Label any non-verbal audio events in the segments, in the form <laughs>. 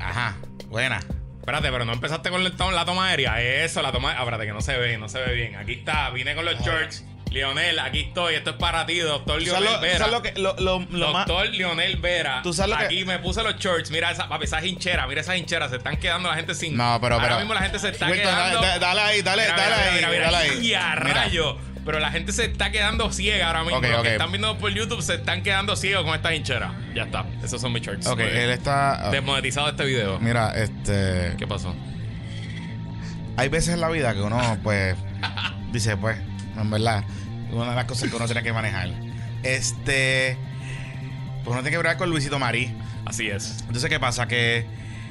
Ajá, buena. Espérate, pero no empezaste con la toma aérea. Eso, la toma. Ah, espérate, que no se ve, no se ve bien. Aquí está, vine con los shorts. Lionel, aquí estoy. Esto es para ti, doctor ¿Tú Lionel lo, Vera. lo que, lo, más... Doctor Lionel Vera. ¿Tú sabes lo que- Aquí me puse los shorts. Mira esa, papi, esa hinchera. Mira esa hinchera. Se están quedando la gente sin. No, pero, Ahora pero- mismo la gente se está Wilton, quedando. dale- dale ahí, dale- Mira, dale mira, ahí, mira, dale ahí. Y a rayo. Pero la gente se está quedando ciega ahora mismo. Los que están viendo por YouTube se están quedando ciegos con esta hinchera. Ya está. Esos son mis shorts. Ok, él está... Desmonetizado este video. Mira, este... ¿Qué pasó? Hay veces en la vida que uno, pues, <laughs> dice, pues, en verdad, una de las cosas que uno tiene que manejar. Este... Pues uno tiene que hablar con Luisito Marí. Así es. Entonces, ¿qué pasa? Que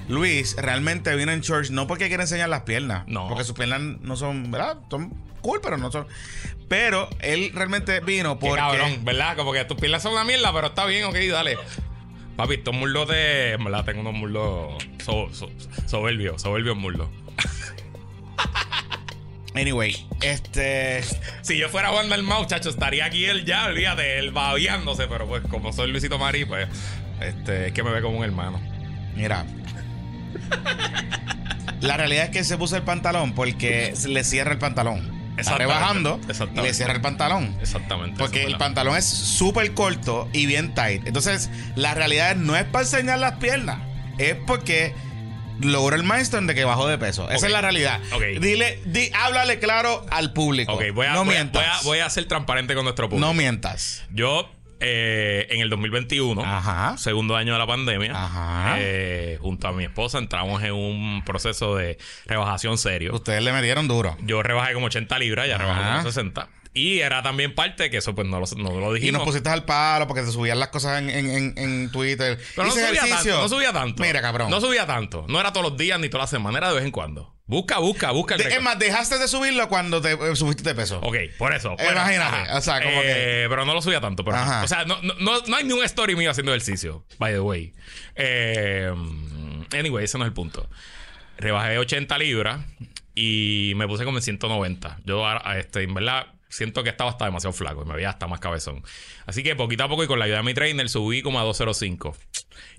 Luis realmente vino en church no porque quiere enseñar las piernas. No. Porque sus piernas no son, ¿verdad? Son cool, pero no son. Pero él realmente vino Qué porque. cabrón, ¿verdad? Como que tus pilas son una mierda, pero está bien, ok, dale. Papi, estos muslos de. En verdad, tengo unos muslos so, so- soberbios, soberbios muslos. <laughs> Anyway, este. Si yo fuera Juan del muchacho, estaría aquí él ya, olvídate, él babeándose, pero pues como soy Luisito Marí, pues este, es que me ve como un hermano. Mira. <laughs> La realidad es que se puso el pantalón porque le cierra el pantalón. Está rebajando y le cierra el pantalón. Exactamente. Porque el pantalón es súper corto y bien tight. Entonces, la realidad no es para enseñar las piernas. Es porque logró el milestone de que bajó de peso. Esa es la realidad. Ok. Dile, di, háblale claro al público. Ok, voy a, no voy, mientas. voy, a, voy a ser transparente con nuestro público. No mientas. Yo, eh, en el 2021, Ajá. segundo año de la pandemia, Ajá. eh, junto a mi esposa entramos en un proceso de rebajación serio. Ustedes le metieron duro. Yo rebajé como 80 libras, ya rebajé como 60. Y era también parte que eso pues no lo, no lo Y dijimos. nos pusiste al palo porque te subían las cosas en, en, en, en Twitter. Pero no subía ejercicio. tanto, no subía tanto. Mira, cabrón. No subía tanto. No era todos los días ni toda la semana, era de vez en cuando. Busca, busca, busca el De- es más, dejaste de subirlo cuando te eh, subiste de peso. Ok, por eso. Imagínate, o sea, como Eh, Pero no lo subía tanto. Pero, Ajá. o sea, no, no, no, no hay ni un story mío haciendo ejercicio, by the way. Eh, anyway, ese no es el punto. Rebajé 80 libras y me puse como en 190. Yo, a- a este, en verdad, siento que estaba hasta demasiado flaco y me veía hasta más cabezón. Así que poquito a poco y con la ayuda de mi trainer subí como a 205.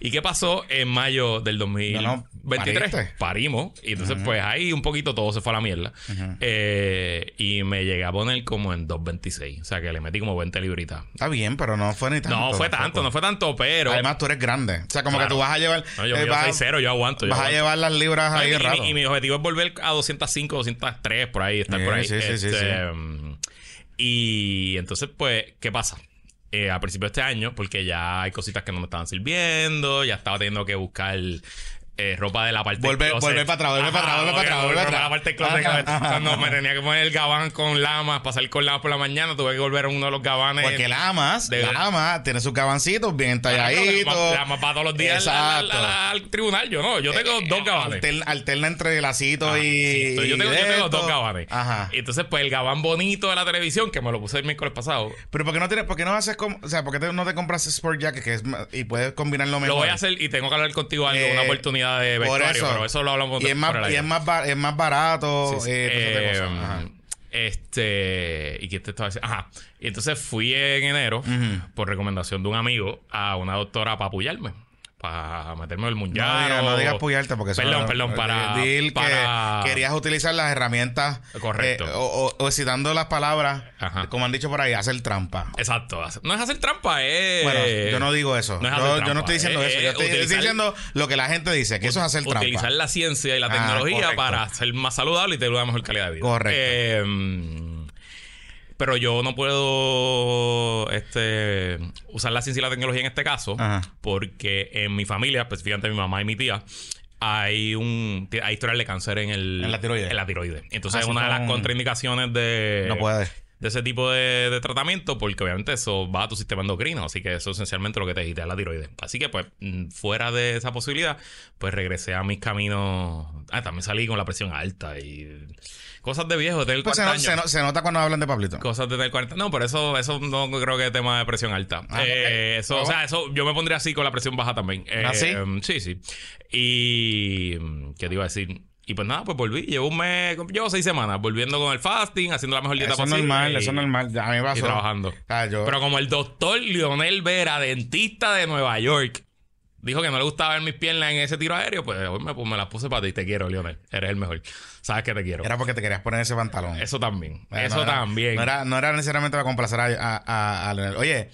¿Y qué pasó en mayo del 2023? pariste. Parimos. Y entonces, pues ahí un poquito todo se fue a la mierda. Eh, y me llegué a poner como en 226. O sea que le metí como 20 libritas. Está bien, pero no fue ni tanto. no fue tanto, no fue tanto, pero. Además, tú eres grande. O sea, como Claro. que tú vas a llevar. No, yo, eh, yo vas, soy cero, yo aguanto. yo vas a aguanto. llevar las libras No, ahí y, mi- rato. y mi objetivo es volver a 205, 203, por ahí, estar por ahí. sí, sí, sí, Este, sí. Y entonces, pues, ¿qué pasa? Eh, a principio de este año, porque ya hay cositas que no me estaban sirviendo, ya estaba teniendo que buscar eh, ropa de la parte Volver- del volver para atrás, volver para atrás, volver para atrás, volver para la parte del closet. Ajá, que- ajá, Cuando ajá. me tenía que poner el gabán con lamas, para salir con lamas por la mañana, tuve que volver a uno de los gabanes. Porque la amas, De- la amas, tiene sus cabancitos bien talladitos. La más para todos los días al, al- Exacto. al- al tribunal. Yo no, yo tengo dos gabanes. Alterna, alterna entre lacito Ah, y. sí, yo tengo, y yo de tengo esto. dos gabanes. Ajá. Y entonces, pues el gabán bonito de la televisión, que me lo puse el miércoles pasado, Pero ¿por qué no, tienes, por qué no haces como. O sea, ¿por qué te- no te compras Sport Jacket que es y puedes combinarlo mejor? lo voy a hacer y tengo que hablar contigo algo, Eh, una oportunidad de Por vestuario, eso. pero eso lo hablamos y es más, y es más, ba- es más barato. Sí, sí. eh, Eh, cosas. Este, ¿y qué te estaba diciendo? Ajá. Y entonces fui en enero, por recomendación de un amigo, a una doctora para apoyarme. Para meterme el No muñaro. digas, no digas apoyarte porque eso Perdón, no- perdón, para- Dil para- que querías utilizar las herramientas. Correcto. eh, o, o- o citando las palabras, Ajá. como han dicho por ahí, hacer trampa. Exacto. No es hacer trampa, es. Bueno, yo no digo eso. no es yo, hacer yo trampa, no estoy diciendo es- eso. Yo es estoy, diciendo lo que la gente dice, que eso es hacer trampa. Utilizar la ciencia y la Ah, tecnología correcto. para ser más saludable y tener una mejor calidad de vida. Correcto. Eh, pero yo no puedo este, usar la ciencia y la tecnología en este caso Ajá. porque en mi familia, específicamente mi mamá y mi tía, hay un hay historial de cáncer en el En la tiroides. En la tiroides. Entonces es una de las con- contraindicaciones de No puede. De ese tipo de, de tratamiento porque obviamente eso va a tu sistema endocrino, así que eso es esencialmente lo que te quita la tiroides. Así que pues mm, fuera de esa posibilidad, pues regresé a mis caminos. Ah, también salí con la presión alta y cosas de viejo, de tener Pues se, 40 no- se años. se nota cuando hablan de Pablito. Cosas de tener 40. No, pero eso, eso no creo que es tema de presión alta. Ah, Eh, eso, Oh. o sea, eso yo me pondría así con la presión baja también. Eh, ¿Ah, sí? Sí, sí. Y. mm, ¿Qué te iba a decir? Y pues nada, pues volví. Llevo un mes, llevo seis semanas volviendo con el fasting, haciendo la mejor dieta Eso es posible. normal, y- eso es normal. Ya, A mí me pasó. y trabajando. Ah, yo- Pero como el doctor Lionel Vera, dentista de Nueva York, dijo que no le gustaba ver mis piernas en ese tiro aéreo, pues hoy me, pues, me las puse para ti. Te quiero, Lionel. Eres el mejor. Sabes que te quiero. Era porque te querías poner ese pantalón. Eso también. Eso no era- también. No era, no era necesariamente para complacer a, a, Leonel. Oye,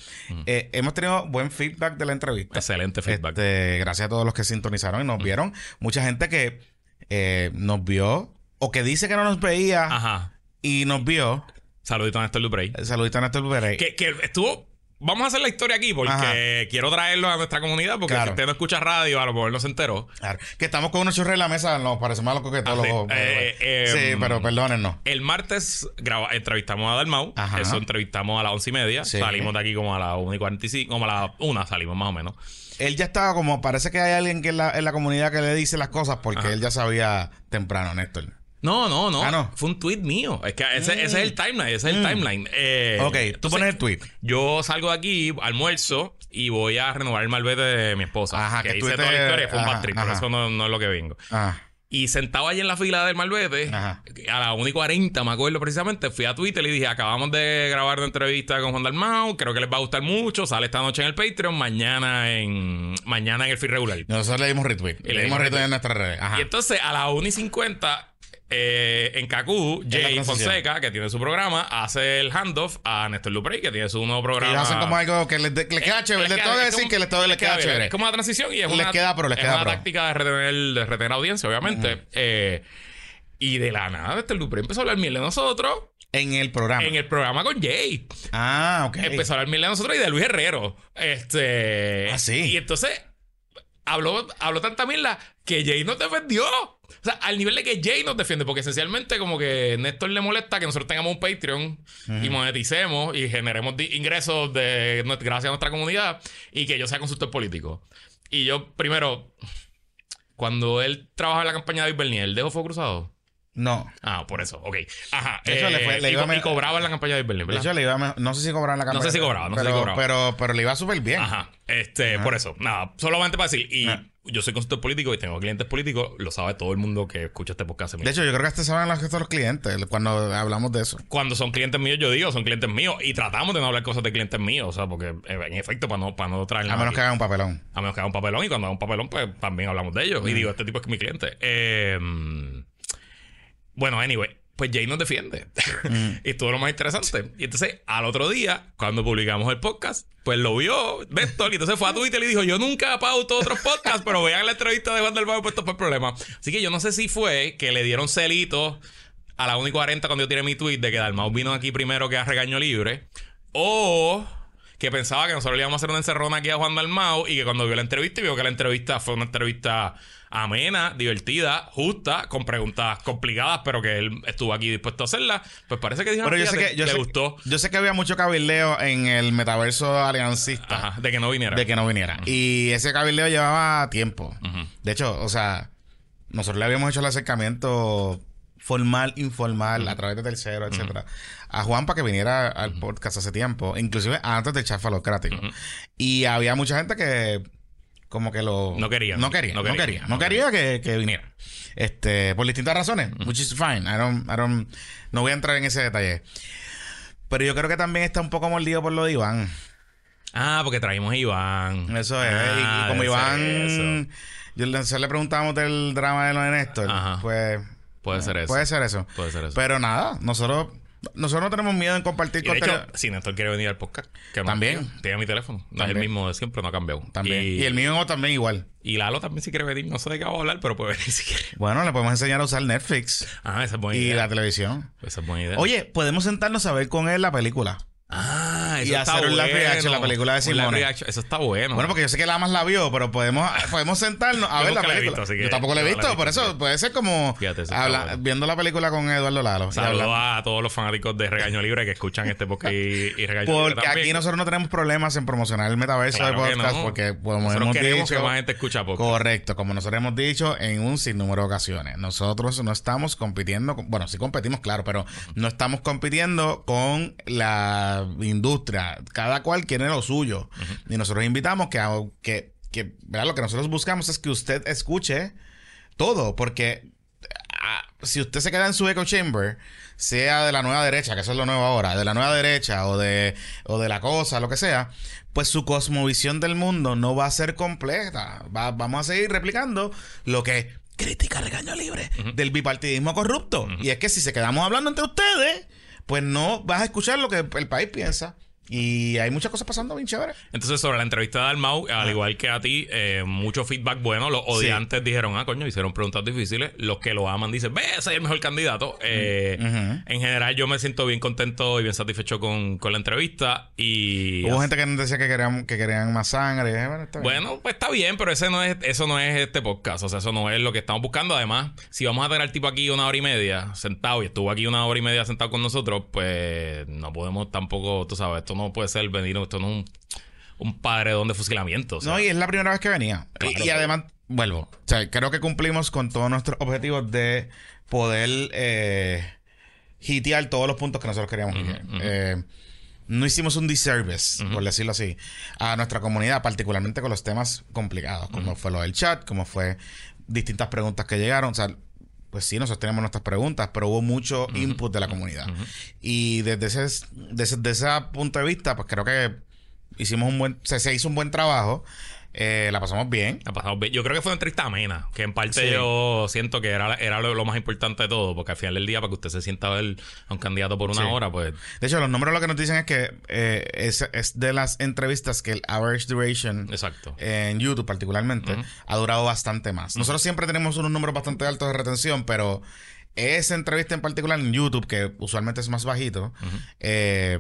eh, hemos tenido buen feedback de la entrevista. Excelente feedback. Este, gracias a todos los que sintonizaron y nos vieron. Mucha gente que eh, nos vio o que dice que no nos veía Ajá. y nos vio. Saludito a Néstor Duprey. Saludito a Néstor Pérez. Que, que estuvo. Vamos a hacer la historia aquí porque Ajá. quiero traerlo a nuestra comunidad. Porque Claro. si usted no escucha radio, a lo mejor no se enteró. Claro. Que estamos con unos churros en la mesa, nos parecemos a los coquetólogos. Ah, sí. Eh, eh, sí, mm, pero perdónennos. El martes graba- entrevistamos a Dalmau. Ajá. Eso entrevistamos a las once y media. Sí. Salimos de aquí como a las 1 y 45. Como a las 1 salimos más o menos. Él ya estaba como, parece que hay alguien que en la, en la comunidad que le dice las cosas porque Ajá. él ya sabía temprano, Néstor. No, no, no. Ah, no. Fue un tweet mío. Es que ese, ese es el timeline. Ese es el timeline. Eh, ok, tú entonces, pones el tweet. Yo salgo de aquí, almuerzo y voy a renovar el malvete de mi esposa. Ajá, que, que hice toda la historia y fue un ajá, bad trip, por ajá. eso no, no es lo que vengo. Ah, Y sentado allí en la fila del malvete, Ajá. a las 1 y 40, me acuerdo precisamente, fui a Twitter y dije: Acabamos de grabar una entrevista con Juan Dalmau, creo que les va a gustar mucho. Sale esta noche en el Patreon, mañana en mañana en el feed regular. nosotros le dimos retweet. Y Le, dimos retweet en nuestras redes. Ajá. Y entonces a las 1 y 50, eh, en Cacú, Jay. Fonseca, que tiene su programa, hace el handoff a Néstor Luprey, que tiene su nuevo programa. Ellos hacen como algo que les, de- les queda chévere. Les Les tengo que decir como- que les, todo les queda chévere. Es como una transición y es Les una, queda pro, les es queda una pro. táctica de retener, de retener audiencia, obviamente. Eh, y de la nada, Néstor Luprey empezó a hablar miel de nosotros En el programa. en el programa con Jay. Ah, ok. Empezó a hablar miel de nosotros y de Luis Herrero. Este. Ah, sí. Y entonces habló, habló tanta mierda que Jay nos defendió. O sea, al nivel de que Jay nos defiende, porque esencialmente como que Néstor le molesta que nosotros tengamos un Patreon y moneticemos y generemos ingresos de gracias a nuestra comunidad y que yo sea consultor político. Y yo, primero, cuando él trabajaba en la campaña de Bernier, ¿él dejó fuego cruzado? No. Ah, por eso, ok. Ajá. De hecho, le fue- le y, iba y cobraba en la campaña de De ¿verdad? hecho, le iba a- no sé si cobraba en la No cámara. sé si cobraba, no sé pero, si cobraba. Pero, pero le iba súper bien. Ajá. Este, por eso. Nada, solamente para decir. Y Ah. Yo soy consultor político y tengo clientes políticos. Lo sabe todo el mundo que escucha este podcast. De hecho, yo creo que hasta saben los que son los clientes cuando hablamos de eso. Cuando son clientes míos, yo digo, son clientes míos. Y tratamos de no hablar cosas de clientes míos. O sea, porque eh, en efecto, para no, para no traer A menos que haga un papelón. A menos que haga un papelón. Y cuando haga un papelón, pues también hablamos de ellos. Y digo, este tipo es mi cliente. Eh, bueno, anyway. Pues Jay nos defiende. Mm. <laughs> y estuvo lo más interesante. Y entonces, al otro día, cuando publicamos el podcast, pues lo vio Néstor. Y entonces fue a Twitter y dijo: Yo nunca pauto otros podcasts, pero vean la entrevista de Juan del Bajo puesto por problema. Así que yo no sé si fue que le dieron celitos a la 1 y 40 cuando yo tiré mi tweet de que Dalmau vino aquí primero que a regaño libre. O que pensaba que nosotros le íbamos a hacer una encerrona aquí a Juan Dalmau y que cuando vio la entrevista y vio que la entrevista fue una entrevista amena, divertida, justa, con preguntas complicadas, pero que él estuvo aquí dispuesto a hacerlas, pues parece que dijo, Pero yo sé "Fíjate, que, yo le sé, gustó yo sé que había mucho cabildeo en el metaverso aliancista. Ajá, de que no viniera. de que no viniera. Y ese cabildeo llevaba tiempo. De hecho, o sea, nosotros le habíamos hecho el acercamiento formal, informal, a través de tercero, etcétera, a Juan para que viniera al podcast hace tiempo, inclusive antes del chat falocrático. Y había mucha gente que como que lo No quería. no quería, No no quería. quería, no quería que, que viniera. Este, por distintas razones, which is fine. I don't, I don't- no voy a entrar en ese detalle. Pero yo creo que también está un poco mordido por lo de Iván. Ah, porque traímos a Iván. Eso es. Ah, y, y como Iván, ser yo le, preguntamos del drama de lo de Néstor. Ajá. Pues Puede ser eso. puede ser eso. Puede ser eso. Pero nada, nosotros, nosotros no tenemos miedo en compartir Y de contenido. hecho, si Néstor quiere venir al podcast, que También. Tiene mi teléfono. No es el mismo de siempre, no ha cambiado. también. Y, Y, el mío también igual. y Lalo también si quiere venir. No sé de qué vamos a hablar, pero puede venir <laughs> si quiere. Bueno, le podemos enseñar a usar Netflix Ah, esa es buena y idea. la televisión. Esa es buena idea. Oye, podemos sentarnos a ver con él la película. Ah, eso Y está hacer un live bueno. reaction, la película de Simone. Eso está bueno. Bueno, porque yo sé que la más la vio, pero podemos, <laughs> podemos sentarnos a ver la película. visto, yo tampoco la he la visto, por eso puede ser como habla- bueno. viendo la película con Eduardo Lalo. Saludos a todos los fanáticos de Regaño Libre que escuchan este podcast y, y Regaño Libre Porque aquí nosotros no tenemos problemas en promocionar el metaverso Claro de podcast, no. porque como Nosotros hemos queremos dicho, que más gente escucha podcast. correcto, como nosotros hemos dicho en un sinnúmero de ocasiones, nosotros no estamos compitiendo, con- bueno, sí competimos, claro, pero no estamos compitiendo con la industria. Cada cual quiere lo suyo. Y nosotros invitamos que, que, que ¿verdad? lo que nosotros buscamos es que usted escuche todo, porque ah, si usted se queda en su echo chamber, sea de la nueva derecha, que eso es lo nuevo ahora, de la nueva derecha o de, o de la cosa, lo que sea, pues su cosmovisión del mundo no va a ser completa. Va- vamos a seguir replicando lo que crítica regaño libre del bipartidismo corrupto. Y es que si se quedamos hablando entre ustedes, pues no vas a escuchar lo que el país piensa. Y hay muchas cosas pasando bien chéveres. Entonces, sobre la entrevista de Dalmau, al igual que a ti, eh, mucho feedback bueno. Los odiantes dijeron, ah, coño, hicieron preguntas difíciles. Los que lo aman dicen, ve, ese es el mejor candidato. Eh. En general, yo me siento bien contento y bien satisfecho con, con la entrevista. Y. Hubo gente que nos decía que querían, que querían más sangre. Bueno, está bien. Bueno, pues está bien, pero ese no es, eso no es este podcast. O sea, eso no es lo que estamos buscando. Además, si vamos a tener al tipo aquí una hora y media sentado y estuvo aquí una hora y media sentado con nosotros, pues no podemos tampoco, tú sabes, esto no puede ser venir, esto no es un, un padredón de fusilamiento. o sea. No, y es la primera vez que venía. Y- Claro, y, además, vuelvo. O sea, creo que cumplimos con todos nuestros objetivos de poder eh, hitear todos los puntos que nosotros queríamos. Eh, no hicimos un disservice, por decirlo así, a nuestra comunidad, particularmente con los temas complicados, como fue lo del chat, como fue distintas preguntas que llegaron. O sea, pues sí, nosotros tenemos nuestras preguntas, pero hubo mucho input de la comunidad. Y desde ese, desde, desde ese punto de vista, pues creo que hicimos un buen, se, se hizo un buen trabajo. Eh, la pasamos bien. Ha pasado bien. Yo creo que fue una entrevista amena, que en parte Sí. yo siento que era, era lo, lo más importante de todo, porque al final del día, para que usted se sienta a ver a un candidato por una Sí. hora, pues De hecho, los números lo que nos dicen es que eh, es, es de las entrevistas que el average duration exacto. en YouTube particularmente ha durado bastante más. Nosotros siempre tenemos unos números bastante altos de retención, pero esa entrevista en particular en YouTube, que usualmente es más bajito, eh,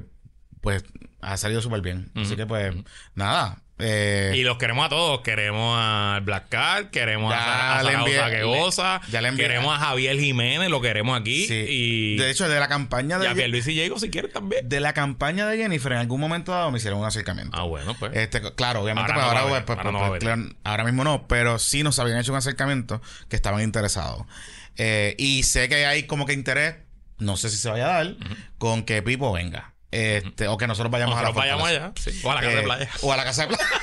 pues ha salido súper bien. Así que pues nada. Eh, Y los queremos a todos. Queremos al Black Card, queremos Ya a, Sara- a envié- que le- goza, ya le envié- queremos a Javier Jiménez, lo queremos aquí. sí. Y, De hecho, de la campaña de, Pierluisi y Diego si quieren también. de la campaña de Jennifer, en algún momento dado me hicieron un acercamiento. Ah, bueno, pues. Este, claro, obviamente Ahora pues, pues, pues, ahora mismo no, pero sí nos habían hecho un acercamiento que estaban interesados. Eh, y sé que hay como que interés, no sé si se vaya a dar, con que Pipo venga. Este, o que nosotros vayamos Nosotros a la vayamos allá. sí. O a la casa Eh, de playa. O a la casa de playa. <laughs>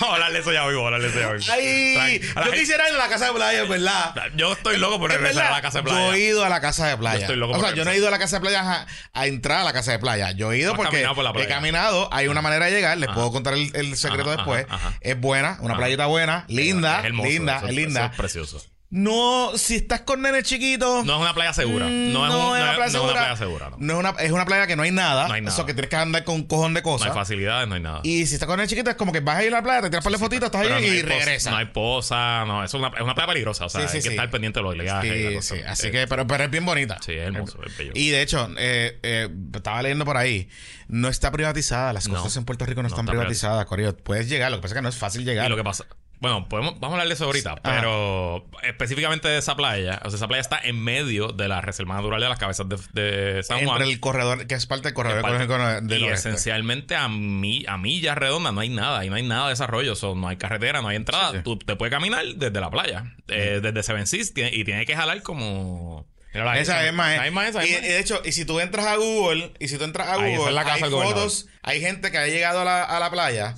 Hablarle eso ya vivo, hablarle eso ya vivo. Ay, yo quisiera ir a la casa de playa, ¿verdad? Yo estoy loco por Es regresar verdad, a la casa de Yo he playa. ido a la casa de playa. Yo estoy loco o por sea, yo no he ido a la casa de playa a, a entrar a la casa de playa. Yo he ido porque por he playa. caminado. Hay una manera de llegar. Les puedo contar el, el secreto Ajá, después. ajá. Es buena, una playita buena, linda, Es hermoso, linda, eso es eso linda. es precioso. No, si estás con nenes chiquitos. No es una playa segura. No es, un- no es- una no playa es segura. una playa segura. No. No es una, es una playa que no hay nada. No hay nada. Eso que tienes que andar con un cojón de No hay cosas. facilidades, no hay nada. y si estás con nenes chiquitos, es como que vas a ir a la playa, te tiras par de fotitos, estás ahí y regresas. No hay posa, no. Es una, es una playa peligrosa. O sea, Sí, sí, hay que sí. estar pendiente de los la Sí, sí. Así Eh, que, pero, pero es bien bonita. Sí, es hermoso, es bello. Y de hecho, eh, eh, estaba leyendo por ahí, no está privatizada. Las cosas en Puerto Rico no, están está privatizadas, Corio. Puedes llegar, lo que pasa es que no es fácil llegar. Y lo que pasa. Bueno, podemos, vamos a hablar de eso ahorita, pero específicamente de esa playa, o sea, esa playa está en medio de la reserva natural de las cabezas de, de San Juan. Entre el corredor, que es parte del corredor parte- ecológico del y esencialmente a, mi, a millas redondas no hay nada, y no hay nada de desarrollo, so, no hay carretera, no hay entrada. Sí, sí. Tú te puedes caminar desde la playa, eh, desde Seven Seas, y tiene que jalar como. Mira la- Esa es más. la misma esa, y, de hecho, y si tú entras a Google, y si tú entras a Google, es la casa hay fotos, hay gente que ha llegado a la, a la playa.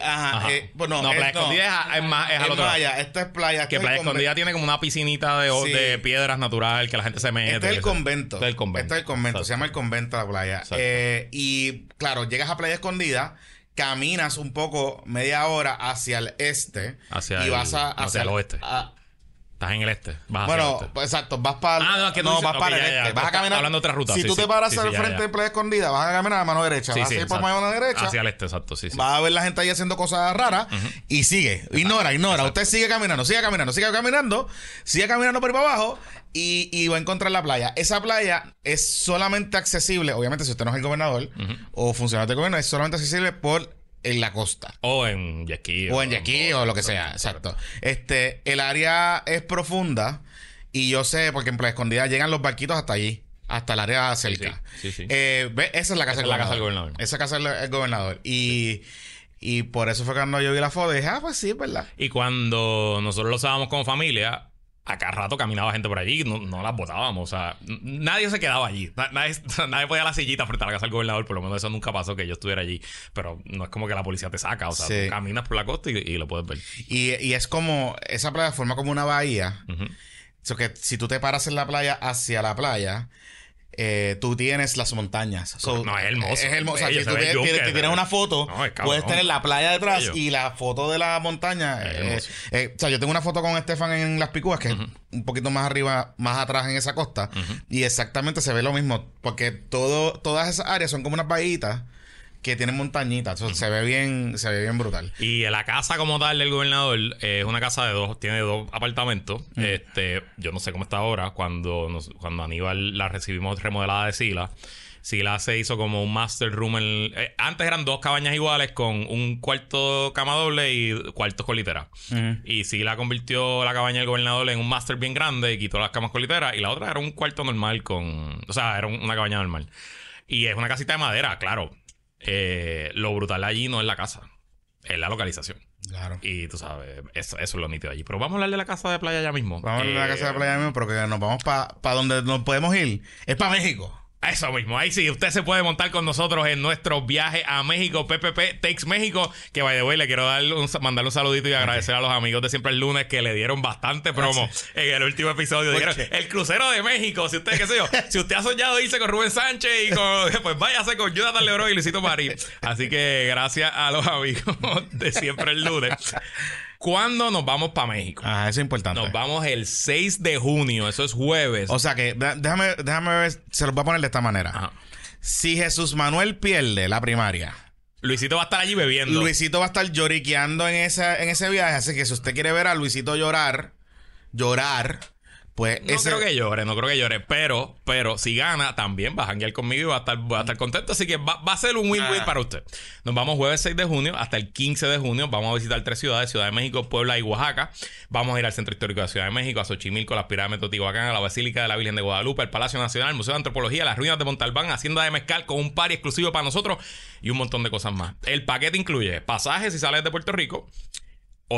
Ajá. Ajá. eh, pues no, no, es- playa escondida es, es más, es al otro lado. playa, esta es playa. Que este es Playa Escondida tiene como una piscinita de, Sí. de piedras natural que la gente se mete. Este es el convento. Este es el convento. Este es el convento. Exacto. Se llama el convento de la playa. Eh, y claro, llegas a Playa Escondida, caminas un poco, media hora hacia el este. Hacia y el- vas a, hacia el oeste. a- Estás en el este. Vas bueno, el este. exacto, vas para. Ah, no, que no, dices- vas para el ya, este. Vas a caminar. hablando de otra ruta, Si sí, tú te paras sí, al frente ya. de Playa Escondida, vas a caminar a mano derecha. Sí, vas sí, a ir por mano derecha. Hacia el este, exacto, sí, sí. Vas a ver la gente ahí haciendo cosas raras y sigue. Ignora, ignora. Usted sigue caminando, sigue caminando, sigue caminando, sigue caminando por ahí para abajo y, y va a encontrar la playa. Esa playa es solamente accesible, obviamente, si usted no es el gobernador o funcionario del gobierno, es solamente accesible por en la costa. O en Yesquí. O en Yaqui o lo que sea, exacto. Este, el área es profunda y yo sé, porque en Playa Escondida llegan los barquitos hasta allí, hasta el área cerca. sí, sí. Eh, ve, esa es la casa, Esa del, es la casa del gobernador. Esa casa del el gobernador. Y, y por eso fue cuando yo vi la foto y dije, ah, pues sí, es verdad. Y cuando nosotros lo usábamos como familia, a cada rato caminaba gente por allí, no, no las botábamos. O sea, nadie se quedaba allí. Na- Nadie, <laughs> nadie podía la sillita frente a la casa del gobernador. Por lo menos eso nunca pasó que yo estuviera allí. Pero no es como que la policía te saca. O sea, Sí. tú caminas por la costa y, y lo puedes ver. Y, y es como, esa playa forma como una bahía. Ujú. So que si tú te paras en la playa hacia la playa, eh, tú tienes las montañas. So, No, es hermoso. Es hermoso. O sea, Bello, se tú tienes ve- una foto, No, puedes tener la playa detrás Bello. y la foto de la montaña. Eh, eh, o sea, yo tengo una foto con Estefan en Las Picúas, que es un poquito más arriba, más atrás en esa costa. Y exactamente se ve lo mismo, porque todo, todas esas áreas son como unas bahitas que tienen montañitas. Se ve bien, se ve bien brutal. Y la casa como tal del gobernador eh, es una casa de dos, tiene dos apartamentos. Este, yo no sé cómo está ahora. Cuando, nos- cuando Aníbal la recibimos remodelada de Sila, Sila se hizo como un master room. en- eh, antes eran dos cabañas iguales con un cuarto cama doble y cuartos con litera. Y Sila convirtió la cabaña del gobernador en un master bien grande y quitó las camas con litera. Y la otra era un cuarto normal con. O sea, era un- una cabaña normal. Y es una casita de madera, claro. Eh, lo brutal allí no es la casa, es la localización. Claro. Y tú sabes, eso, eso es lo nítido allí. Pero vamos a hablar de la casa de playa ya mismo. Vamos a la Eh, casa de playa mismo, pero que nos vamos para donde nos podemos ir. Es para México. Eso mismo, ahí sí, usted se puede montar con nosotros en nuestro viaje a México, PPP Takes México, que by the way, le quiero dar un, mandarle un saludito y agradecer a los amigos de Siempre el Lunes que le dieron bastante promo en el último episodio. Dijeron, qué? el crucero de México, si usted, qué sé yo, si usted ha soñado irse con Rubén Sánchez y con, <laughs> pues váyase con Jonathan Lebron y Luisito Marí. Así que gracias a los amigos de Siempre el Lunes. ¿Cuándo nos vamos para México? Ah, eso es importante. Nos vamos el 6 de junio, eso es jueves. O sea que, déjame, déjame ver, se los voy a poner de esta manera. Ajá. Si Jesús Manuel pierde la primaria, Luisito va a estar allí bebiendo. Luisito va a estar lloriqueando en, esa, en ese viaje. Así que si usted quiere ver a Luisito llorar, llorar, pues No ese- creo que llore, no creo que llore. Pero, pero si gana, también va a janguear conmigo y va a estar, va a estar contento. Así que va, va a ser un win-win Ah. para usted. Nos vamos jueves 6 de junio hasta el 15 de junio. Vamos a visitar tres ciudades: Ciudad de México, Puebla y Oaxaca. Vamos a ir al Centro Histórico de Ciudad de México, a Xochimilco, las pirámides de Teotihuacán, a la Basílica de la Virgen de Guadalupe, al Palacio Nacional, al Museo de Antropología, las ruinas de Montalbán, Hacienda de Mezcal, con un party exclusivo para nosotros y un montón de cosas más. El paquete incluye pasajes si sales de Puerto Rico,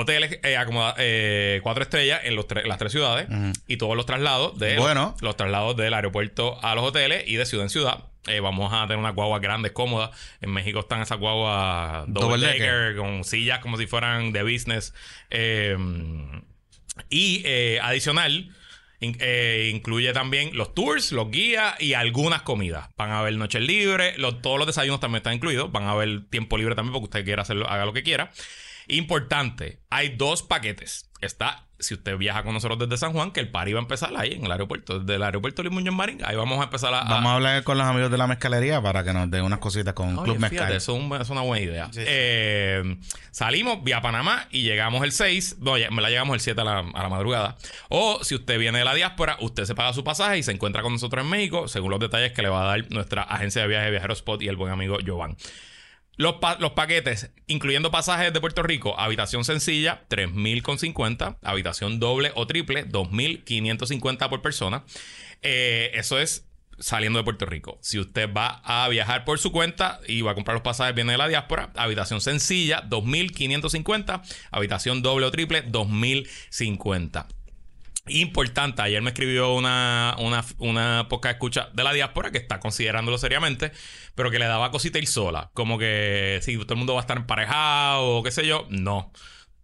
hoteles eh, acomoda- eh, cuatro estrellas en los tre- las tres ciudades y todos los traslados de Bueno. los traslados del aeropuerto a los hoteles y de ciudad en ciudad. Eh, vamos a tener unas guaguas grandes, cómodas. En México están esas guaguas double Double decker con sillas como si fueran de business. Eh, y adicional, in- incluye también los tours, los guías y algunas comidas. Van a haber noches libres, los- todos los desayunos también están incluidos. Van a haber tiempo libre también porque usted quiera hacerlo, haga lo que quiera. Importante, hay dos paquetes. Está, si usted viaja con nosotros desde San Juan, que el party va a empezar ahí en el aeropuerto, desde el aeropuerto de Limuño Marín. Ahí vamos a empezar a. a- Vamos a hablar con los amigos de la mezcalería para que nos den unas cositas con Oye, Club fíjate, Mezcal. eso es, un- es una buena idea. Sí, sí. Eh, salimos vía Panamá y llegamos el 6. No, ya, me la llegamos el 7 a la, a la madrugada. O si usted viene de la diáspora, usted se paga su pasaje y se encuentra con nosotros en México, según los detalles que le va a dar nuestra agencia de viaje Viajero Spot y el buen amigo Jovan. Los, pa- los paquetes, incluyendo pasajes de Puerto Rico, habitación sencilla, 3.050, habitación doble o triple, 2.550 por persona. Eh, eso es saliendo de Puerto Rico. Si usted va a viajar por su cuenta y va a comprar los pasajes, viene de la diáspora, habitación sencilla, 2.550, habitación doble o triple, 2.050. Importante, ayer me escribió una, una, una poca escucha de la diáspora que está considerándolo seriamente, pero que le daba cosita ir sola. Como que si todo el mundo va a estar emparejado o qué sé yo, no.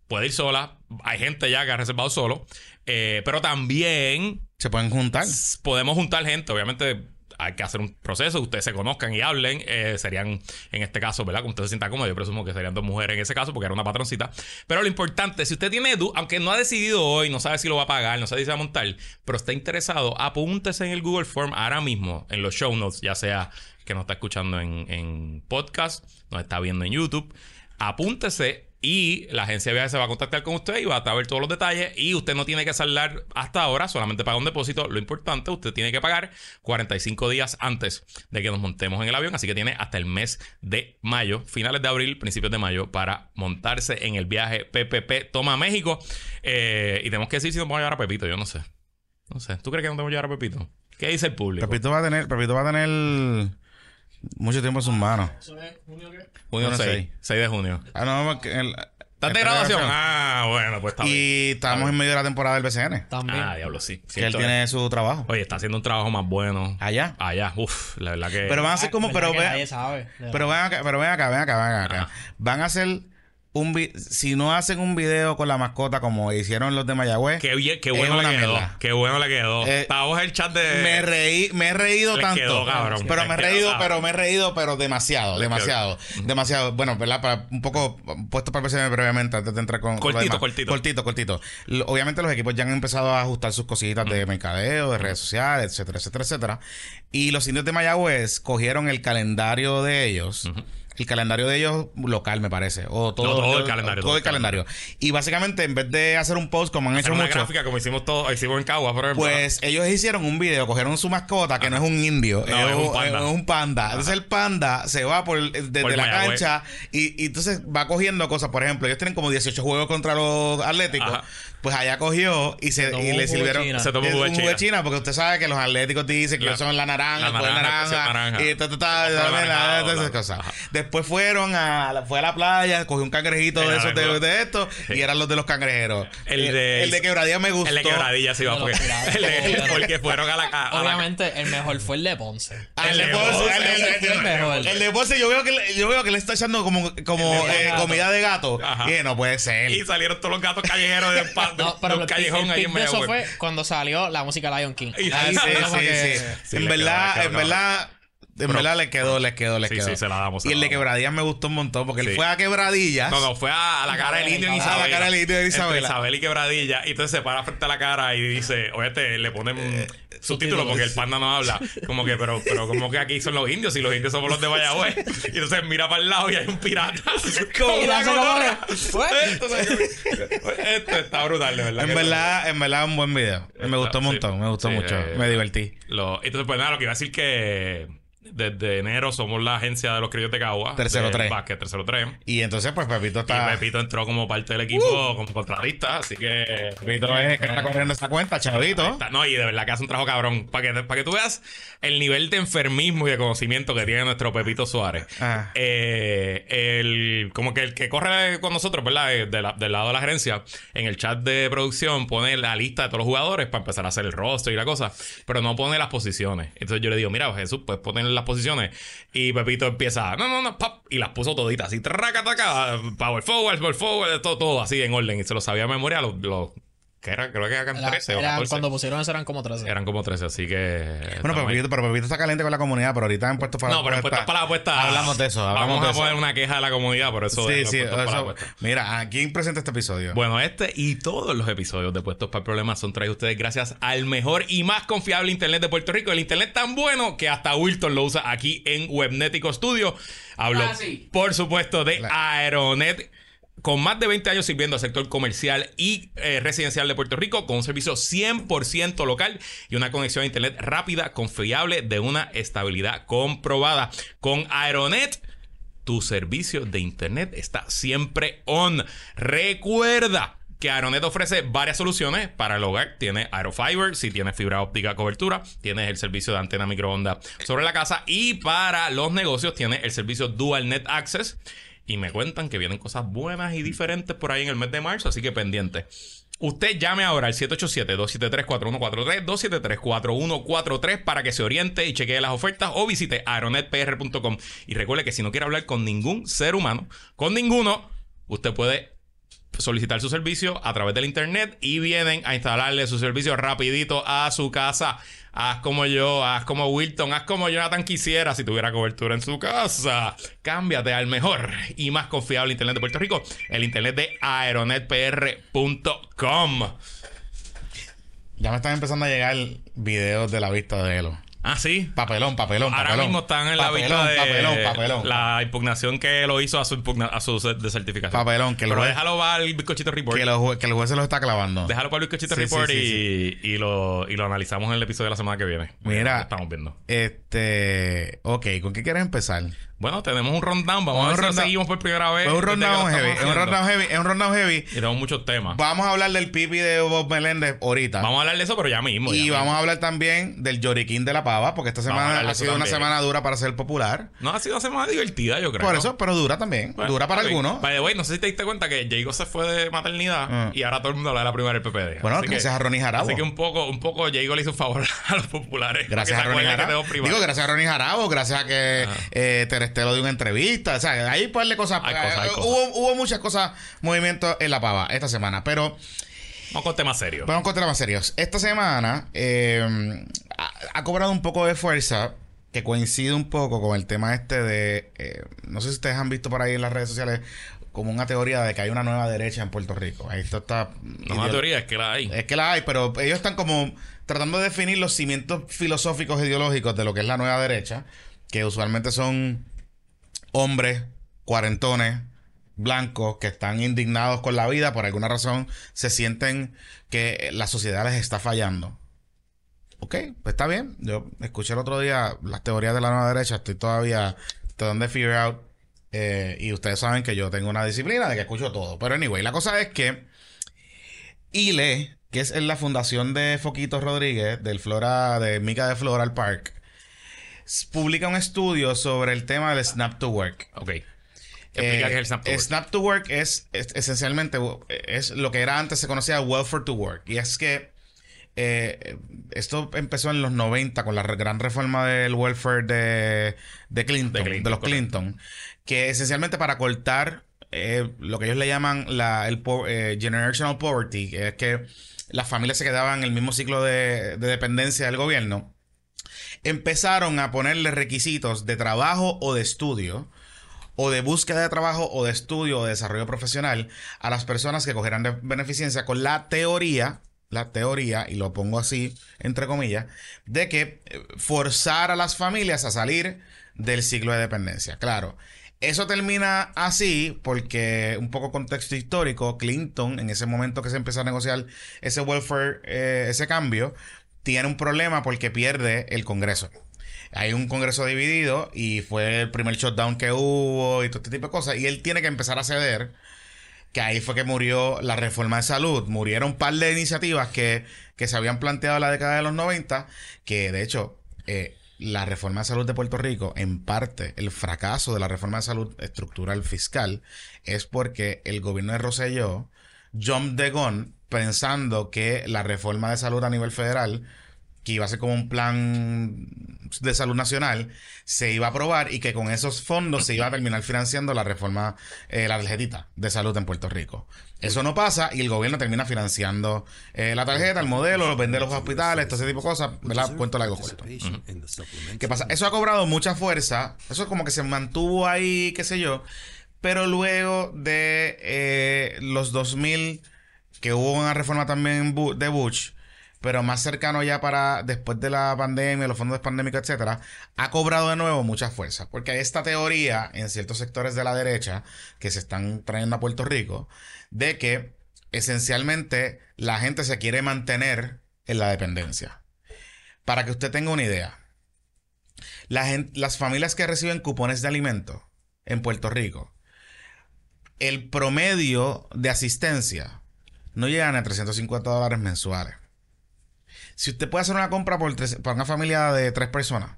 Puede ir sola. Hay gente ya que ha reservado solo. Eh, pero también Se pueden juntar. podemos juntar gente. Obviamente hay que hacer un proceso, ustedes se conozcan y hablen. Eh, serían, en este caso, ¿verdad? Como usted se sienta cómodo, yo presumo que serían dos mujeres en ese caso, porque era una patroncita. Pero lo importante, si usted tiene aunque no ha decidido hoy, no sabe si lo va a pagar, no sabe si va a montar, pero está interesado, apúntese en el Google Form ahora mismo, en los show notes, ya sea que nos está escuchando en, en podcast, nos está viendo en YouTube. Apúntese y la agencia de viajes se va a contactar con usted y va a ver todos los detalles. Y usted no tiene que saldar hasta ahora, solamente paga un depósito. Lo importante, usted tiene que pagar 45 días antes de que nos montemos en el avión. Así que tiene hasta el mes de mayo, finales de abril, principios de mayo, para montarse en el viaje PPP Toma México. Eh, y tenemos que decir si nos vamos a llevar a Pepito. Yo no sé. No sé. ¿Tú crees que no tenemos que llevar a Pepito? ¿Qué dice el público? Pepito va a tener, Pepito va a tener mucho tiempo en sus manos. ¿Eso es junio qué? Junio Junio 6. seis. 6 de junio. Ah, no, porque el- ¿Estás de graduación? Ah, bueno, pues está bien. Y estamos en medio de la temporada del BCN. También. Ah, diablo, sí. Que él tiene su trabajo. Oye, está haciendo un trabajo más bueno. Allá. Allá, uff, la verdad que. Pero van a ser como, ¿verdad pero ven, pero ven acá, pero ven acá, ven acá, ven acá. Van a ser un vi- si no hacen un video con la mascota como hicieron los de Mayagüez, Qué, bien- qué bueno le quedó. mierda. Qué bueno le quedó. Eh, el chat de. me reí, me he reído Le tanto. quedó, cabrón. Pero me he reído, cabrón. pero me he reído, pero demasiado, Le demasiado, demasiado. Bueno, ¿verdad? Para un poco puesto para verse brevemente antes de entrar con Cortito, cortito. cortito, cortito. Obviamente los equipos ya han empezado a ajustar sus cositas de mercadeo, de redes sociales, etcétera, etcétera, etcétera. Y los indios de Mayagüez cogieron el calendario de ellos. El calendario de ellos local, me parece. O todo, No, todo el calendario, Todo el calendario. Y básicamente, en vez de hacer un post como han Hacer hecho una muchos, gráfica como hicimos todos, hicimos en Cagua, por ejemplo. pues ellos hicieron un video, cogieron su mascota, que no es un indio, No, es un panda. es un panda. Entonces el panda se va por desde Por la cancha y, y entonces va cogiendo cosas. Por ejemplo, ellos tienen como 18 juegos contra los Atléticos. Ajá. Pues allá cogió y, se, y le sirvieron China. Se tomó es un jugo de jugo de China. Porque usted sabe que los Atléticos dicen que La- son la naranja, la naranja, y todas esas cosas. Después fueron a la, fue a la playa, cogió un cangrejito de esos de, estos y eran los de los cangrejeros. El de- el de quebradilla me gustó. el de quebradilla se iba los porque, piratas. el de- porque fueron a la a- a la- Obviamente, el mejor fue el de Ponce. Ah, El de Ponce, el de- Ponce, yo veo que le, yo veo que le está echando como, eh, comida de gato. Y no puede ser. y salieron todos los gatos callejeros de, de- No, pero de un el, callejón el ahí pic en de eso fue cuando salió la música Lion King. Y- Ah, Ahí sí, fue como sí, que- sí. Sí, en verdad, en verdad, en verdad le quedó, le quedó, le Sí, quedó. sí, se la damos, se Y el de quebradillas me gustó un montón porque Sí. él fue a quebradillas. No, no, fue a, a la cara del indio en Ah, Isabela. la cara del indio en Entre Isabela. Isabel y Quebradilla. Y entonces se para frente a la cara y dice, oye, le ponen Eh, subtítulos porque el panda no habla. Como que, pero, pero como que aquí son los indios y los indios somos los de Mayagüez. Y entonces mira para el lado y hay un pirata. <laughs> Con Y <laughs> una Esto está brutal, de verdad. En verdad, en verdad, un buen video. Me gustó un sí. montón, me gustó Sí, mucho. eh, me divertí. Lo- entonces, pues nada, lo que iba a decir que desde enero somos la agencia de los criollos de Cagua. Tercero de tres. Básquet, tercero 3. Y entonces, pues Pepito Y está. Pepito entró como parte del equipo, como contratista, así que... Pepito es que está corriendo esa cuenta, chavito. No, y de verdad que hace un trabajo cabrón. Para que, para que tú veas el nivel de enfermismo y de conocimiento que tiene nuestro Pepito Suárez. Ah. Eh, el, como que el que corre con nosotros, ¿verdad? Eh, de la- del lado de la gerencia, en el chat de producción pone la lista de todos los jugadores para empezar a hacer el rostro y la cosa, pero no pone las posiciones. Entonces yo le digo, mira, Jesús, pues ponen las posiciones. Y Pepito empieza, no, no, no, y las puso toditas, así, traca, traca, power forward, power forward, todo, todo así en orden. Y se lo sabía de memoria los, los que era, creo que eran Era- 13 o eran- 14. cuando pusieron eso eran como 13. Eran como 13, así que. Bueno, pero. Pepito, pero Pepito está caliente con la comunidad, pero ahorita han puesto para No, pero en puestas para la apuesta. Hablamos de eso, hablamos Vamos de a eso. poner una queja de la comunidad por eso. Sí, sí. eso-. Mira, ¿a quién presenta este episodio? Bueno, este y todos los episodios de Puestos para el Problema son traídos a ustedes gracias al mejor y más confiable Internet de Puerto Rico. El Internet tan bueno que hasta Wilton lo usa aquí en Webnético Studio. Hablo, Ah, sí. por supuesto, de Aeronet. Con más de 20 años sirviendo al sector comercial y eh, residencial de Puerto Rico, con un servicio 100% local y una conexión a Internet rápida, confiable, de una estabilidad comprobada. Con Aeronet, tu servicio de internet está siempre on. Recuerda que Aeronet ofrece varias soluciones para el hogar. Tiene Aerofiber, si tienes fibra óptica cobertura, tienes el servicio de antena microondas sobre la casa y para los negocios tiene el servicio Dual Net Access. Y me cuentan que vienen cosas buenas y diferentes por ahí en el mes de marzo, así que pendiente. Usted llame ahora al 787-273-4143, 273-4143 para que se oriente y chequee las ofertas o visite aeronetpr.com. Y recuerde que si no quiere hablar con ningún ser humano, con ninguno, usted puede solicitar su servicio a través del internet y vienen a instalarle su servicio rapidito a su casa. Haz como yo, haz como Wilton, haz como Jonathan quisiera si tuviera cobertura en su casa. Cámbiate al mejor y más confiable internet de Puerto Rico, el internet de aeronetpr.com. Ya me están empezando a llegar videos de la vista de Elo. Ah, sí. Papelón, papelón, Ahora papelón. mismo están en la vista de Papelón, papelón. la impugnación que lo hizo a su, impugna- a su de certificación. Papelón, que el Pero juez- déjalo va al bizcochito report. Que, jue- que el juez se los está clavando. Déjalo para el bizcochito Sí, report sí, y, y lo, y lo analizamos en el episodio de la semana que viene. Mira. Lo estamos viendo. Este. Ok, ¿con qué quieres empezar? Bueno, tenemos un rundown. Vamos Un a ver si seguimos por primera vez. Es un rundown heavy, es un rundown heavy, es un rundown heavy. Y tenemos muchos temas. Vamos a hablar del pipi de Bob Meléndez ahorita. Vamos a hablar de eso, pero ya mismo. y vamos a hablar también del lloriquín de la pava, porque esta semana ha sido una semana dura para ser popular. No, ha sido una semana divertida, yo creo. Por eso, pero dura también. Bueno, dura para algunos. The way, no sé si te diste cuenta que Jago se fue de maternidad Ah. y ahora todo el mundo habla de la primera del PPD. Bueno, Así que- gracias a Ronnie Jarabo. Así que un poco, un poco Jago le hizo un favor <laughs> a los populares. Gracias a Ronnie Jarabo. Digo, gracias a Ronnie Jarabo, gracias a que Ah. eh, este lo de una entrevista. O sea, ahí par de cosas. Hay cosas, hay eh, cosas. Hubo, hubo muchas cosas, movimientos en la pava esta semana. Pero Vamos con temas serios. vamos con temas serios. Esta semana eh, ha, ha cobrado un poco de fuerza que coincide un poco con el tema este de. eh, no sé si ustedes han visto por ahí en las redes sociales como una teoría de que hay una nueva derecha en Puerto Rico. Ahí esto está. No es una teoría, es que la hay. Es que la hay, pero ellos están como tratando de definir los cimientos filosóficos e ideológicos de lo que es la nueva derecha, que usualmente son hombres, cuarentones, blancos, que están indignados con la vida, por alguna razón se sienten que la sociedad les está fallando. Ok, pues está bien. Yo escuché el otro día las teorías de la nueva derecha, estoy todavía tratando de figure out. eh, y ustedes saben que yo tengo una disciplina de que escucho todo. Pero anyway, la cosa es que ILE, que es en la fundación de Foquito Rodríguez, del Flora, de Mica de Floral Park, publica un estudio sobre el tema del Snap to Work. Ok. Eh, el Snap to Work. Snap to Work es, es- esencialmente es lo que era antes se conocía Welfare to Work. Y es que eh, esto empezó en los 90 con la gran reforma del welfare de, de Clinton, de, los correcto. Clinton, que esencialmente para cortar eh, lo que ellos le llaman la, el eh, generational poverty, que es que las familias se quedaban en el mismo ciclo de, de dependencia del gobierno, empezaron a ponerle requisitos de trabajo o de estudio o de búsqueda de trabajo o de estudio o de desarrollo profesional a las personas que cogieran de beneficencia con la teoría, la teoría, y lo pongo así entre comillas, de que eh, forzar a las familias a salir del ciclo de dependencia. Claro. Eso termina así porque, un poco contexto histórico, Clinton, en ese momento que se empezó a negociar ese welfare, eh, ese cambio, tiene un problema porque pierde el Congreso. Hay un Congreso dividido y fue el primer shutdown que hubo y todo este tipo de cosas. Y él tiene que empezar a ceder, que ahí fue que murió la reforma de salud. Murieron un par de iniciativas que, que se habían planteado en la década de los 90, que de hecho eh, la reforma de salud de Puerto Rico, en parte el fracaso de la reforma de salud estructural fiscal, es porque el gobierno de Rosselló, John Degon, pensando que la reforma de salud a nivel federal que iba a ser como un plan de salud nacional, se iba a aprobar y que con esos fondos se iba a terminar financiando la reforma, eh, la tarjetita de salud en Puerto Rico. Eso no pasa y el gobierno termina financiando eh, la tarjeta, el modelo, vende los hospitales, todo ese tipo de cosas, ¿verdad? Cuento largo corto. ¿Qué pasa? Eso ha cobrado mucha fuerza, eso como que se mantuvo ahí, qué sé yo, pero luego de eh, los 2000, que hubo una reforma también de Bush, pero más cercano ya para después de la pandemia, los fondos pandémicos, etcétera, ha cobrado de nuevo mucha fuerza. Porque hay esta teoría en ciertos sectores de la derecha que se están trayendo a Puerto Rico de que esencialmente la gente se quiere mantener en la dependencia. Para que usted tenga una idea, las familias que reciben cupones de alimento en Puerto Rico, el promedio de asistencia no llegan a 350 dólares mensuales. Si usted puede hacer una compra por tres- para una familia de tres personas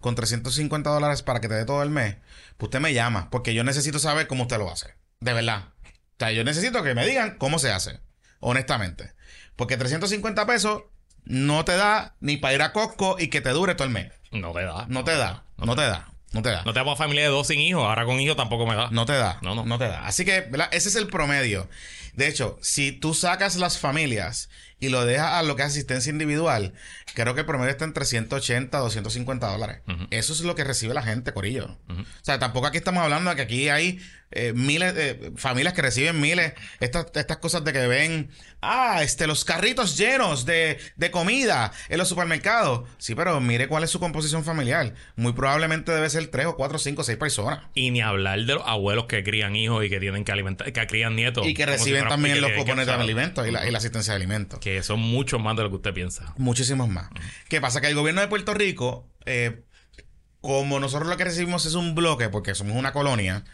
con 350 dólares para que te dé todo el mes, pues usted me llama, porque yo necesito saber cómo usted lo hace. De verdad. O sea, yo necesito que me digan cómo se hace. Honestamente. Porque 350 pesos no te da ni para ir a Costco y que te dure todo el mes. No te da. No te da. No te da. No te da. No tenemos familia de dos sin hijos. Ahora con hijos tampoco me da. No te da. No, no. No te da. Así que, ¿verdad? Ese es el promedio. De hecho, si tú sacas las familias y lo dejas a lo que es asistencia individual, creo que el promedio está entre 180 a 250 dólares. Eso es lo que recibe la gente, Corillo. O sea, tampoco aquí estamos hablando de que aquí hay eh, miles de familias que reciben miles. Estas, estas cosas de que ven, ah, este, los carritos llenos de, de comida en los supermercados. Sí, pero mire cuál es su composición familiar. Muy probablemente debe ser 3 o 4, 5, 6 personas. Y ni hablar de los abuelos que crían hijos y que tienen que alimentar, que crían nietos. Y que si reciben también que los cupones de alimentos y la, y la asistencia de alimentos. Que son muchos más de lo que usted piensa. Muchísimos más. ¿Qué pasa? Que el gobierno de Puerto Rico, eh, como nosotros lo que recibimos es un bloque, porque somos una colonia,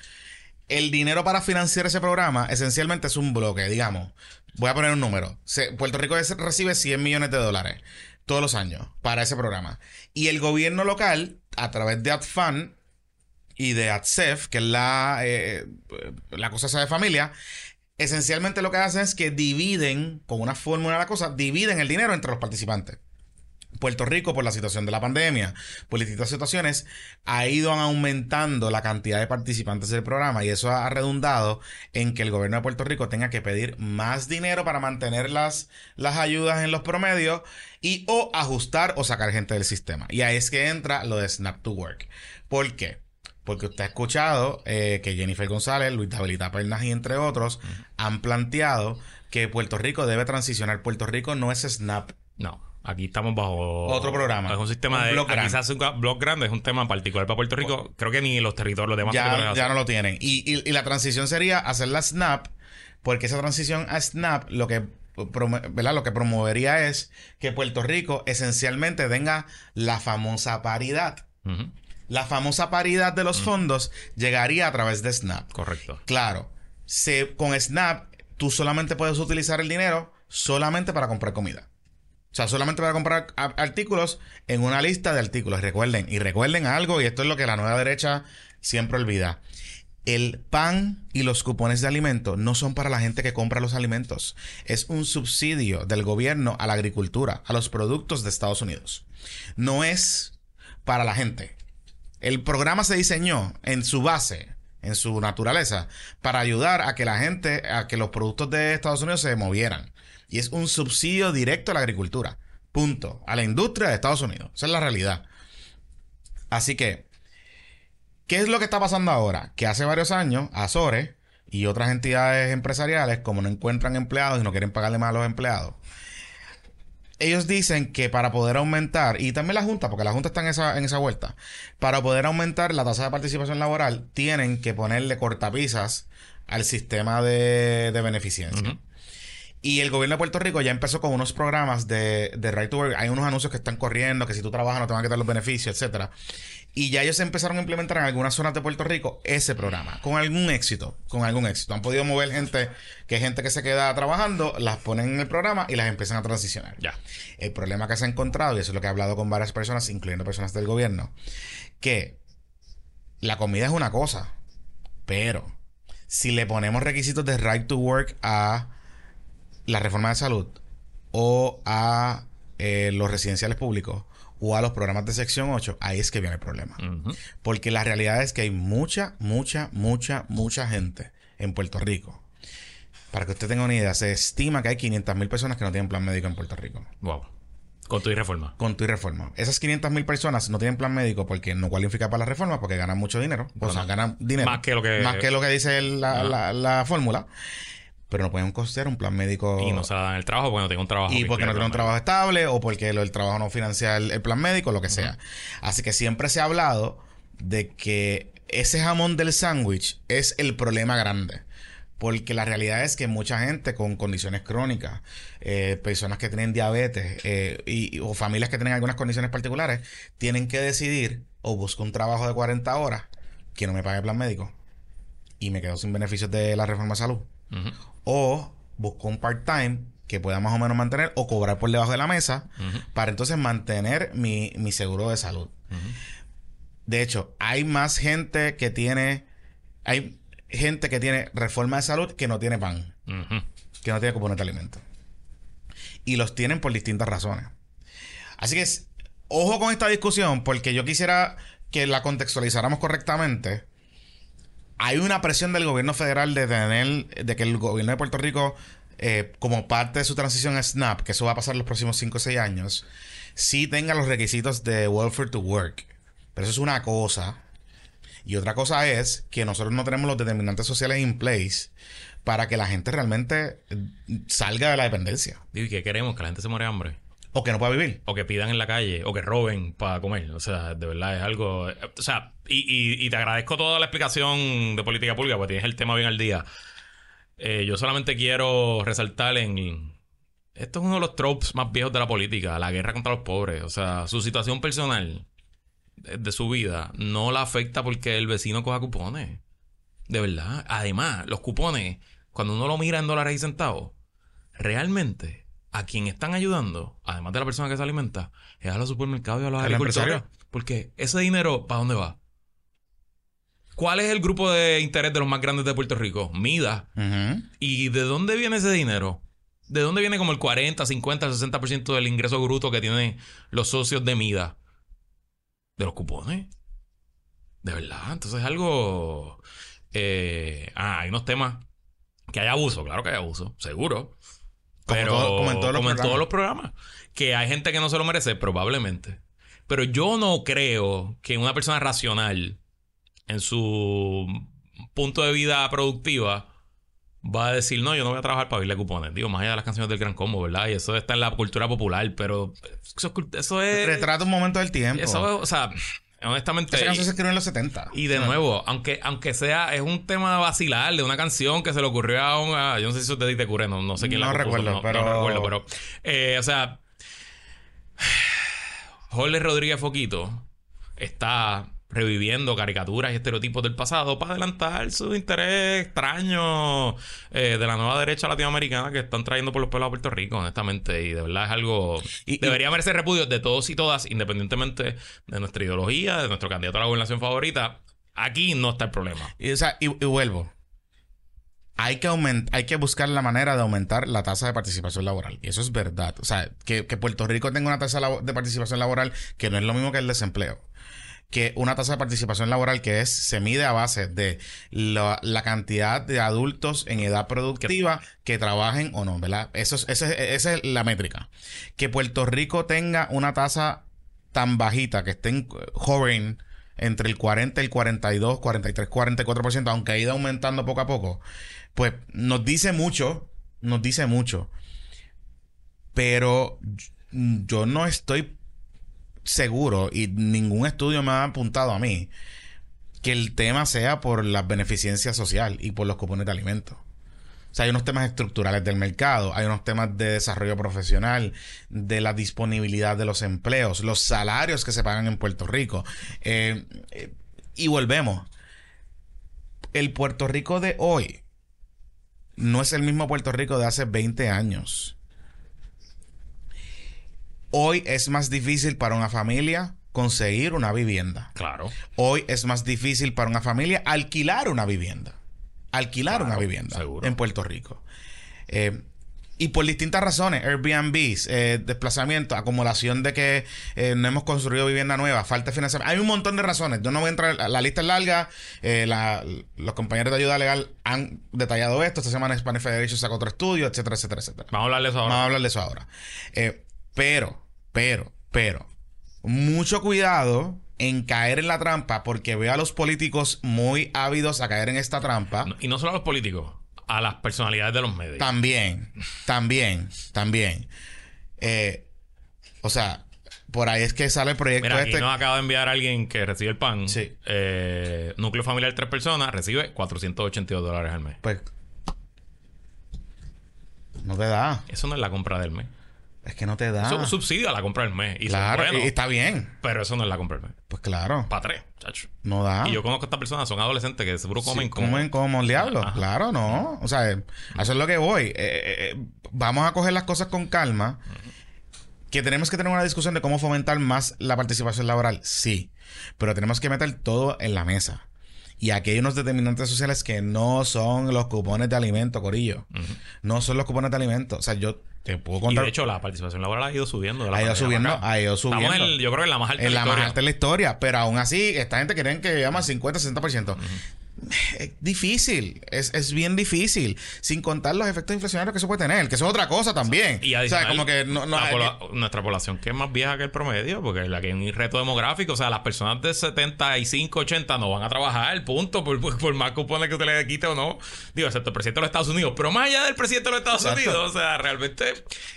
el dinero para financiar ese programa esencialmente es un bloque, digamos. Voy a poner un número. Puerto Rico recibe 100 millones de dólares todos los años para ese programa. Y el gobierno local, a través de AdFan y de AdSEF, que es la, eh, la cosa esa de familia, esencialmente lo que hacen es que dividen, con una fórmula de la cosa, dividen el dinero entre los participantes. Puerto Rico, por la situación de la pandemia, por distintas situaciones, ha ido aumentando la cantidad de participantes del programa y eso ha redundado en que el gobierno de Puerto Rico tenga que pedir más dinero para mantener las, las ayudas en los promedios y o ajustar o sacar gente del sistema. Y ahí es que entra lo de Snap to Work. ¿Por qué? Porque usted ha escuchado eh, que Jennifer González, Luis Tabelita Pernas y entre otros han planteado que Puerto Rico debe transicionar. Puerto Rico no es Snap. No. Aquí estamos bajo Otro programa. Es un sistema Un de. hace un blog grande, es un tema particular para Puerto Rico. Creo que ni los territorios, los demás ya, territorios ya hacen. no lo tienen. Y, y- y la transición sería hacer la Snap, porque esa transición a Snap lo que, ¿verdad? lo que promovería es que Puerto Rico esencialmente tenga la famosa paridad. La famosa paridad de los fondos llegaría a través de Snap. Correcto. Claro, se, con Snap tú solamente puedes utilizar el dinero solamente para comprar comida. O sea, solamente para comprar artículos en una lista de artículos. Recuerden, y recuerden algo, y esto es lo que la nueva derecha siempre olvida. El pan y los cupones de alimentos no son para la gente que compra los alimentos. Es un subsidio del gobierno a la agricultura, a los productos de Estados Unidos. No es para la gente. El programa se diseñó en su base, en su naturaleza, para ayudar a que la gente, a que los productos de Estados Unidos se movieran. Y es un subsidio directo a la agricultura. Punto. A la industria de Estados Unidos. Esa es la realidad. Así que, ¿qué es lo que está pasando ahora? Que hace varios años, Azores y otras entidades empresariales, como no encuentran empleados y no quieren pagarle más a los empleados, ellos dicen que para poder aumentar, y también la Junta, porque la Junta está en esa, vuelta, para poder aumentar la tasa de participación laboral, tienen que ponerle cortapisas al sistema de, de beneficencia. Y el gobierno de Puerto Rico ya empezó con unos programas de, de Right to Work. Hay unos anuncios que están corriendo, que si tú trabajas no te van a quitar los beneficios, etcétera. Y ya ellos empezaron a implementar en algunas zonas de Puerto Rico ese programa, con algún éxito, con algún éxito. Han podido mover gente, que gente que se queda trabajando, las ponen en el programa y las empiezan a transicionar. Ya. El problema que se ha encontrado, y eso es lo que he hablado con varias personas, incluyendo personas del gobierno, que la comida es una cosa, pero si le ponemos requisitos de right to work a la reforma de salud o a eh, los residenciales públicos o a los programas de sección 8, ahí es que viene el problema. Porque la realidad es que hay mucha, mucha, mucha, mucha gente en Puerto Rico. Para que usted tenga una idea, se estima que hay 500 mil personas que no tienen plan médico en Puerto Rico. Wow. Con tu y reforma. Con tu y reforma. Esas 500 mil personas no tienen plan médico porque no cualifican para la reforma, porque ganan mucho dinero. O sea, ganan dinero. Más que lo que- Más que lo que dice la, la- la fórmula. Pero no pueden costear un plan médico. Y no se dan el trabajo porque no tengo un trabajo. Y que porque no incluya tiene un trabajo estable o porque el trabajo no financia el, el plan médico, lo que sea. Así que siempre se ha hablado de que ese jamón del sándwich es el problema grande. Porque la realidad es que mucha gente con condiciones crónicas, eh, personas que tienen diabetes eh, y, o familias que tienen algunas condiciones particulares, tienen que decidir o busco un trabajo de 40 horas que no me pague el plan médico y me quedo sin beneficios de la reforma de salud Ujú. O busco un part-time que pueda más o menos mantener o cobrar por debajo de la mesa para entonces mantener mi, mi seguro de salud. De hecho, hay más gente que tiene, hay gente que tiene reforma de salud que no tiene pan, que no tiene cupones de alimento. Y los tienen por distintas razones. Así que, ojo con esta discusión porque yo quisiera que la contextualizáramos correctamente. Hay una presión del gobierno federal de tener, de que el gobierno de Puerto Rico, eh, como parte de su transición SNAP, que eso va a pasar los próximos 5 o 6 años, sí tenga los requisitos de Welfare to Work. Pero eso es una cosa. Y otra cosa es que nosotros no tenemos los determinantes sociales in place para que la gente realmente eh, salga de la dependencia. ¿y qué queremos? Que la gente se muere de hambre. O que no pueda vivir. O que pidan en la calle, o que roben para comer. O sea, de verdad es algo. O sea, y te agradezco toda la explicación de política pública, porque tienes el tema bien al día. Eh, yo solamente quiero resaltar en. Esto es uno de los tropes más viejos de la política, la guerra contra los pobres. O sea, su situación personal de, de su vida no la afecta porque el vecino coja cupones. De verdad. Además, los cupones, cuando uno lo mira en dólares y centavos, realmente a quien están ayudando, además de la persona que se alimenta, es a los supermercados y a los ¿El agricultores. Porque ese dinero, ¿para dónde va? ¿Cuál es el grupo de interés de los más grandes de Puerto Rico? Mida. ¿Y de dónde viene ese dinero? ¿De dónde viene como el 40, 50, 60% del ingreso bruto que tienen los socios de Mida? De los cupones. De verdad. Entonces es algo. eh, ah, hay unos temas que hay abuso, claro que hay abuso, seguro. Como Pero todo- como en todos los programas. los programas. Que hay gente que no se lo merece, probablemente. Pero yo no creo que una persona racional en su punto de vida productiva va a decir, no, yo no voy a trabajar para verle cupones. Digo, más allá de las canciones del Gran Combo, ¿verdad? Y eso está en la cultura popular, pero eso, es cult- eso es... Retrata un momento del tiempo. Eso es, o sea, honestamente... Esa canción se escribió en los 70. Y de nuevo, aunque, aunque sea, es un tema vacilar de una canción que se le ocurrió a un. a- yo no sé si eso te te ocurre, no, no sé quién la No compuso, recuerdo, no, pero- no recuerdo, pero. eh, o sea. <sighs> Jorge Rodríguez Foquito está reviviendo caricaturas y estereotipos del pasado para adelantar su interés extraño eh, de la nueva derecha latinoamericana que están trayendo por los pueblos a Puerto Rico, honestamente. Y de verdad es algo... Y- y- debería merecer repudio de todos y todas, independientemente de nuestra ideología, de nuestro candidato a la gobernación favorita. Aquí no está el problema. Y, o sea, y, y vuelvo. Hay que, hay que buscar la manera de aumentar la tasa de participación laboral. Y eso es verdad. O sea, que, que Puerto Rico tenga una tasa de participación laboral que no es lo mismo que el desempleo. Que una tasa de participación laboral que es, se mide a base de la, cantidad de adultos en edad productiva que trabajen o no, ¿verdad? Eso es, esa es- la métrica. Que Puerto Rico tenga una tasa tan bajita que estén hovering entre el 40, el 42, 43, 44%, aunque ha ido aumentando poco a poco, pues nos dice mucho, nos dice mucho. Pero yo no estoy seguro y ningún estudio me ha apuntado a mí que el tema sea por la beneficencia social y por los cupones de alimentos. O sea, hay unos temas estructurales del mercado, hay unos temas de desarrollo profesional, de la disponibilidad de los empleos, los salarios que se pagan en Puerto Rico. Eh, eh, y volvemos. El Puerto Rico de hoy no es el mismo Puerto Rico de hace 20 años. Hoy es más difícil para una familia conseguir una vivienda. Claro. Hoy es más difícil para una familia alquilar una vivienda. Alquilar Claro, una vivienda seguro. en Puerto Rico. Eh, y por distintas razones, Airbnbs, eh, desplazamiento, acumulación de que eh, no hemos construido vivienda nueva, falta de financiamiento. Hay un montón de razones. Yo no voy a entrar, la, la lista es larga. eh, la- los compañeros de ayuda legal han detallado esto. Esta semana Spanish Federation sacó otro estudio, etcétera, etcétera, etcétera. Vamos a hablar de eso Vamos a ahora. hablar de eso ahora. Pero, pero, pero, mucho cuidado en caer en la trampa porque veo a los políticos muy ávidos a caer en esta trampa. No- Y no solo a los políticos, a las personalidades de los medios. También, también, también. Eh, o sea, por ahí es que sale el proyecto Mira, aquí este. nos acaba de enviar alguien que recibe el pan. Sí. Eh, núcleo familiar tres personas, recibe 482 dólares al mes. Pues. No te da. Eso no es la compra del mes. Es que no te da. Eso es un subsidio a la compra del mes. Y claro, está bien. pero eso no es la compra del mes. Pues claro. Para tres, chacho. No da. Y yo conozco a estas personas, son adolescentes que seguro comen Sí, como... comen como el diablo. Ajá. Claro, no. O sea, eso es lo que voy. Eh, eh, eh, vamos a coger las cosas con calma. Que tenemos que tener una discusión de cómo fomentar más la participación laboral. Sí. Pero tenemos que meter todo en la mesa. Y aquí hay unos determinantes sociales que no son los cupones de alimento, Corillo. No son los cupones de alimento. O sea, yo te puedo Y de hecho, la participación laboral ha ido subiendo. Ha ido subiendo, ha ido Estamos subiendo. en yo creo que en la más alta en de la más historia. alta de la historia. Pero aún así, esta gente creen que llama 50, 60%. Es difícil, es, es bien difícil, sin contar los efectos inflacionarios que eso puede tener, que eso es otra cosa también. Y o sea, como que no, no la hay- pola- nuestra población que es más vieja que el promedio, porque la que es un reto demográfico, o sea, las personas de 75, 80 no van a trabajar, punto, por, por, por más cupones que usted le quite o no. Digo, excepto el presidente de los Estados Unidos, pero más allá del presidente de los Estados Exacto. Unidos, o sea, realmente,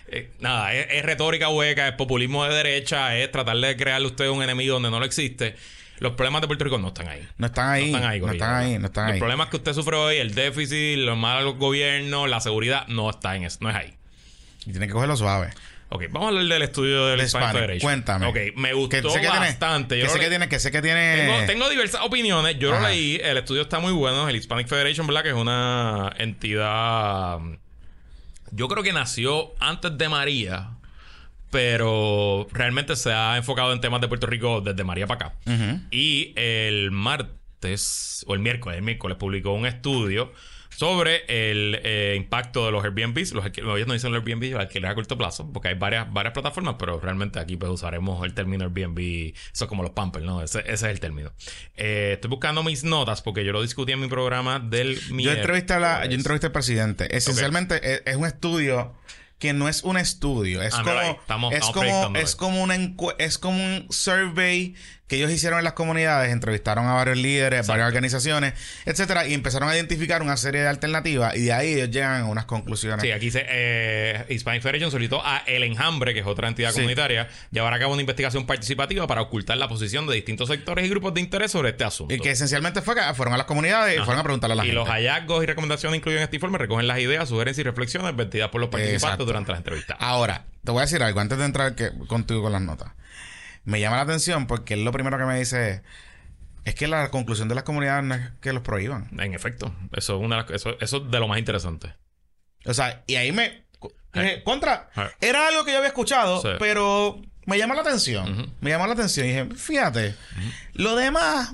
eh, nada, es, es retórica hueca, es populismo de derecha, es tratar de crearle a usted un enemigo donde no lo existe. Los problemas de Puerto Rico no están ahí. no están ahí, No están ahí, no están ahí, no están Los ahí. problemas que usted sufre hoy, el déficit, los malos gobiernos, la seguridad, no está en eso, no es ahí. Y tienen que cogerlo suave. Ok, vamos a hablar del estudio del De Hispanic Federation. cuéntame. Ok, me Que gustó que tiene- bastante. Yo que sé que tiene, que sé que tiene. tengo, tengo diversas opiniones. Yo lo leí. El estudio está muy bueno. El Hispanic Federation, ¿verdad? Que es una entidad... Yo creo que nació antes de María. Pero realmente se ha enfocado en temas de Puerto Rico desde María para acá. Y el martes, o el miércoles, el miércoles publicó un estudio sobre el eh, impacto de los Airbnbs. Los, ellos no dicen los Airbnb, los alquileres a corto plazo, porque hay varias, varias plataformas, pero realmente aquí pues usaremos el término Airbnb. Eso es como los Pampers, ¿no? Ese, ese es el término. Eh, estoy buscando mis notas porque yo lo discutí en mi programa del Yo entrevisté, a la, yo entrevisté al presidente. Esencialmente es, es un estudio que no es un estudio. Es Ah, como, ahí. Estamos- es, como, es ahí. como una es como un survey que ellos hicieron en las comunidades, entrevistaron a varios líderes, varias organizaciones, etcétera, y empezaron a identificar una serie de alternativas y de ahí ellos llegan a unas conclusiones. Sí, aquí dice eh, Hispanic Federation solicitó a El Enjambre, que es otra entidad Sí. comunitaria, llevar a cabo una investigación participativa para ocultar la posición de distintos sectores y grupos de interés sobre este asunto. Y que esencialmente fue que fueron a las comunidades y fueron a preguntarle a la y gente. los hallazgos y recomendaciones incluidos en este informe recogen las ideas, sugerencias y reflexiones vertidas por los participantes Exacto. durante las entrevistas. Ahora, te voy a decir algo antes de entrar que- contigo con las notas. Me llama la atención porque él lo primero que me dice es, es que la conclusión de las comunidades no es que los prohíban. En efecto, eso es, una, eso, eso es de lo más interesante. O sea, y ahí me... dije, Ay. contra, Ay. era algo que yo había escuchado, Sí. pero me llama la atención. Me llama la atención. Y dije, fíjate, lo demás...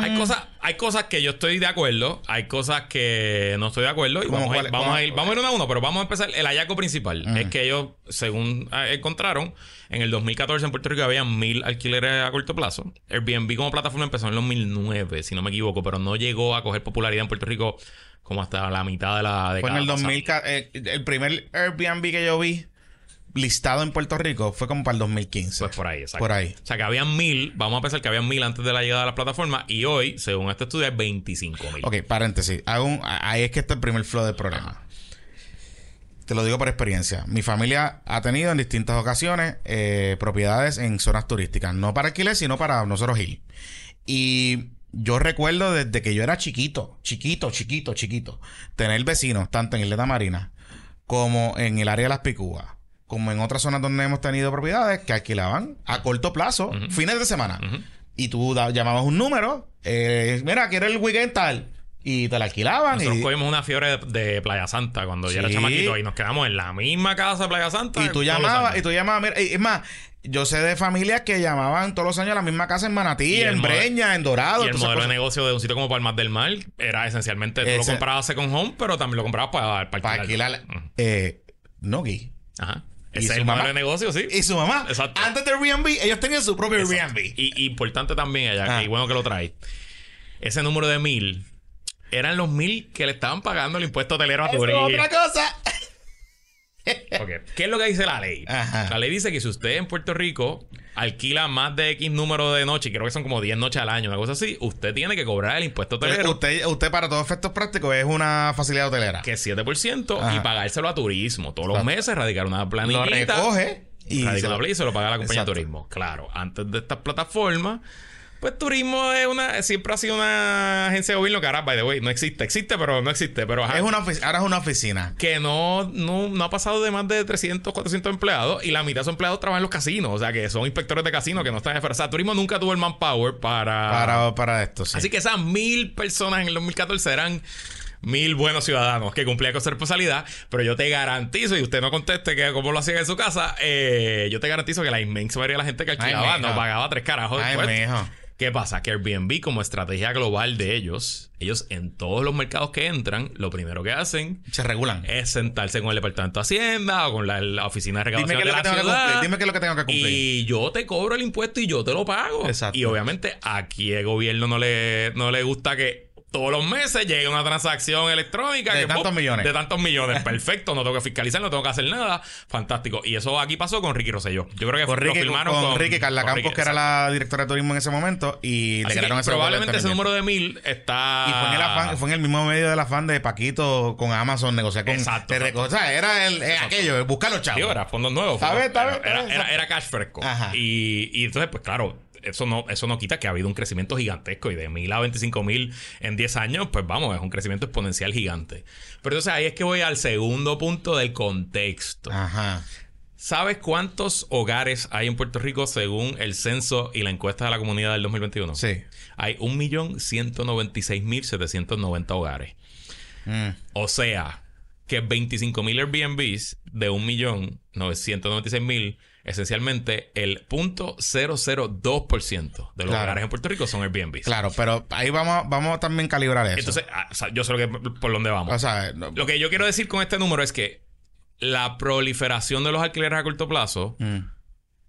Hay cosas, hay cosas que yo estoy de acuerdo, hay cosas que no estoy de acuerdo y ¿Cómo vamos, a ir, vamos a ir, vamos a ir uno a uno, pero vamos a empezar. El hallazgo principal es que ellos, según eh, encontraron, en el 2014 en Puerto Rico había mil alquileres a corto plazo. Airbnb como plataforma empezó en el 2009, si no me equivoco, pero no llegó a coger popularidad en Puerto Rico como hasta la mitad de la década. Fue en el pasada. 2000... eh, el primer Airbnb que yo vi listado en Puerto Rico fue como para el 2015. Pues por ahí, exacto. Por ahí. O sea que habían mil, vamos a pensar que habían mil antes de la llegada de las plataformas y hoy, según este estudio, hay 25 mil. Ok, paréntesis. Hago un- ahí es que está el primer flow del problema. Te lo digo por experiencia. Mi familia ha tenido en distintas ocasiones eh, propiedades en zonas turísticas. No para alquiler, sino para nosotros ir. Y yo recuerdo desde que yo era chiquito, chiquito, chiquito, chiquito, tener vecinos, tanto en Isleta Marina como en el área de las Picúas, como en otras zonas donde hemos tenido propiedades que alquilaban a corto plazo, fines de semana. Y tú llamabas un número, eh, mira, quiero el weekend tal. Y te la alquilaban. Nosotros y, cogimos una fiebre de, de Playa Santa cuando yo era Sí. chamaquito y nos quedamos en la misma casa de Playa Santa. y tú llamabas, y tú llamabas, mira, y- es más, yo sé de familias que llamaban todos los años a la misma casa en Manatí, en Breña, en Dorado. Y el modelo de negocio de un sitio como Palmas del Mar era esencialmente tú lo comprabas second home, pero también lo comprabas para, para Para alquilar. alquilar. Ujú. Eh, Nogi. Ajá. Es su el mamá- de negocio, sí. Y su mamá. Exacto. Antes de Airbnb, ellos tenían su propio Exacto. Airbnb. Y, importante también allá, Ah. y bueno que lo trae. Ese número de mil eran los mil que le estaban pagando el impuesto hotelero a Eso es otra cosa. Ok. ¿Qué es lo que dice la ley? Ajá. La ley dice que si usted en Puerto Rico alquila más de X número de noches, creo que son como 10 noches al año, una cosa así, usted tiene que cobrar el impuesto hotelero, Usted, usted, para todos efectos prácticos, es una facilidad hotelera. que es 7%, y pagárselo a turismo. Todos los meses radicar una Lo planillita. recoge y se lo- planilla y se lo paga la compañía Exacto. de turismo. Claro, antes de estas plataformas, pues turismo es una, siempre ha sido una agencia de gobierno que ahora, by the way, no existe. Existe, pero no existe. Pero ajá, Es una ahora es una oficina. que no, no, no ha pasado de más de 300, 400 empleados y la mitad de esos empleados trabajan en los casinos. O sea, que son inspectores de casinos que no están... O sea, turismo nunca tuvo el manpower para... Para, para esto, sí. Así que esas mil personas en el 2014 eran mil buenos ciudadanos que cumplían con su responsabilidad, pero yo te garantizo, y usted no conteste que como lo hacían en su casa, eh, yo te garantizo que la inmensa mayoría de la gente que alquilaba mijo. no pagaba tres carajos Ay. ¿Qué pasa? Que Airbnb, como estrategia global de ellos, ellos en todos los mercados que entran, lo primero que hacen Se regulan. es sentarse con el departamento de Hacienda o con la, la oficina de Dime recaudación qué es de lo que tengo que cumplir. Dime qué es lo que tengo que cumplir. Y yo te cobro el impuesto y yo te lo pago. Exacto. Y obviamente aquí el gobierno no le, no le gusta que todos los meses llegue una transacción electrónica. De que, tantos pop, millones. De tantos millones. <laughs> Perfecto. No tengo que fiscalizar, no tengo que hacer nada. Fantástico. Y eso aquí pasó con Ricky Rosselló. Yo creo que Con lo Ricky, filmaron con, Ricky Carla con Campos, Ricky, que era la directora de turismo en ese momento, y le Así que crearon ese probablemente ese número de mil está... Y fue en, el afán- fue en el mismo medio del afán de Paquito con Amazon negociar con. Exacto, te exacto. reco- o sea, era el, eh, aquello, buscar los chavos. Digo, era fondos nuevos. Era, era, era cash fresco. Ajá. Y, y entonces, pues claro, eso no, eso no quita que ha habido un crecimiento gigantesco y de mil a 25 mil en 10 años, pues vamos, es un crecimiento exponencial gigante. Pero entonces ahí es que voy al segundo punto del contexto. Ajá. ¿Sabes cuántos hogares hay en Puerto Rico según el censo y la encuesta de la comunidad del 2021? Sí. Hay 1.196.790 hogares. Mm. O sea, que 25.000 Airbnbs de 1.996.000 esencialmente el 0.002% de los Claro. hogares en Puerto Rico son Airbnb. Claro, pero ahí vamos, vamos a también calibrar eso. Entonces, ah, o sea, yo sé lo que, por dónde vamos. o sea, no- Lo que yo quiero decir con este número es que la proliferación de los alquileres a corto plazo mm.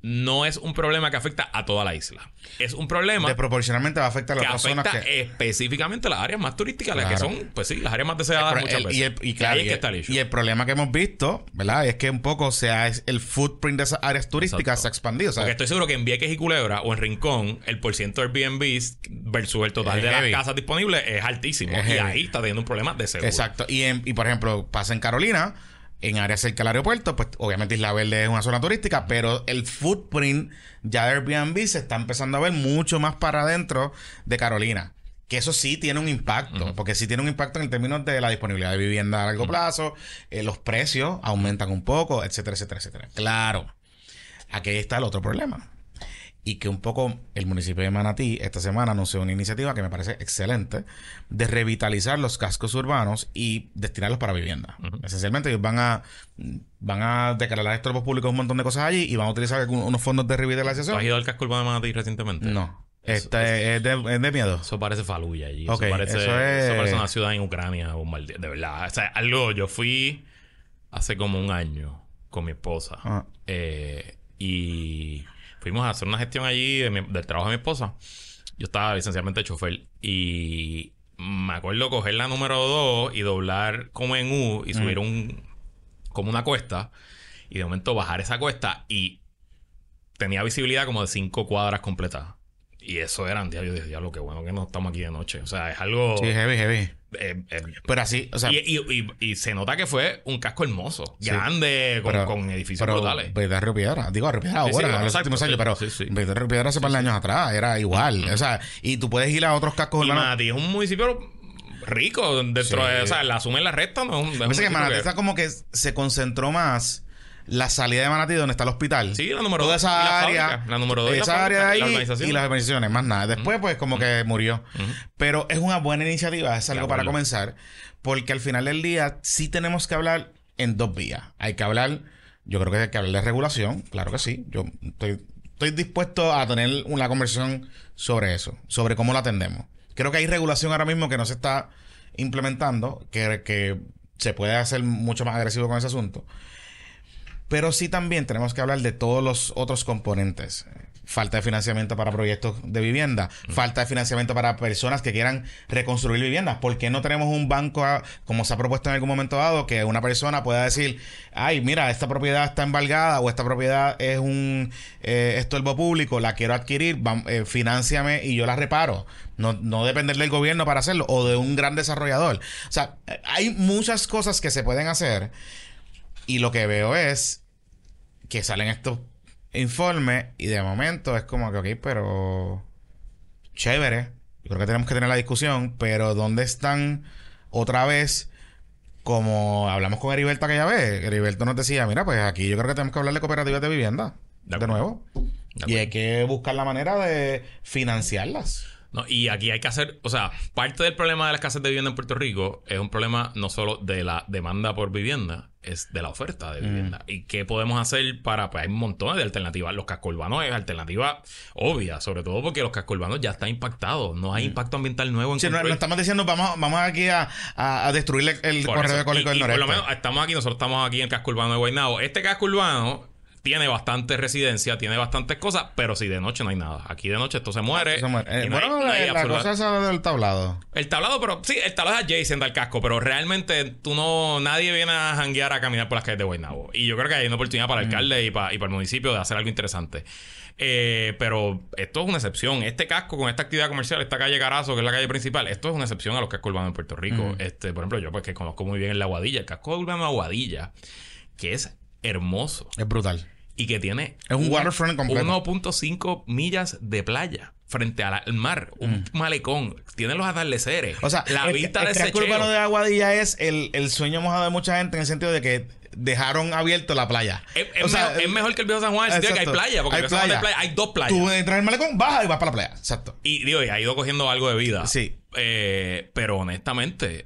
No es un problema que afecta a toda la isla. Es un problema desproporcionalmente va a afectar a que las personas afecta que... específicamente las áreas más turísticas, las que son, pues sí, las áreas más deseadas muchas el- veces. y, el, y claro, y que el- y el problema que hemos visto, ¿verdad? Es que un poco sea es el footprint de esas áreas turísticas Exacto. se ha expandido. o sea, Porque estoy seguro que en Vieques y Culebra o en Rincón, el porciento de Airbnb versus el total Es de las casas disponibles es altísimo. Es y heavy. ahí está teniendo un problema de seguro. Exacto. Y, en- y por ejemplo, pasa en Carolina, en áreas cerca del aeropuerto, pues obviamente Isla Verde es una zona turística, pero el footprint ya de Airbnb se está empezando a ver mucho más para adentro de Carolina. Que eso sí tiene un impacto, porque sí tiene un impacto en términos de la disponibilidad de vivienda a largo plazo, eh, los precios aumentan un poco, etcétera, etcétera, etcétera. Claro, aquí está el otro problema. Y que un poco el municipio de Manatí esta semana anunció una iniciativa que me parece excelente de revitalizar los cascos urbanos y destinarlos para vivienda. Esencialmente ellos van a van a declarar estorbos públicos un montón de cosas allí y van a utilizar unos fondos de ¿Tú has revitalización. ido al casco urbano de Manatí recientemente? No. Este es, de, es de miedo. Eso parece Faluya allí. Eso, parece, eso es- eso parece una ciudad en Ucrania bombardeada. De verdad. O sea, algo. Yo fui hace como un año con mi esposa. Ah. Eh, y fuimos a hacer una gestión allí de mi- del trabajo de mi esposa. Yo estaba esencialmente chofer. Y me acuerdo coger la número 2 y doblar como en U y subir un. como una cuesta. Y de momento bajar esa cuesta y tenía visibilidad como de cinco cuadras completas. Y eso eran, ya yo diablo, qué bueno que no estamos aquí de noche. O sea, es algo. Sí, heavy, heavy. eh, eh, Pero así, o sea, y, y- y- y se nota que fue un casco hermoso, Sí. grande, con, pero- con edificios pero brutales. Río Piedra. Digo, Piedra Sí, sí, ahora, bueno, en los exacto, últimos sí, años, pero sí, sí. Piedra hace par de años atrás era igual. O sea, y tú puedes ir a otros cascos y. Manatí es un municipio rico dentro Sí. de, o sea, la suma y la recta no es un, es un Parece que Manatí está como que se concentró más la salida de Manatí donde está el hospital. Sí, la número Toda dos. y la esa área. fábrica. La número dos la Esa área de ahí la y las urbanizaciones, más nada. Después, pues, como que murió. Pero es una buena iniciativa, es algo para comenzar. Porque al final del día sí tenemos que hablar en dos vías. Hay que hablar, yo creo que hay que hablar de regulación, claro que sí. Yo estoy, estoy dispuesto a tener una conversación sobre eso, sobre cómo lo atendemos. Creo que hay regulación ahora mismo que no se está implementando, que, que se puede hacer mucho más agresivo con ese asunto. Pero sí también tenemos que hablar de todos los otros componentes. Falta de financiamiento para proyectos de vivienda, falta de financiamiento para personas que quieran reconstruir viviendas. ¿Por qué no tenemos un banco, a- como se ha propuesto en algún momento dado, que una persona pueda decir, ay, mira, esta propiedad está embargada o esta propiedad es un eh, estorbo público, la quiero adquirir, eh, financiame y yo la reparo. No, no depender del gobierno para hacerlo o de un gran desarrollador. O sea, hay muchas cosas que se pueden hacer y lo que veo es que salen estos informes y de momento es como que, ok, pero chévere. Yo creo que tenemos que tener la discusión, pero ¿dónde están otra vez? Como hablamos con Heriberto aquella vez, Heriberto nos decía, mira, pues aquí yo creo que tenemos que hablar de cooperativas de vivienda. De nuevo. De Y hay que buscar la manera de financiarlas. No, y aquí hay que hacer, o sea, parte del problema de las casas de vivienda en Puerto Rico es un problema no solo de la demanda por vivienda, es de la oferta de vivienda. ¿Y qué podemos hacer para, pues hay un montón de alternativas. Los cascos urbanos es alternativa obvia, sobre todo porque los cascos urbanos ya están impactados. No hay impacto ambiental nuevo en Si no, no estamos diciendo, vamos, vamos aquí a, a, destruir el, el eso. ecológico del y por lo noreste. menos estamos aquí, nosotros estamos aquí en el casco urbano de Guaynabo. Este casco urbano tiene bastante residencia, tiene bastantes cosas, pero si de noche no hay nada. Aquí de noche esto se muere. Muere. Eh, no hay- bueno, no hay la, la cosa esa del tablado. El tablado, pero sí, el tablado es adjacent al casco, pero realmente tú no, nadie viene a janguear a caminar por las calles de Guaynabo. Y yo creo que hay una oportunidad para el alcalde y para, y para el municipio de hacer algo interesante. Eh, pero esto es una excepción. Este casco con esta actividad comercial, esta calle Carazo, que es la calle principal, esto es una excepción a los cascos urbanos en Puerto Rico. Este, por ejemplo, yo pues que conozco muy bien el Aguadilla, el casco urbano Aguadilla, que es hermoso Es brutal. Y que tiene Es un waterfront completo. 1.5 millas de playa frente al mar, un malecón, tiene los atardeceres, Mm. O sea, la el, vista el de ese urbano de Aguadilla es el, el sueño mojado de mucha gente en el sentido de que dejaron abierto la playa. es, es O sea, mejor, es mejor que el viejo San Juan, el de que hay exacto. playa, porque Hay el playa. playa, hay dos playas. Tú entras en el malecón, bajas y vas para la playa. Exacto. Y digo, y ha ido cogiendo algo de vida. Sí. Eh, pero honestamente,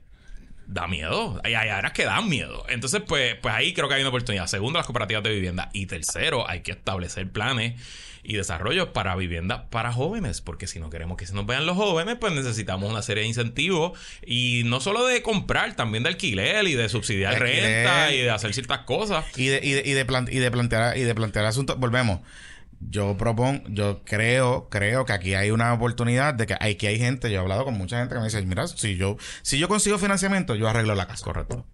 da miedo. Hay, hay áreas que dan miedo. Entonces, pues, pues ahí creo que hay una oportunidad. Segundo, las cooperativas de vivienda. Y tercero, hay que establecer planes y desarrollos para vivienda para jóvenes. Porque si no queremos que se nos vean los jóvenes, pues necesitamos una serie de incentivos. Y no solo de comprar, también de alquiler y de subsidiar De alquiler. renta y de hacer ciertas cosas. Y de, y de, y de, plan- y de plantear y de plantear asuntos, volvemos. Yo propongo, yo creo, creo que aquí hay una oportunidad de que hay que hay gente, yo he hablado con mucha gente que me dice, mira, si yo, si yo consigo financiamiento, yo arreglo la casa. Correcto.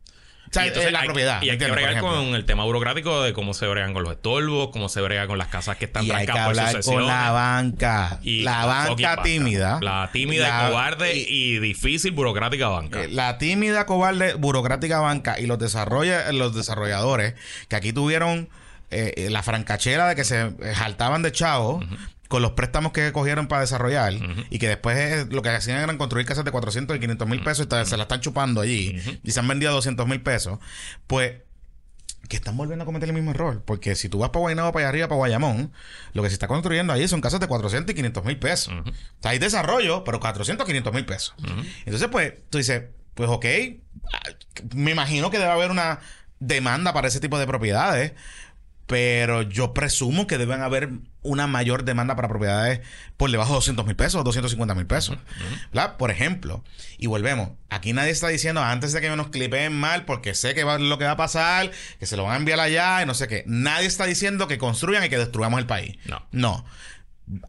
O sea, Y entonces la hay- propiedad. Y hay que bregar con el tema burocrático de cómo se bregan con los estorbos, cómo se brega con las casas que están Y hay que por hablar con la banca. Y la banca tímida. La tímida, La- cobarde y, difícil burocrática banca. Eh, La tímida, cobarde, burocrática banca y los, desarrolla, los desarrolladores que aquí tuvieron eh, eh, la francachera de que se jaltaban de chavos con los préstamos que cogieron para desarrollar y que después eh, lo que hacían era construir casas de 400 y 500 mil pesos y se la están chupando allí y se han vendido a 200 mil pesos. Pues que están volviendo a cometer el mismo error. Porque si tú vas para Guaynabo, para allá arriba, para Guayamón, lo que se está construyendo ahí son casas de 400 y 500 mil pesos. O sea, hay desarrollo, pero 400, 500 mil pesos. Entonces, pues, tú dices, pues ok, ah, me imagino que debe haber una demanda para ese tipo de propiedades. Pero yo presumo que deben haber una mayor demanda para propiedades por debajo de 200 mil pesos, 250 mil pesos. Por ejemplo, y volvemos, aquí nadie está diciendo antes de que nos clipeen mal, porque sé que va, lo que va a pasar, que se lo van a enviar allá y no sé qué. Nadie está diciendo que construyan y que destruyamos el país. No. No.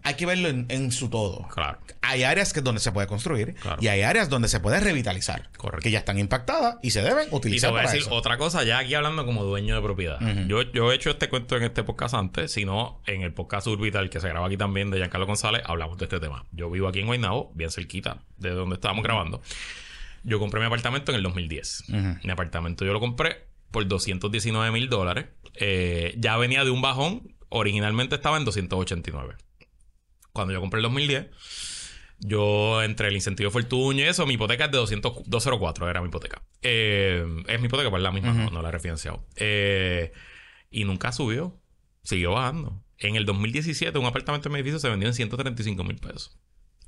Hay que verlo en, en su todo. Claro. Hay áreas que donde se puede construir Claro. y hay áreas donde se puede revitalizar. Correcto. Que ya están impactadas y se deben Y te utilizar voy a decir eso. otra cosa, ya aquí hablando como dueño de propiedad. yo, yo he hecho este cuento en este podcast antes, sino en el podcast Urbital que se graba aquí también de Giancarlo González, hablamos de este tema. Yo vivo aquí en Guaynabo, bien cerquita de donde estábamos grabando. Yo compré mi apartamento en el 2010. Mi apartamento yo lo compré por 219 mil dólares. Eh, ya venía de un bajón, originalmente estaba en 289. Cuando yo compré el 2010, yo entre el incentivo de fortuna y eso, mi hipoteca es de 200, 204, era mi hipoteca. Eh, es mi hipoteca, pues la misma, no, no la he refinanciado. Eh, y nunca subió, siguió bajando. En el 2017, un apartamento en mi edificio se vendió en 135 mil pesos.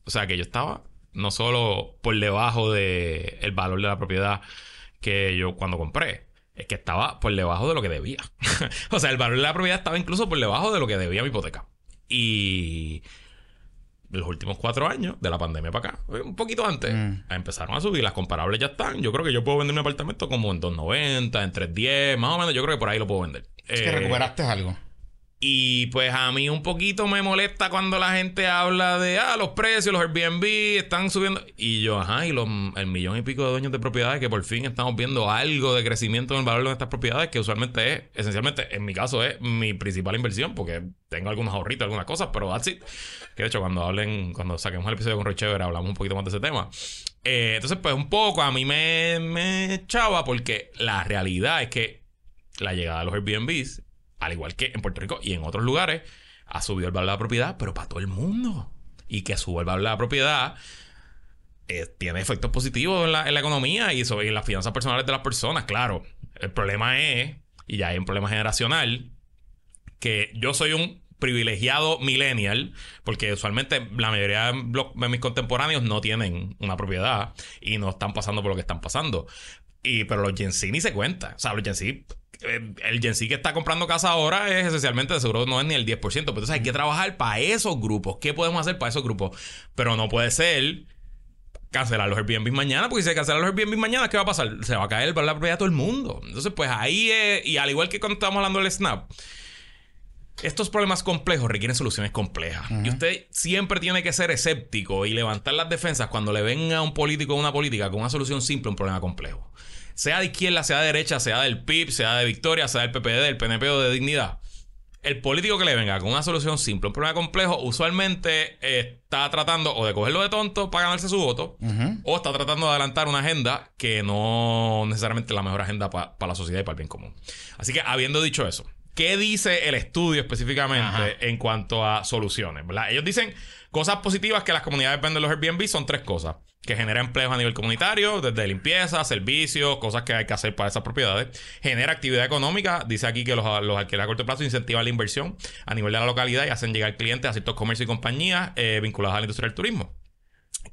O sea que yo estaba no solo por debajo del el valor de la propiedad que yo cuando compré, es que estaba por debajo de lo que debía. <laughs> o sea, el valor de la propiedad estaba incluso por debajo de lo que debía mi hipoteca. Y los últimos cuatro años, de la pandemia para acá, eh, un poquito antes, empezaron a subir. Las comparables ya están. Yo creo que yo puedo vender mi apartamento como en 290, en 310, más o menos. Yo creo que por ahí lo puedo vender. Es que Eh, recuperaste algo. Y pues a mí un poquito me molesta cuando la gente habla de, ah, los precios, los Airbnb están subiendo. Y yo, ajá, y los, el millón y pico de dueños de propiedades que por fin estamos viendo algo de crecimiento en el valor de estas propiedades, que usualmente es, esencialmente, en mi caso es mi principal inversión, porque tengo algunos ahorritos, algunas cosas, pero that's it. Que de hecho, cuando hablen, cuando saquemos el episodio con Roy Chever, hablamos un poquito más de ese tema. Eh, entonces, pues un poco a mí me, me echaba porque la realidad es que la llegada de los Airbnbs, al igual que en Puerto Rico y en otros lugares, ha subido el valor de la propiedad, pero para todo el mundo. Y que sube el valor de la propiedad eh, tiene efectos positivos en la, economía y, sobre, las finanzas personales de las personas, claro. El problema es, y ya hay un problema generacional, que yo soy un privilegiado millennial, porque usualmente la mayoría de mis contemporáneos no tienen una propiedad y no están pasando por lo que están pasando. Y, pero los Gen Z ni se cuenta. O sea, los Gen Z, el Gen Z que está comprando casa ahora es esencialmente, de seguro no es ni el 10%. Pero entonces hay que trabajar para esos grupos. ¿Qué podemos hacer para esos grupos? Pero no puede ser cancelar los Airbnb mañana, porque si se cancelan los Airbnb mañana, ¿qué va a pasar? Se va a caer la propiedad de todo el mundo. Entonces, pues ahí es, y al igual que cuando estamos hablando del Snap, estos problemas complejos requieren soluciones complejas. Y usted siempre tiene que ser escéptico y levantar las defensas cuando le venga a un político o una política con una solución simple a un problema complejo. Sea de izquierda, sea de derecha, sea del PIB, sea de Victoria, sea del PPD, del PNP o de Dignidad. El político que le venga con una solución simple un problema complejo usualmente eh, está tratando o de cogerlo de tonto para ganarse su voto o está tratando de adelantar una agenda que no necesariamente es la mejor agenda para la sociedad y para el bien común. Así que habiendo dicho eso, ¿qué dice el estudio específicamente Ajá. en cuanto a soluciones? ¿verdad? Ellos dicen cosas positivas que las comunidades ven de los Airbnb son tres cosas. Que genera empleos a nivel comunitario, desde limpieza, servicios, cosas que hay que hacer para esas propiedades. Genera actividad económica. Dice aquí que los, los alquileres a corto plazo incentivan la inversión a nivel de la localidad y hacen llegar clientes a ciertos comercios y compañías eh, vinculados a la industria del turismo.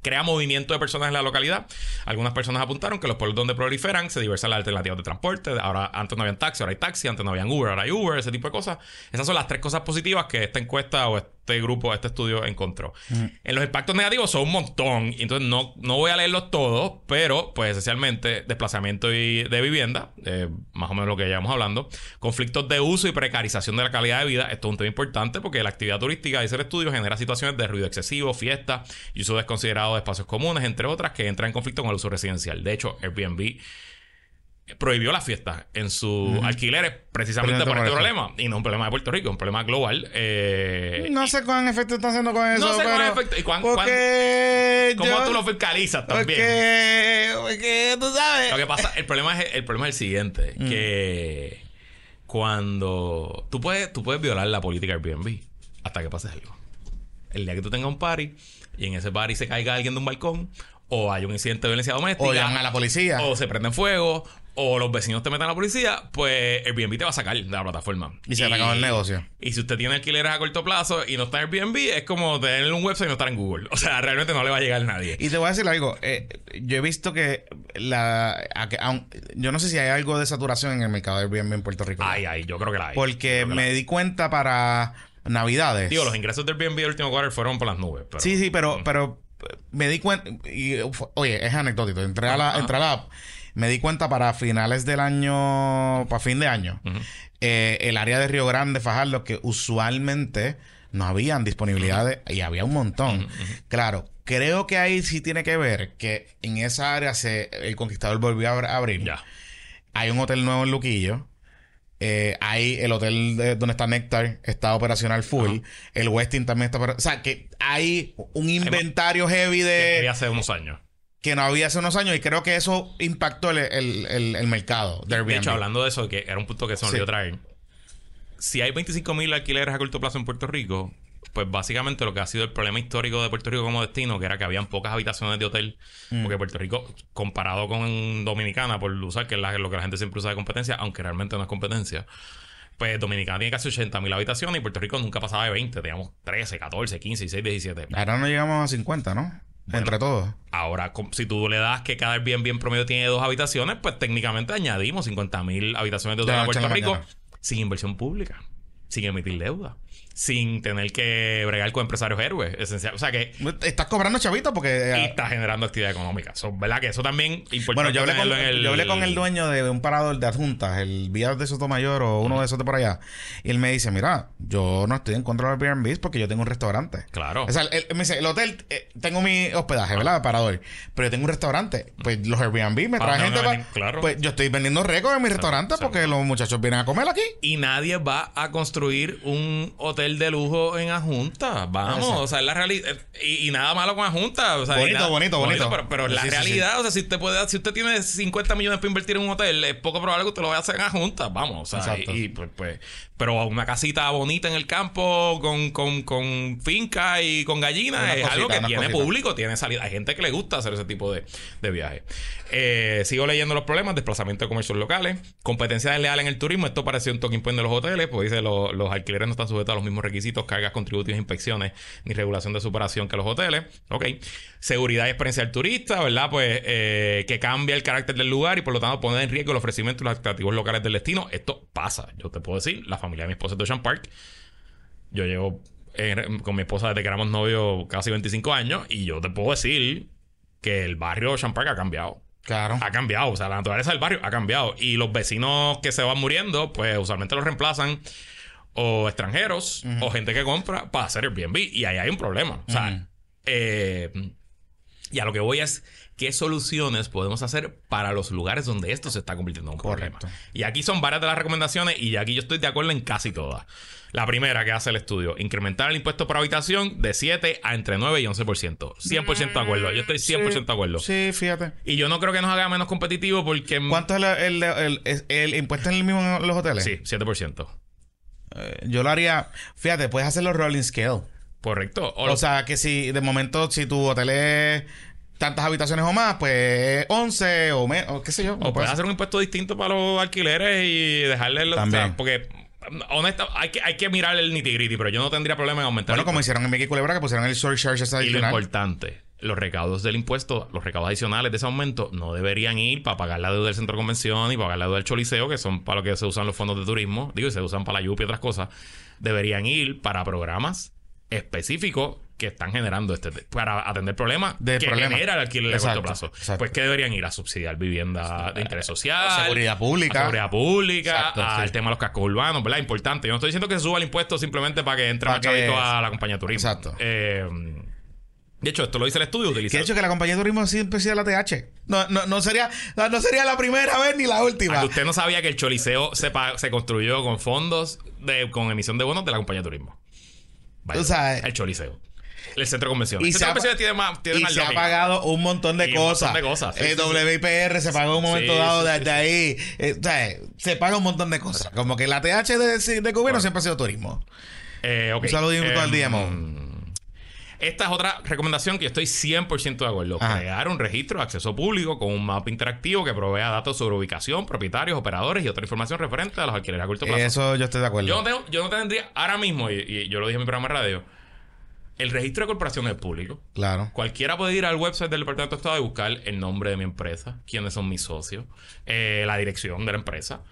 crea movimiento de personas en la localidad. Algunas personas apuntaron que los pueblos donde proliferan se diversan las alternativas de transporte. Ahora, antes no habían taxi, ahora hay taxi, antes no habían Uber, ahora hay Uber, ese tipo de cosas. Esas son las tres cosas positivas que esta encuesta o este grupo, este estudio encontró. En los impactos negativos son un montón, y entonces no, no voy a leerlos todos, pero pues esencialmente desplazamiento y de vivienda, eh, más o menos lo que llevamos hablando, conflictos de uso y precarización de la calidad de vida, esto es un tema importante porque la actividad turística, dice el estudio, genera situaciones de ruido excesivo, fiestas y uso desconsiderado de espacios comunes, entre otras, que entran en conflicto con el uso residencial. De hecho, Airbnb prohibió las fiestas en sus alquileres precisamente por este problema. Y no un problema de Puerto Rico, un problema global. Eh, No sé cuán efecto está haciendo con eso. No sé cuán pero- efecto- y cuán- porque ¿Cómo yo- tú lo fiscalizas también? Porque, porque tú sabes. Lo que pasa, el problema es el problema es el siguiente, Mm. que cuando tú puedes, tú puedes violar la política Airbnb hasta que pase algo. El día que tú tengas un party y en ese party se caiga alguien de un balcón o hay un incidente de violencia doméstica O llaman a la policía. o se prenden fuego o los vecinos te meten a la policía, pues Airbnb te va a sacar de la plataforma. Y se te acaba el negocio. Y si usted tiene alquileres a corto plazo y no está en Airbnb, es como tener un website y no estar en Google. O sea, realmente no le va a llegar a nadie. Y te voy a decir algo. eh, yo he visto que la. a que- yo no sé si hay algo de saturación en el mercado de Airbnb en Puerto Rico. Ay, ay, yo creo que la hay. porque la me hay. di cuenta para Navidades. Digo, los ingresos del Airbnb del último quarter fueron por las nubes. Pero... Sí, sí, pero, Mm. pero me di cuenta. Y, oye, es anecdótico. Entré a la, Ajá. entré a la app. Me di cuenta para finales del año. Para fin de año. Eh, el área de Río Grande, Fajardo, que usualmente no habían disponibilidad de- y había un montón. Claro, creo que ahí sí tiene que ver que en esa área se, el Conquistador volvió a abr- abrir. Ya. Hay un hotel nuevo en Luquillo. Eh, hay el hotel de- donde está Nectar, está operacional full. El Westin también está operacional. O sea, que hay un inventario heavy de hace unos años. Que no había hace unos años y creo que eso impactó el, el- el- el mercado de Airbnb. De hecho, hablando de eso, que era un punto que se me Sí. traer. Si hay 25 mil alquileres a corto plazo en Puerto Rico, pues básicamente lo que ha sido el problema histórico de Puerto Rico como destino, que era que habían pocas habitaciones de hotel, Mm. porque Puerto Rico, comparado con Dominicana, por usar que es la- lo que la gente siempre usa de competencia, aunque realmente no es competencia, pues Dominicana tiene casi 80 mil habitaciones y Puerto Rico nunca pasaba de 20, teníamos 13, 14, 15, 16, 17. Ahora no llegamos a 50, ¿no? Entre todos. Ahora, si tú le das que cada Airbnb en promedio tiene dos habitaciones, pues técnicamente añadimos 50 mil habitaciones de hotel a Puerto Rico mañana. sin inversión pública, sin emitir deuda, sin tener que bregar con empresarios héroes, esencial. O sea que Estás cobrando chavito porque... y eh, está generando actividad económica. So, ¿Verdad? Que eso también importante bueno, yo hablé, con, tenerlo en yo hablé con el dueño de un parador de adjuntas, el Vías de Sotomayor o uno de esos de por allá. Y él me dice, mira, yo no estoy en contra de los Airbnb porque yo tengo un restaurante. Claro. O sea, él, me dice, el hotel, eh, tengo mi hospedaje, ¿verdad? Parador. Pero yo tengo un restaurante. Pues los Airbnb me traen gente no, para... claro. Pues yo estoy vendiendo récords en mi restaurante porque los muchachos vienen a comer aquí. Y nadie va a construir un hotel de lujo en Ajunta. Vamos, Exacto. o sea, es la realidad. Y, y nada malo con Ajunta. O sea, Bonito, nada- bonito, bonito. Pero, pero la Sí, sí, realidad, o sea, si usted puede, si usted tiene 50 millones para invertir en un hotel, es poco probable que usted lo vaya a hacer en Ajunta. Vamos, o sea, Exacto. y, y, pues, pues, pero una casita bonita en el campo con, con, con finca y con gallinas es algo que tiene público, tiene salida. Hay gente que le gusta hacer ese tipo de, de viajes. Eh, sigo leyendo los problemas: desplazamiento de comercios locales, competencia desleal en el turismo. Esto parece un talking point de los hoteles, pues dice lo- los alquileres no están sujetos a los mismos requisitos, cargas contributivas, inspecciones ni regulación de superación que los hoteles. Ok. Seguridad y experiencia del turista, ¿verdad? Pues eh, que cambia el carácter del lugar y por lo tanto pone en riesgo el ofrecimiento y los atractivos locales del destino. Esto pasa. Yo te puedo decir, la familia de mi esposa es de Ocean Park. Yo llevo eh, con mi esposa desde que éramos novios casi 25 años y yo te puedo decir que el barrio Ocean Park ha cambiado. Claro. Ha cambiado, o sea, la naturaleza del barrio ha cambiado. Y los vecinos que se van muriendo, pues usualmente los reemplazan o extranjeros o gente que compra para hacer Airbnb. Y ahí hay un problema. O sea, eh, y a lo que voy es qué soluciones podemos hacer para los lugares donde esto se está convirtiendo en un Correcto. problema. Y aquí son varias de las recomendaciones y aquí yo estoy de acuerdo en casi todas. La primera que hace el estudio, incrementar el impuesto por habitación de 7 a entre 9 y 11%. 100% de acuerdo. Yo estoy 100% de acuerdo. Sí, fíjate. Y yo no creo que nos haga menos competitivos porque... ¿Cuánto es el, el, el- el- el impuesto en el mismo en los hoteles? Sí, 7%. Eh, yo lo haría... Fíjate, puedes hacerlo rolling scale. Correcto. O, sea, que si de momento, si tu hotel es tantas habitaciones o más, pues 11 o menos, qué sé yo. O puedes hacer un impuesto distinto para los alquileres y dejarle los... También. o sea, porque, honesta, hay que, hay que mirar el nitty gritty, pero yo no tendría problema en aumentar Bueno, el como hicieron en Mickey Culebra, que pusieron el surcharge ese Y lo importante, los recaudos del impuesto, los recaudos adicionales de ese aumento, no deberían ir para pagar la deuda del centro de convención y pagar la deuda del choliseo, que son para lo que se usan los fondos de turismo, digo, y se usan para la lluvia y otras cosas, deberían ir para programas específicos que están generando este para atender problemas De que problemas. genera el alquiler de Exacto, corto plazo. exacto. Pues que deberían ir a subsidiar vivienda de interés social, Seguridad pública. a seguridad pública, al sí. tema de los cascos urbanos, ¿verdad? Importante. Yo no estoy diciendo que se suba el impuesto simplemente para que entre más que- a la compañía de turismo. Exacto. Eh, de hecho, esto lo dice el estudio. Que Utiliza de hecho que la compañía de turismo siempre sea la TH. No, no, no sería, no, sería la primera vez ni la última. Usted no sabía que el Choliseo se, construyó con fondos de, con emisión de bonos de la compañía de turismo. Vaya, O sea, el Choliseo. El centro de convenciones. y el se centro ha, tiene más, tiene y más se ha pagado un montón de Y un montón cosas. de cosas, sí, Eh, sí, sí. WIPR se pagó un momento Sí, dado sí, desde ahí. Eh, o sea, se paga un montón de cosas. Como que la TH de, de gobierno siempre ha sido turismo. Eh, ok. Un saludito al DMO. Esta es otra recomendación que yo estoy 100% de acuerdo. Ajá. Crear un registro de acceso público con un mapa interactivo que provea datos sobre ubicación, propietarios, operadores y otra información referente a los alquileres a corto plazo. Eso yo estoy de acuerdo. Yo no, tengo- yo no tendría ahora mismo, y, y yo lo dije en mi programa de radio, el registro de corporaciones es público. Claro. Cualquiera puede ir al website del Departamento de Estado y buscar el nombre de mi empresa, quiénes son mis socios, eh, la dirección de la empresa.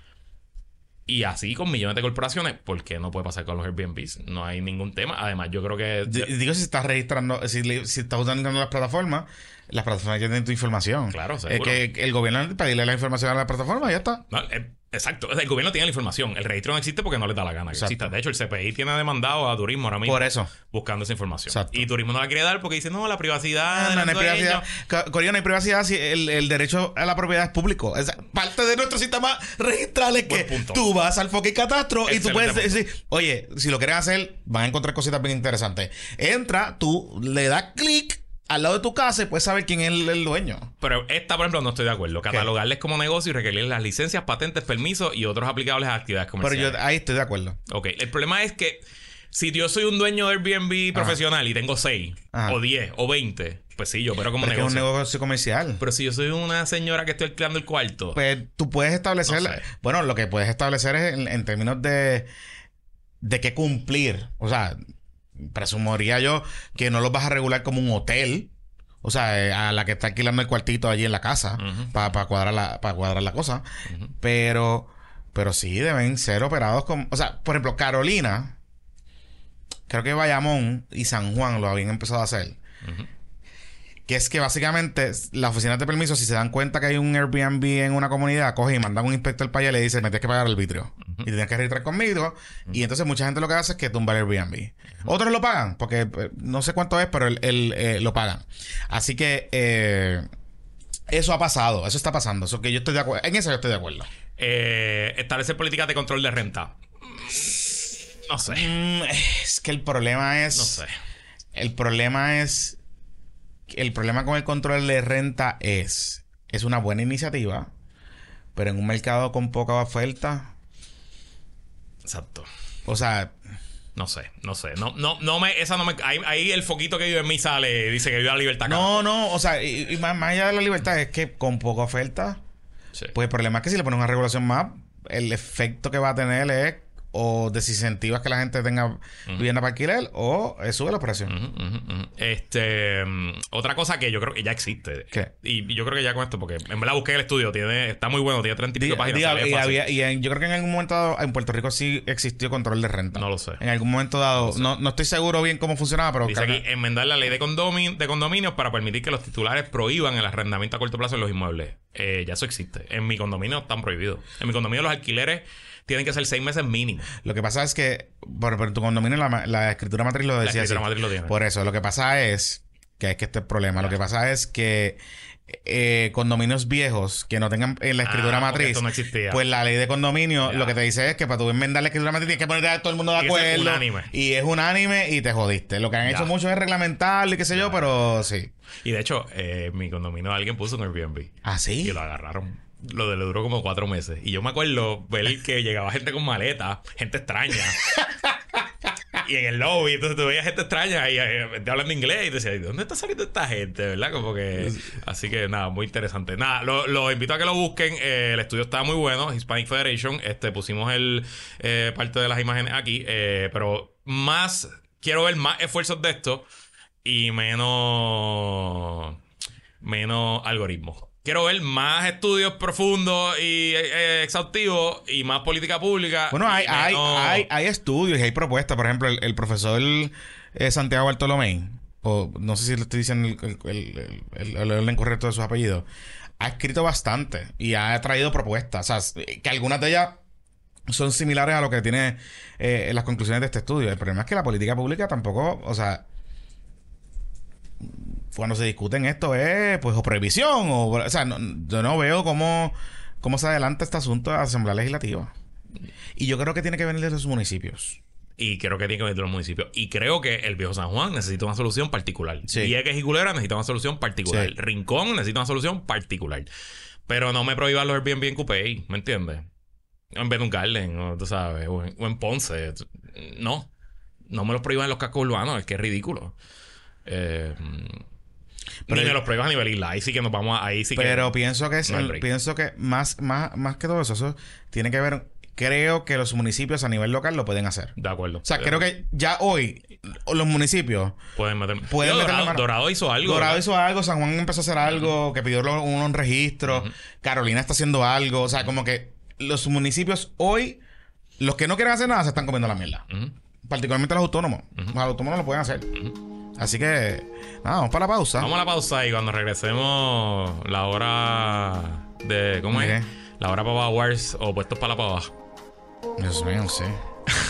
Y así con millones de corporaciones, ¿por qué no puede pasar con los Airbnbs? No hay ningún tema. Además, yo creo que... Digo, si estás registrando, si, si estás usando las plataformas, las plataformas ya tienen tu información. Claro, Es seguro. que el gobierno pedirle la información a la plataforma y ya está. No, eh, exacto. El gobierno tiene la información. El registro no existe porque no le da la gana que Exacto. exista. De hecho, el CPI tiene demandado a Turismo ahora mismo Por eso. buscando esa información. Exacto. Y Turismo no la quiere dar porque dice, no, la privacidad... Ah, de no, no hay privacidad. dueños". Co- Corea, no hay privacidad si el, el derecho a la propiedad es público. Es parte de nuestro sistema registral es que punto. tú vas al fucking catastro y tú puedes punto. decir, oye, si lo quieren hacer, van a encontrar cositas bien interesantes. Entra, tú le das clic al lado de tu casa y puedes saber quién es el, el dueño. Pero esta, por ejemplo, no estoy de acuerdo. Catalogarles como negocio y requerir las licencias, patentes, permisos y otros aplicables a actividades Pero comerciales. yo ahí estoy de acuerdo. Ok, el problema es que si yo soy un dueño de Airbnb profesional y tengo 6 Ajá. o 10 o 20, pues sí, yo, pero como Porque es un negocio. negocio comercial. Pero si yo soy una señora que estoy alquilando el cuarto, Pues tú puedes establecer. No sé. Bueno, lo que puedes establecer es en, en términos de. de qué cumplir. O sea, presumiría yo que no los vas a regular como un hotel. O sea, eh, a la que está alquilando el cuartito allí en la casa. Para cuadrar, la, cuadrar la cosa. Pero. Pero sí deben ser operados como. O sea, por ejemplo, Carolina. Creo que Bayamón y San Juan lo habían empezado a hacer. Que es que básicamente las oficinas de permiso, si se dan cuenta que hay un Airbnb en una comunidad, cogen y mandan un inspector para allá y le dicen, me tienes que pagar el vitrio. Y tienes que registrar conmigo. Y entonces mucha gente lo que hace es que tumba el Airbnb. Otros lo pagan, porque eh, no sé cuánto es, pero el, el, eh, lo pagan. Así que eh, eso ha pasado, eso está pasando. Eso que yo estoy de acuerdo. En eso yo estoy de acuerdo. Eh, establecer políticas de control de renta. No sé. Mm, es que el problema es. No sé. El problema es. El problema con el control de renta es. Es una buena iniciativa. Pero en un mercado con poca oferta. Exacto. O sea. No sé, no sé. No, no, no me, esa no me. Ahí, ahí el foquito que vive en mí sale, dice que vive la libertad. No, no. O sea, y, y más, más allá de la libertad, es que con poca oferta. Sí. Pues el problema es que si le pones una regulación más, el efecto que va a tener es. O desincentivas que la gente tenga vivienda para alquiler. O eh, sube la presión. Este, mm, otra cosa que yo creo que ya existe. ¿Qué? Y yo creo que ya con esto, porque en verdad busqué el estudio, tiene, está muy bueno, tiene 30 y pico Diga- páginas. diga, y, había- y en- yo creo que en algún momento dado en Puerto Rico sí existió control de renta. No lo sé. En algún momento dado, no, no estoy seguro bien cómo funcionaba, pero Dice aquí, enmendar la ley de condominios para permitir que los titulares prohíban el arrendamiento a corto plazo en los inmuebles. Eh, ya eso existe. En mi condominio están prohibidos. En mi condominio los alquileres tienen que ser seis meses mínimo. lo que pasa es que por, por tu condominio la, la escritura matriz lo decía escritura así. matriz lo tiene. Por eso, lo que pasa es que es que este es el problema. Lo que pasa es que eh, condominios viejos que no tengan en la escritura Ah, matriz, esto no existía. pues la ley de condominio lo que te dice es que para tú enmendar la escritura matriz tienes que poner a todo el mundo de acuerdo. unánime. Y es unánime y te jodiste. Lo que han hecho muchos es reglamentarlo y qué sé yo, pero sí. Y de hecho, eh, mi condominio alguien puso un Airbnb. ¿Ah, sí? Y lo agarraron. Lo de le duró como cuatro meses. Y yo me acuerdo ver que llegaba gente con maleta, gente extraña. <laughs> y en el lobby, entonces tú veías gente extraña y eh, te hablando inglés y te decías, ¿de dónde está saliendo esta gente? ¿Verdad? Como que. Así que nada, muy interesante. Nada, lo, lo invito a que lo busquen. Eh, el estudio está muy bueno, Hispanic Federation. Este, pusimos el eh, parte de las imágenes aquí. eh, pero más, quiero ver más esfuerzos de esto. y menos, menos algoritmos. Quiero ver más estudios profundos y eh, exhaustivos y más política pública. Bueno, hay, hay, hay, hay estudios y hay propuestas. Por ejemplo, el, el profesor eh, Santiago Bartolomé, o no sé si le estoy diciendo el, el, el, el- el orden correcto de sus apellidos, ha escrito bastante y ha traído propuestas. O sea, que algunas de ellas son similares a lo que tiene eh, las conclusiones de este estudio. El problema es que la política pública tampoco, o sea, cuando se discuten esto es pues o prohibición o, o sea, no- yo no veo cómo, cómo se adelanta este asunto de la Asamblea Legislativa. Y yo creo que tiene que venir de los municipios. Y creo que tiene que ver de los municipios. Y creo que el viejo San Juan necesita una solución particular. Sí. Vieques y Culebra necesita una solución particular. Sí. Rincón necesita una solución particular. Pero no me prohíban los Airbnb en Coupé, ¿me entiendes? En Benton Garden, o, tú sabes, o en, o en Ponce. No. No me los prohíban en los cascos urbanos, es que es ridículo. Eh, Pero- ni me los prohíban a nivel isla. Ahí sí que nos vamos a... Ahí sí que... Pero pienso que es no hay el- break. pienso que más, más, más que todo eso, eso tiene que ver. Creo que los municipios a nivel local lo pueden hacer. De acuerdo. O sea, creo que ya hoy los municipios Pueden meter... Pueden Dorado, hizo algo. Dorado ¿verdad? hizo algo, San Juan empezó a hacer algo, que pidió lo- un registro, Carolina está haciendo algo, o sea, como que los municipios hoy, los que no quieren hacer nada se están comiendo la mierda. Particularmente los autónomos. Los autónomos lo pueden hacer. Así que, nada, vamos para la pausa. Vamos a la pausa y cuando regresemos, la hora de. ¿Cómo es? ¿De La hora para Wars o puestos para la pava. Dios mío, sí.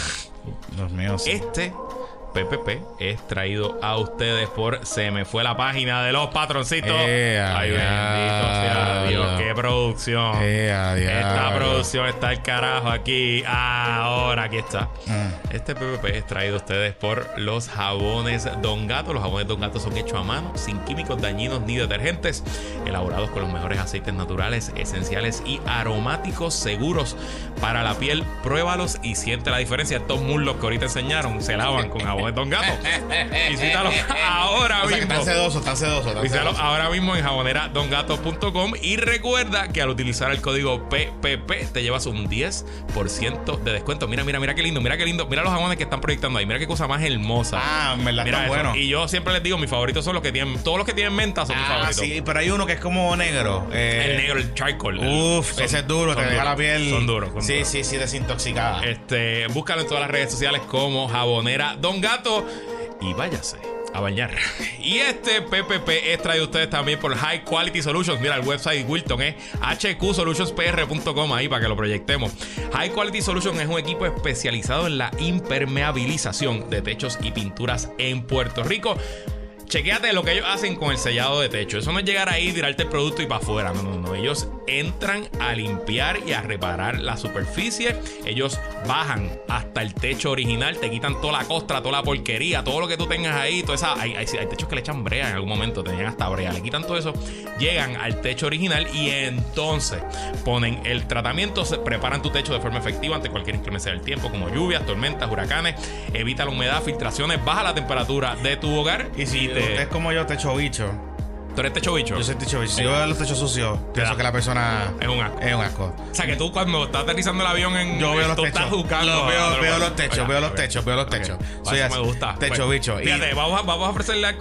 <laughs> Dios mío, sí. Este PPP es traído a ustedes por Se me fue la página de los patroncitos. Eh, Ay, bendito sea. Dios. Qué producción. Eh, Esta producción está el carajo aquí. Ahora aquí está. Mm. Este PPP es traído a ustedes por los jabones Don Gato. Los jabones Don Gato son hechos a mano, sin químicos dañinos ni detergentes, elaborados con los mejores aceites naturales, esenciales y aromáticos seguros para la piel. Pruébalos y siente la diferencia. Estos muslos que ahorita enseñaron se lavan con jabones Don Gato. Visítalos ahora O sea, que mismo. están sedosos, están sedosos. están Visítalo ahora mismo en jaboneradongato.com y recuerda que al utilizar el código PPP te llevas un 10% de descuento. Mira, mira, mira qué lindo, mira qué lindo. Mira los jabones que están proyectando ahí. Mira qué cosa más hermosa. Ah, en verdad, Mira están eso. buenos. Y yo siempre les digo, mis favoritos son los que tienen, todos los que tienen menta son mis Ah, favoritos. sí, pero hay uno que es como negro. eh, El negro, el charcoal. Uf, ese es duro, te deja la piel. Son duros. son sí, duros. sí, sí, desintoxicada. Este, búscalo en todas las redes sociales como Jabonera Don Gato y váyase a bañar. Y este PPP es traído a ustedes también por High Quality Solutions. Mira, el website Wilton es hqsolutionspr.com ahí para que lo proyectemos. High Quality Solutions es un equipo especializado en la impermeabilización de techos y pinturas en Puerto Rico. Chequéate lo que ellos hacen con el sellado de techo. Eso no es llegar ahí, tirarte el producto y para afuera. No, no, no. Ellos entran a limpiar y a reparar la superficie. Ellos bajan hasta el techo original, te quitan toda la costra, toda la porquería, todo lo que tú tengas ahí. Toda esa, hay, techos que le echan brea en algún momento, tenían hasta brea. Le quitan todo eso, llegan al techo original y entonces ponen el tratamiento, se preparan tu techo de forma efectiva ante cualquier inclemencia del tiempo, como lluvias, tormentas, huracanes. Evita la humedad, filtraciones, baja la temperatura de tu hogar. y si te- usted es como yo, techo bicho. Tú eres techo bicho. Yo soy techo bicho. Si yo veo los techos sucios, pienso que la persona Es un asco. es un asco. O sea, que tú cuando estás aterrizando el avión en. Yo veo los tú estás techos. buscando. Lo veo- veo los techos, veo los techos, veo los techos. Eso Soy así, me gusta. techo Pues, bicho. Y- Fíjate, vamos, a, vamos a ofrecerle al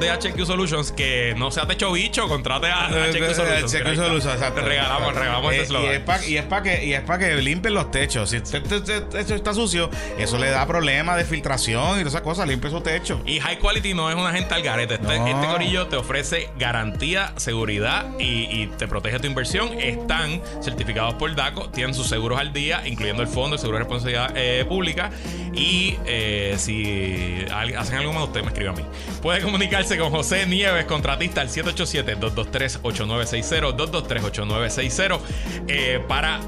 de HQ Solutions que no sea techo bicho, contrate a Eh, HQ eh, Solutions. Checo Ahí está. Solutions, exacto. Te regalamos, regalamos Eh, este y es para y es pa que y es para que limpien los techos. Si usted te- te- te- techo está sucio, eso le da problemas de filtración y todas esas cosas. Limpie su techo. Y High Quality no es una gente al garete. Este, este corillo te ofrece garantía, seguridad y, te protege tu inversión. Están certificados por DACO, tienen sus seguros al día, incluyendo el fondo, el seguro de responsabilidad eh, pública. Y eh, si hacen algo más, usted me escribe a mí. Puede comunicarse con José Nieves, contratista, al 787-223-8960, 223-8960, eh, para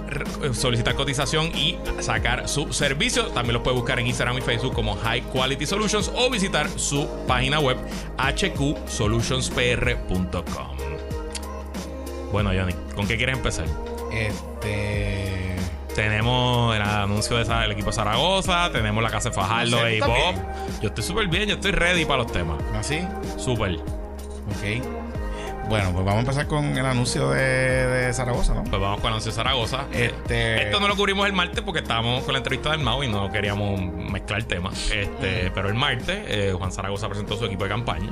solicitar cotización y sacar su servicio. También lo puede buscar en Instagram y Facebook como High Quality Solutions o visitar su página web hqsolutionspr.com. Bueno, Johnny, ¿con qué quieres empezar? Este. Tenemos el anuncio del equipo Zaragoza, tenemos la casa de Fajardo de ¿tú Bob. estás Yo estoy súper bien, yo estoy ready para los temas. ¿Así? Súper. Ok. Bueno, pues vamos a empezar con el anuncio de, de Zaragoza, ¿no? Pues vamos con Anuncio Zaragoza. Este. Esto no lo cubrimos el martes porque estábamos con la entrevista del Mau y no queríamos mezclar temas. Este, pero el martes, eh, Juan Zaragoza presentó su equipo de campaña.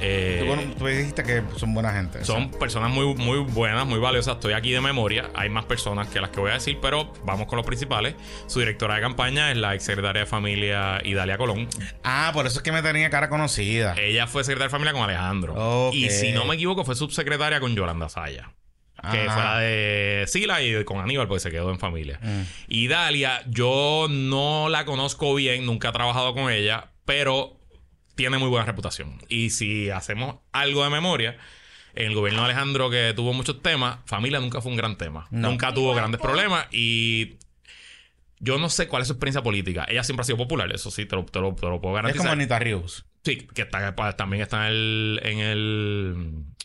Eh, Tú, bueno, tú dijiste que son buena gente. son personas muy, muy buenas, muy valiosas. Estoy aquí de memoria. Hay más personas que las que voy a decir, pero vamos con los principales. Su directora de campaña es la ex secretaria de familia Idalia Colón. Ah, por eso es que me tenía cara conocida. Ella fue secretaria de familia con Alejandro. Y si no me equivoco, fue subsecretaria con Yolanda Saya. Que fue la de Sila y con Aníbal, porque se quedó en familia. Mm. Y Dalia, yo no la conozco bien, nunca he trabajado con ella, pero tiene muy buena reputación. Y si hacemos algo de memoria, en el gobierno de Alejandro, que tuvo muchos temas, familia nunca fue un gran tema. No. Nunca tuvo grandes problemas y. Yo no sé cuál es su experiencia política. Ella siempre ha sido popular, eso sí, te lo, te lo- te lo puedo Es garantizar. como Anita Rius. Sí, que está, pa- también está en el, en el,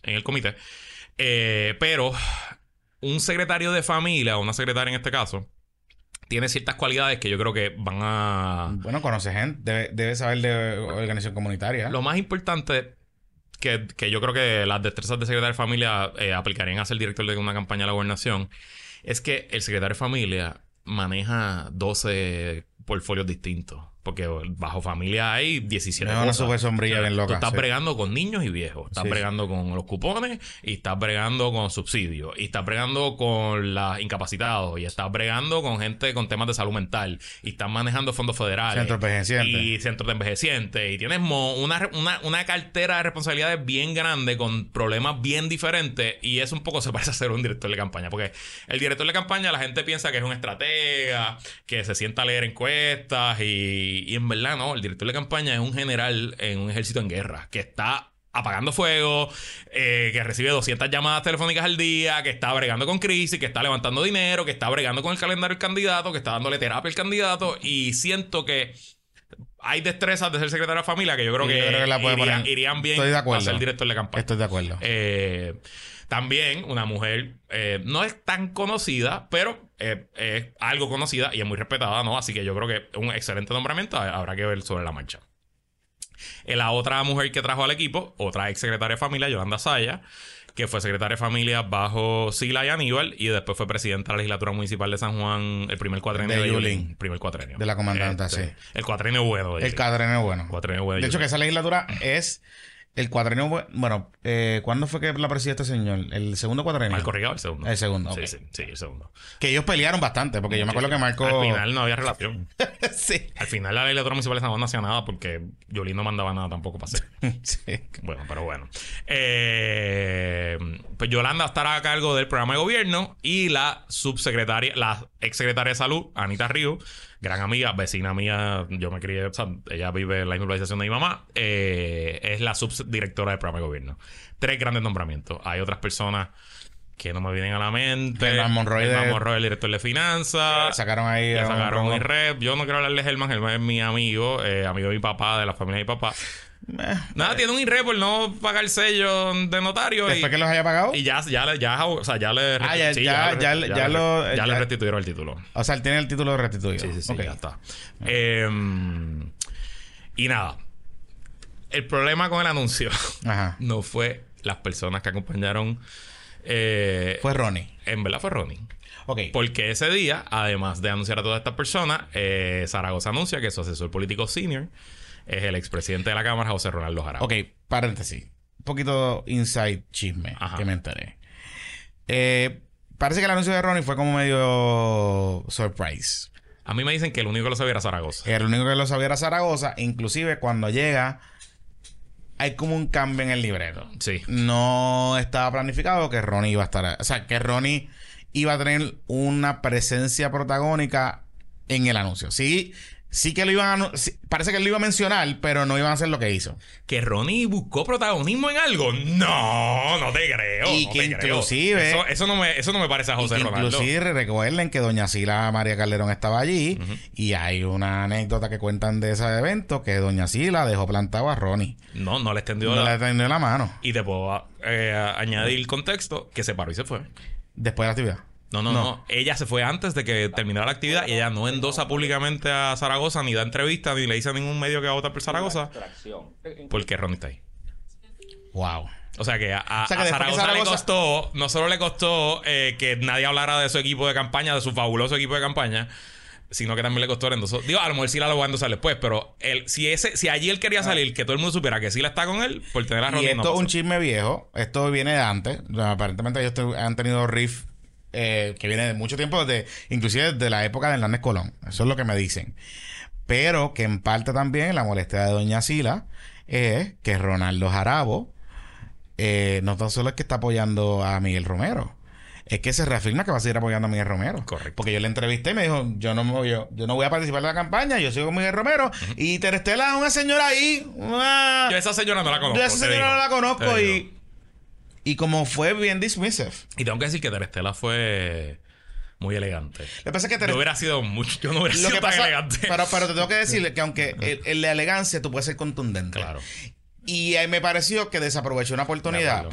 en el comité. Eh, pero un secretario de familia, o una secretaria en este caso, tiene ciertas cualidades que yo creo que van a... Bueno, conoce gente. Debe, debe saber de organización comunitaria. Lo más importante que, que yo creo que las destrezas de secretario de familia eh, aplicarían a ser director de una campaña de la gobernación es que el secretario de familia maneja 12 portfolios distintos. Porque bajo familia hay 17 Es una cosas. super sombrilla bien loca, Tú estás sí. bregando con niños y viejos. Estás Sí, sí. bregando con los cupones y estás bregando con subsidios. Y estás bregando con los incapacitados. Y estás bregando con gente con temas de salud mental. Y estás manejando fondos federales. Centros envejecientes. Y centros de envejecientes. Y tienes una, una, una cartera de responsabilidades bien grande con problemas bien diferentes. Y eso un poco se <laughs> parece a ser un director de campaña. Porque el director de campaña la gente piensa que es un estratega, que se sienta a leer encuestas. Y, y en verdad no. El director de campaña es un general en un ejército en guerra. Que está apagando fuego, eh, que recibe 200 llamadas telefónicas al día, que está bregando con crisis, que está levantando dinero, que está bregando con el calendario del candidato, que está dándole terapia al candidato. Y siento que hay destrezas de ser secretario de familia que yo creo que, yo creo que la irían, bien Estoy de acuerdo. a ser director de campaña. Estoy de acuerdo. Eh, también una mujer eh, no es tan conocida, pero eh, es algo conocida y es muy respetada, ¿no? Así que yo creo que un excelente nombramiento. Habrá que ver sobre la marcha. Eh, la otra mujer que trajo al equipo, otra ex secretaria de familia, Yolanda Saya, que fue secretaria de familia bajo Sila y Aníbal y después fue presidenta de la legislatura municipal de San Juan el primer cuatrenio De de, Yulín. Yulín. Primer cuatrenio. De la comandante, sí. El cuatrenio bueno. de El es bueno. Cuatrenio bueno De hecho, que esa legislatura es el cuadrenio. bu- Bueno, eh, ¿cuándo fue que la presidió este señor? ¿El segundo cuadrenio? Marco Rigado, el segundo. El segundo, Sí, sí, sí, el segundo. Que ellos pelearon bastante, porque yo me acuerdo que Marco. Al final no había relación. <laughs> sí. Al final la legislatura municipal de San Juan no hacía nada porque Yolín no mandaba nada tampoco para hacer. <laughs> sí. Bueno, pero bueno. Eh, pues Yolanda estará a cargo del programa de gobierno y la subsecretaria, la exsecretaria de salud, Anita Río, gran amiga, vecina mía, yo me crié, o sea, ella vive en la urbanización de mi mamá, eh, es la subdirectora del programa de gobierno. Tres grandes nombramientos. Hay otras personas que no me vienen a la mente. Germán Monroy Germán de- Monroy, el director de finanzas. Sacaron ahí. A un sacaron mi rep. Yo no quiero hablar de Germán. Germán es mi amigo, eh, amigo de mi papá, de la familia de mi papá. Eh, Nada, tiene un IRE por no pagar sello de notario. Y, Después que los haya pagado. y ya, ya, le- ya, o sea, ya le, restituyeron el título. O sea, él tiene el título de restituido. Sí, sí, sí, Ok. ya está. Em, y nada, el problema con el anuncio Ajá. <laughs> no fue las personas que acompañaron. eh, Fue Ronnie. en verdad fue Ronnie. Ok. Porque ese día, además de anunciar a todas estas personas, eh, Zaragoza anuncia que su asesor político senior es el expresidente de la Cámara, José Ronaldo Jarabo. Ok, paréntesis. Un poquito inside chisme Ajá. que me enteré. Eh, parece que el anuncio de Ronnie fue como medio surprise. A mí me dicen que el único que lo sabía era Zaragoza. El único que lo sabía era Zaragoza. Inclusive cuando llega, hay como un cambio en el libreto. Sí. No estaba planificado que Ronnie iba a estar... O sea, que Ronnie iba a tener una presencia protagónica en el anuncio. Sí, sí que lo iban a... parece que lo iba a mencionar, pero no iban a hacer lo que hizo. ¿Que Ronnie buscó protagonismo en algo? No, no te creo. Y no que te creo. inclusive- Eso, eso no me, eso no me parece a Y José que Ronaldo. inclusive recuerden que doña Sila María Calderón estaba allí y hay una anécdota que cuentan de ese evento que doña Sila dejó plantado a Ronnie. No, no le extendió No la... le tendió la mano Y te puedo eh, añadir contexto que se paró y se fue. después de la actividad. No, no, no, Ella se fue antes de que terminara la actividad y ella no endosa públicamente a Zaragoza, ni da entrevistas, ni le dice a ningún medio que va a votar por Zaragoza, porque Ronnie está ahí. Wow. O sea que a, a- O sea que a después que Zaragoza, le costó, no solo le costó eh, que nadie hablara de su equipo de campaña, de su fabuloso equipo de campaña, sino que también le costó endosar. Digo, a lo mejor sí la lo va a endosar después, pero él, si ese, si allí él quería salir, que todo el mundo supiera que sí la está con él, por tener a Y Ronnie, no esto es un chisme viejo. Esto viene de antes. O sea, aparentemente ellos han tenido riff eh, que viene de mucho tiempo, desde, inclusive desde la época de Hernández Colón. Eso es lo que me dicen. Pero que en parte también la molestia de Doña Sila es que Ronaldo Jarabo eh, no tan solo es que está apoyando a Miguel Romero. Es que se reafirma que va a seguir apoyando a Miguel Romero. Correcto. Porque yo le entrevisté y me dijo, yo no, me voy, yo, yo no voy a participar de la campaña, yo sigo con Miguel Romero. Y Terestela es una señora ahí. una- Yo esa señora no la conozco. yo esa señora no la conozco y. y como fue bien dismissive. Y tengo que decir que Terestela fue muy elegante. Lo que pasa es que Ter- Yo hubiera sido mucho, yo no hubiera lo sido que tan pasa, elegante. pero, pero te tengo que decir que aunque el, el- la elegancia tú puedes ser contundente. Claro. Y ahí me pareció que desaprovechó una oportunidad acuerdo.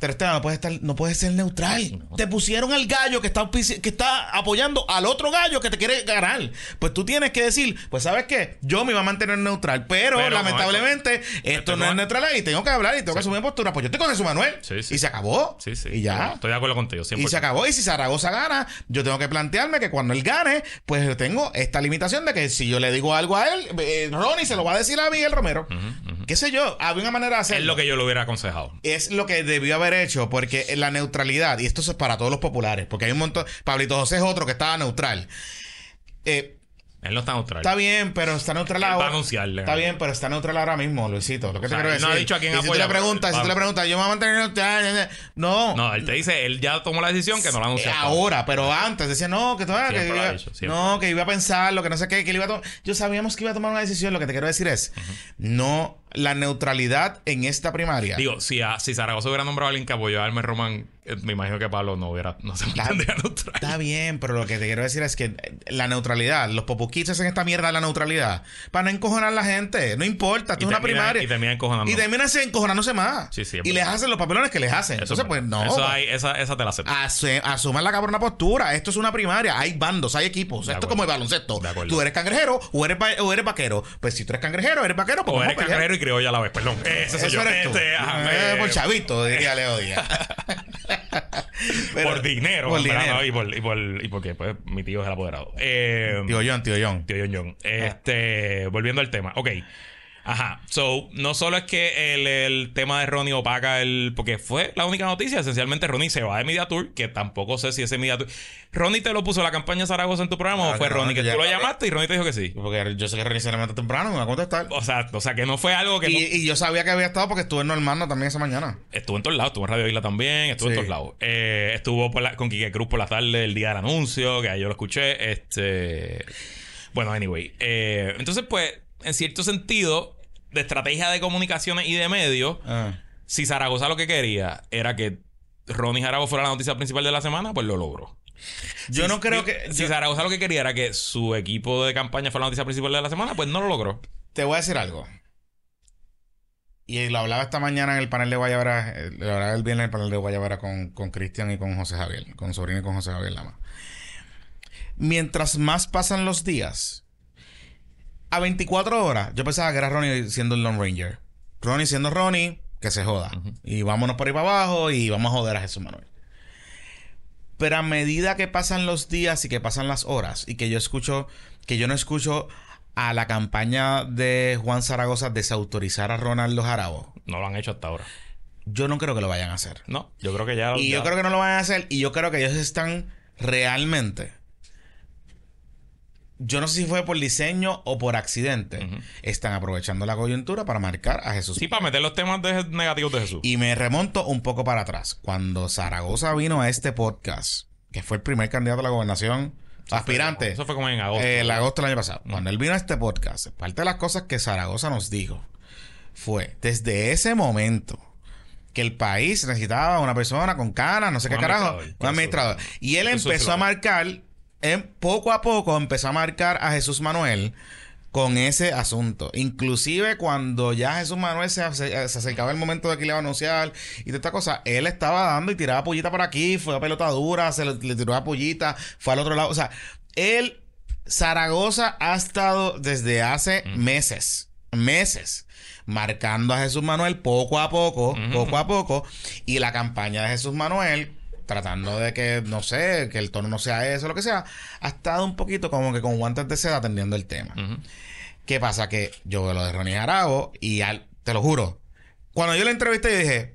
Terestela no puede estar, no puede ser neutral. Te pusieron al gallo que está que está apoyando al otro gallo que te quiere ganar. Pues tú tienes que decir, pues sabes qué, yo me iba a mantener neutral, pero, lamentablemente esto- esto, esto no es neutral y tengo que hablar y tengo que asumir postura. Pues yo estoy con Jesús Manuel Sí, sí. y se acabó. Y ya. Estoy de acuerdo contigo. 100%. Y se acabó. Y si Zaragoza gana, yo tengo que plantearme que cuando él gane, pues yo tengo esta limitación de que si yo le digo algo a él, eh, Ronnie se lo va a decir a Miguel Romero. ¿Qué sé yo? Había una manera de hacerlo. Es lo que yo le hubiera aconsejado. Es lo que debió haber hecho, porque la neutralidad, y esto es para todos los populares, porque hay un montón. Pablito José es otro que estaba neutral. Eh, Él no está neutral. Está bien, pero está neutral Él va a ahora. anunciarle. Está bien, pero está neutral ahora mismo, Luisito. Lo que O sea, te quiero decir. no ha dicho a quién y si tú apoya, le preguntas, si tú le preguntas, yo me voy a mantener neutral. No. No, él te dice, él ya tomó la decisión que no la Eh, anunció. ahora, pero antes decía, no, que, todavía, que lo ha iba, no, que iba a pensar lo que no sé qué, que él iba a tomar. Yo sabíamos que iba a tomar una decisión. Lo que te quiero decir es, no, la neutralidad en esta primaria. Digo, si, a, si Zaragoza hubiera nombrado a alguien que apoyó a Hermes Román, eh, me imagino que Pablo no hubiera, no se mantendría neutral. Está bien, pero lo que te quiero decir es que eh, la neutralidad, los popuquitos hacen esta mierda de la neutralidad para no encojonar a la gente. No importa, esto es una primaria. y termina encojonando. Y terminan encojonándose más. Sí, sí, y les hacen los papelones que les hacen. Eso Entonces, es pues no. Eso hay, esa, esa te la acepto. Ase- asuman la cabrona postura. Esto es una primaria. Hay bandos, hay equipos. De Esto es como el baloncesto. De acuerdo. Tú eres cangrejero o eres, o eres vaquero. Pues si tú eres cangrejero, eres vaquero. Pues o eres cangrejero y criolla a la vez, perdón. Ese soy yo. eres tú. Este, ajá, Eh, eh, por chavito, diría Leo Díaz. <laughs> Pero- por dinero. Por en verdad, dinero. ¿no? Y por, y por, y porque pues mi tío es el apoderado. Eh, Tío John, tío John. Tío John John. Este, volviendo al tema. Ok. Ajá. So, no solo es que el, el tema de Ronnie opaca el. Porque fue la única noticia. Esencialmente, Ronnie se va de Media Tour. Que tampoco sé si ese Media Tour. Ronnie te lo puso la campaña Zaragoza en tu programa. O fue no, Ronnie que tú lo llamaste y Ronnie te dijo que sí. Porque yo sé que René se levanta temprano, me va a contestar. O sea, o sea que no fue algo que. Y, yo sabía que había estado porque estuve en Normando también esa mañana. Estuvo en todos lados, estuvo en Radio Isla también, estuvo Sí. en todos lados. Eh, estuvo por la- con Quique Cruz por la tarde el día del anuncio, que ahí yo lo escuché. Este. Bueno, anyway. Eh, entonces, pues, en cierto sentido, de estrategia de comunicaciones y de medios, Ah. si Zaragoza lo que quería era que Ronnie Jarabo fuera la noticia principal de la semana, pues lo logró. Yo Si- no creo que. Si yo- Zaragoza lo que quería era que su equipo de campaña fuera la noticia principal de la semana, pues no lo logró. Te voy a decir algo. Y lo hablaba esta mañana en el panel de Guayabara, eh, lo hablaba el viernes en el panel de Guayabara con con Cristian y con José Javier, con Sobrino y con José Javier Lama. Mientras más pasan los días, a 24 horas, yo pensaba que era Ronnie siendo el Lone Ranger. Ronnie siendo Ronnie, que se joda. Y vámonos por ahí para abajo y vamos a joder a Jesús Manuel. Pero a medida que pasan los días y que pasan las horas y que yo escucho, que yo no escucho a la campaña de Juan Zaragoza desautorizar a Ronaldo Jarabo, No lo han hecho hasta ahora. yo no creo que lo vayan a hacer. No, yo creo que ya. Y ya- yo creo que no lo van a hacer y yo creo que ellos están realmente... Yo no sé si fue por diseño o por accidente. Están aprovechando la coyuntura para marcar a Jesús Sí, para meter los temas de- negativos de Jesús. Y me remonto un poco para atrás. Cuando Zaragoza vino a este podcast, que fue el primer candidato a la gobernación, aspirante, Eso fue como en agosto. eh, el agosto del año pasado. Cuando él vino a este podcast, parte de las cosas que Zaragoza nos dijo fue, desde ese momento, que el país necesitaba una persona con canas, no sé Un qué carajo, un administrador. Y él empezó a marcar, em, poco a poco empezó a marcar a Jesús Manuel con ese asunto. Inclusive cuando ya Jesús Manuel se, ace- se acercaba el momento de que le iba a anunciar y toda esta cosa, él estaba dando y tiraba pollita por aquí, fue a pelota dura, se le, le tiró a pollita, fue al otro lado. O sea, él, Zaragoza ha estado desde hace meses, meses, marcando a Jesús Manuel poco a poco, poco a poco, y la campaña de Jesús Manuel tratando de que, no sé, que el tono no sea eso, lo que sea, ha estado un poquito como que con guantes de seda atendiendo el tema. ¿Qué pasa? Que yo veo lo de Ronnie Arabo y al- te lo juro, cuando yo la entrevisté yo dije,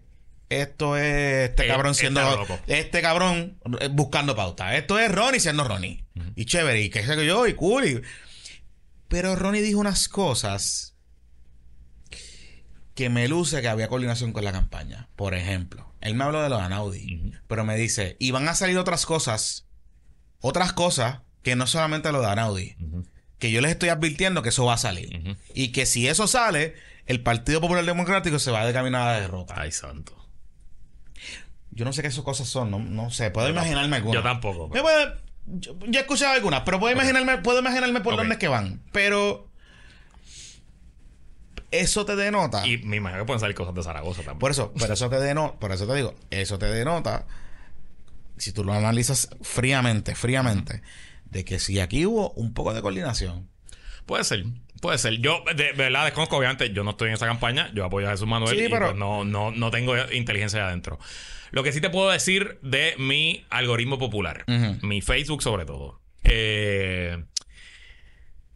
esto es este Eh, cabrón siendo loco. este cabrón eh, buscando pauta. Esto es Ronnie siendo Ronnie. Y chévere, y qué sé yo, y cool. y- Pero Ronnie dijo unas cosas que me luce que había coordinación con la campaña. Por ejemplo, él me habló de los Anaudi, pero me dice, y van a salir otras cosas, otras cosas que no solamente lo de Anaudi, que yo les estoy advirtiendo que eso va a salir. Y que si eso sale, el Partido Popular Democrático se va de camino a la derrota. Ay, santo. Yo no sé qué esas cosas son, no, no sé, puedo imaginarme algunas. Yo tampoco. Yo, yo he escuchado algunas, pero puedo imaginarme, puedo imaginarme por Ok. dónde es que van. Pero eso te denota. Y me imagino que pueden salir cosas de Zaragoza también. Por eso, por eso te denota, por eso te digo, eso te denota, si tú lo analizas fríamente, fríamente, de que si aquí hubo un poco de coordinación. Puede ser, puede ser. Yo, de, verdad, desconozco, obviamente, yo no estoy en esa campaña, yo apoyo a Jesús Manuel Sí, y pero- pues no, no, no tengo inteligencia de adentro. Lo que sí te puedo decir de mi algoritmo popular, mi Facebook sobre todo. Eh,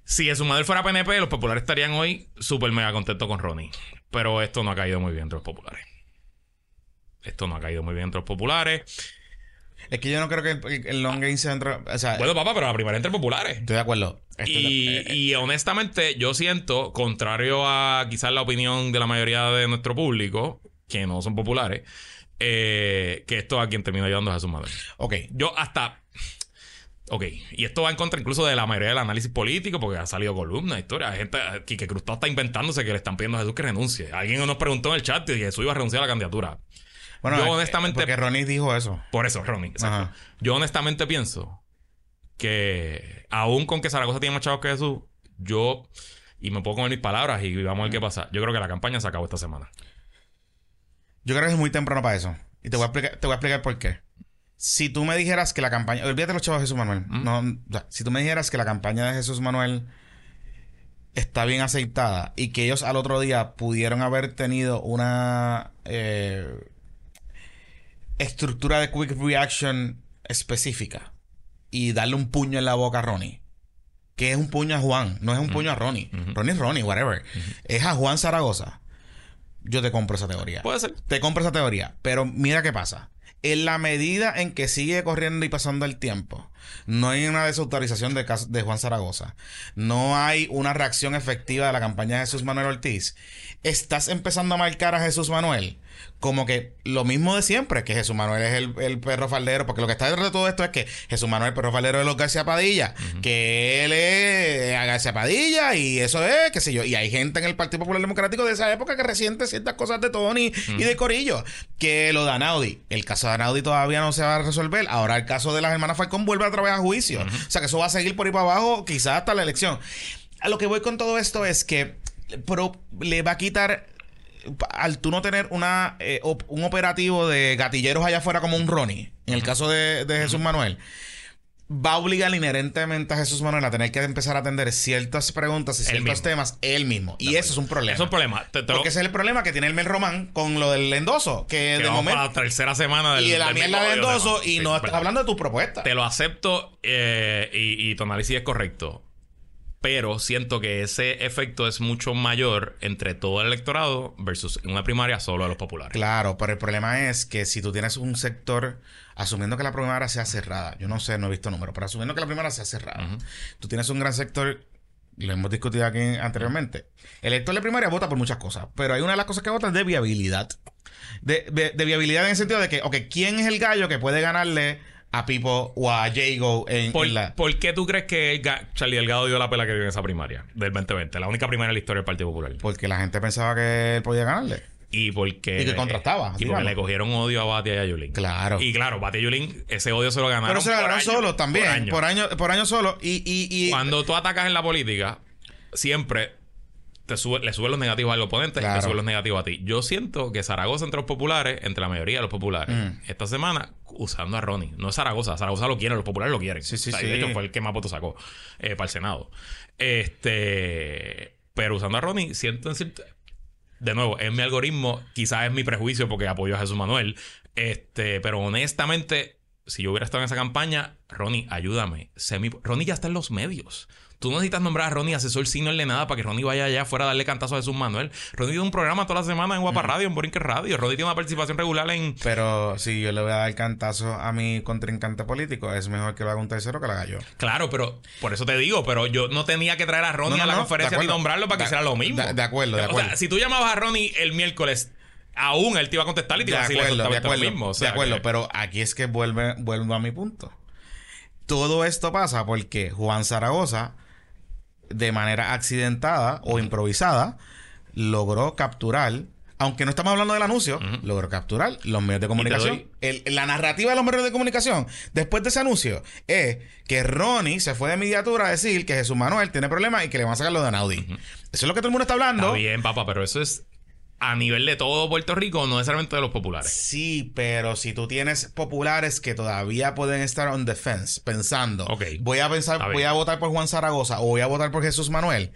si Jesús Manuel fuera PNP, los populares estarían hoy súper mega contentos con Ronnie. Pero esto no ha caído muy bien entre los populares. Esto no ha caído muy bien entre los populares. Es que yo no creo que el, long game sea dentro- O sea, Bueno, papá, pero la primaria entre populares. estoy de acuerdo. Estoy de- Y, eh, eh, y honestamente, yo siento, contrario a quizás la opinión de la mayoría de nuestro público, que no son populares, eh, que esto a quien termina ayudando es Jesús Manuel. ok. Yo hasta. Ok, y esto va en contra incluso de la mayoría del análisis político, porque ha salido columnas, historias. Hay gente, que Cruzado está inventándose que le están pidiendo a Jesús que renuncie. Alguien nos preguntó en el chat y Jesús iba a renunciar a la candidatura. Bueno, yo honestamente- Porque Ronnie dijo eso. Por eso, Ronnie. exacto. Yo honestamente pienso que aún con que Zaragoza tiene más chavos que Jesús, yo, y me puedo comer mis palabras y vamos a ver qué pasa. Yo creo que la campaña se acabó esta semana. Yo creo que es muy temprano para eso. Y te voy a explicar, te voy a explicar por qué. Si tú me dijeras que la campaña. Olvídate los chavos de Jesús Manuel. No, o sea, si tú me dijeras que la campaña de Jesús Manuel está bien aceitada y que ellos al otro día pudieron haber tenido una eh, estructura de quick reaction específica y darle un puño en la boca a Ronnie. Que es un puño a Juan, no es un puño a Ronnie. Ronnie es Ronnie, whatever. Es a Juan Zaragoza. Yo te compro esa teoría. Puede ser. Te compro esa teoría. Pero mira qué pasa. En la medida en que sigue corriendo y pasando el tiempo, no hay una desautorización de, cas- de Juan Zaragoza. No hay una reacción efectiva de la campaña de Jesús Manuel Ortiz. Estás empezando a marcar a Jesús Manuel como que lo mismo de siempre, que Jesús Manuel es el, el perro faldero, porque lo que está detrás de todo esto es que Jesús Manuel es el perro faldero de los García Padilla, que él es a García Padilla y eso es, qué sé yo, y hay gente en el Partido Popular Democrático de esa época que resiente ciertas cosas de Tony y de Corillo, que lo de Anaudi, el caso de Anaudi todavía no se va a resolver, ahora el caso de las hermanas Falcón vuelve otra vez a juicio, o sea que eso va a seguir por ahí para abajo, quizás hasta la elección. A lo que voy con todo esto es que pero le va a quitar al tú no tener una eh, op- un operativo de gatilleros allá afuera como un Ronnie, en el caso de, de Jesús Manuel, va a obligar inherentemente a Jesús Manuel a tener que empezar a atender ciertas preguntas y ciertos temas él mismo. Y eso es un problema. Eso es un problema. Te- te lo- Porque ese es el problema que tiene el Mel Román con lo del endoso, que, que de momento... para la tercera semana del Y de la mierda del endoso, y Sí, no estás hablando de tu propuesta. Te lo acepto eh, y, y tu análisis es correcto. Pero siento que ese efecto es mucho mayor entre todo el electorado versus en una primaria solo a los populares. Claro, pero el problema es que si tú tienes un sector, asumiendo que la primaria sea cerrada, yo no sé, no he visto números, pero asumiendo que la primaria sea cerrada, tú tienes un gran sector, lo hemos discutido aquí anteriormente. El elector de primaria vota por muchas cosas, pero hay una de las cosas que vota es de viabilidad. De, de- de viabilidad en el sentido de que, ok, ¿quién es el gallo que puede ganarle a Pipo o a Jago en, ¿Por, en la... por qué tú crees que el Charlie Delgado dio la pela que dio en esa primaria del 2020? La única primaria en la historia del Partido Popular. Porque la gente pensaba que él podía ganarle. Y porque... Y que contrastaba, Y porque le cogieron odio a Batia y a Yulín. Claro. Y claro, Batia y Yulín, ese odio se lo ganaron Pero se lo por ganó año, solo también, por año. por año, por año solo. Y, y, y Cuando tú atacas en la política, siempre te sube, le suben los negativos al oponente y te suben los negativos a ti. Yo siento que Zaragoza entre los populares, entre la mayoría de los populares, Mm. esta semana usando a Ronnie. No es Zaragoza, Zaragoza lo quiere, los populares lo quieren. Sí, sí, O sea, sí. De hecho, fue el que más votos sacó eh, para el Senado. Este. Pero usando a Ronnie, siento en cierto- de nuevo, es mi algoritmo, quizás es mi prejuicio porque apoyo a Jesús Manuel. Este, pero honestamente, si yo hubiera estado en esa campaña, Ronnie, ayúdame. Sé mi- Ronnie ya está en los medios. Tú no necesitas nombrar a Ronnie asesor senior de nada para que Ronnie vaya allá afuera a darle cantazo a Jesús Manuel. Ronnie tiene un programa toda la semana en Guapa Radio, en Borinque Radio. Ronnie tiene una participación regular en. Pero si yo le voy a dar cantazo a mi contrincante político, es mejor que lo haga un tercero que lo haga yo. Claro, pero por eso te digo, pero yo no tenía que traer a Ronnie No, no, a la no, conferencia ni nombrarlo para que hiciera lo mismo. de- de acuerdo, de O acuerdo. sea, si tú llamabas a Ronnie el miércoles, aún él te iba a contestar y te De iba a decir acuerdo, de acuerdo. mismo. O sea, de acuerdo, que- pero aquí es que vuelve, vuelvo a mi punto. Todo esto pasa porque Juan Zaragoza, de manera accidentada o improvisada, logró capturar, aunque no estamos hablando del anuncio, logró capturar los medios de comunicación. El- la narrativa de los medios de comunicación después de ese anuncio es que Ronnie se fue de mediatura a decir que Jesús Manuel tiene problemas y que le van a sacar lo de Naudi. Eso es lo que todo el mundo está hablando. Está bien, papá, pero eso es a nivel de todo Puerto Rico, no necesariamente de los populares. Sí, pero si tú tienes populares que todavía pueden estar on defense, pensando, Ok. voy a pensar, voy a votar por Juan Zaragoza o voy a votar por Jesús Manuel.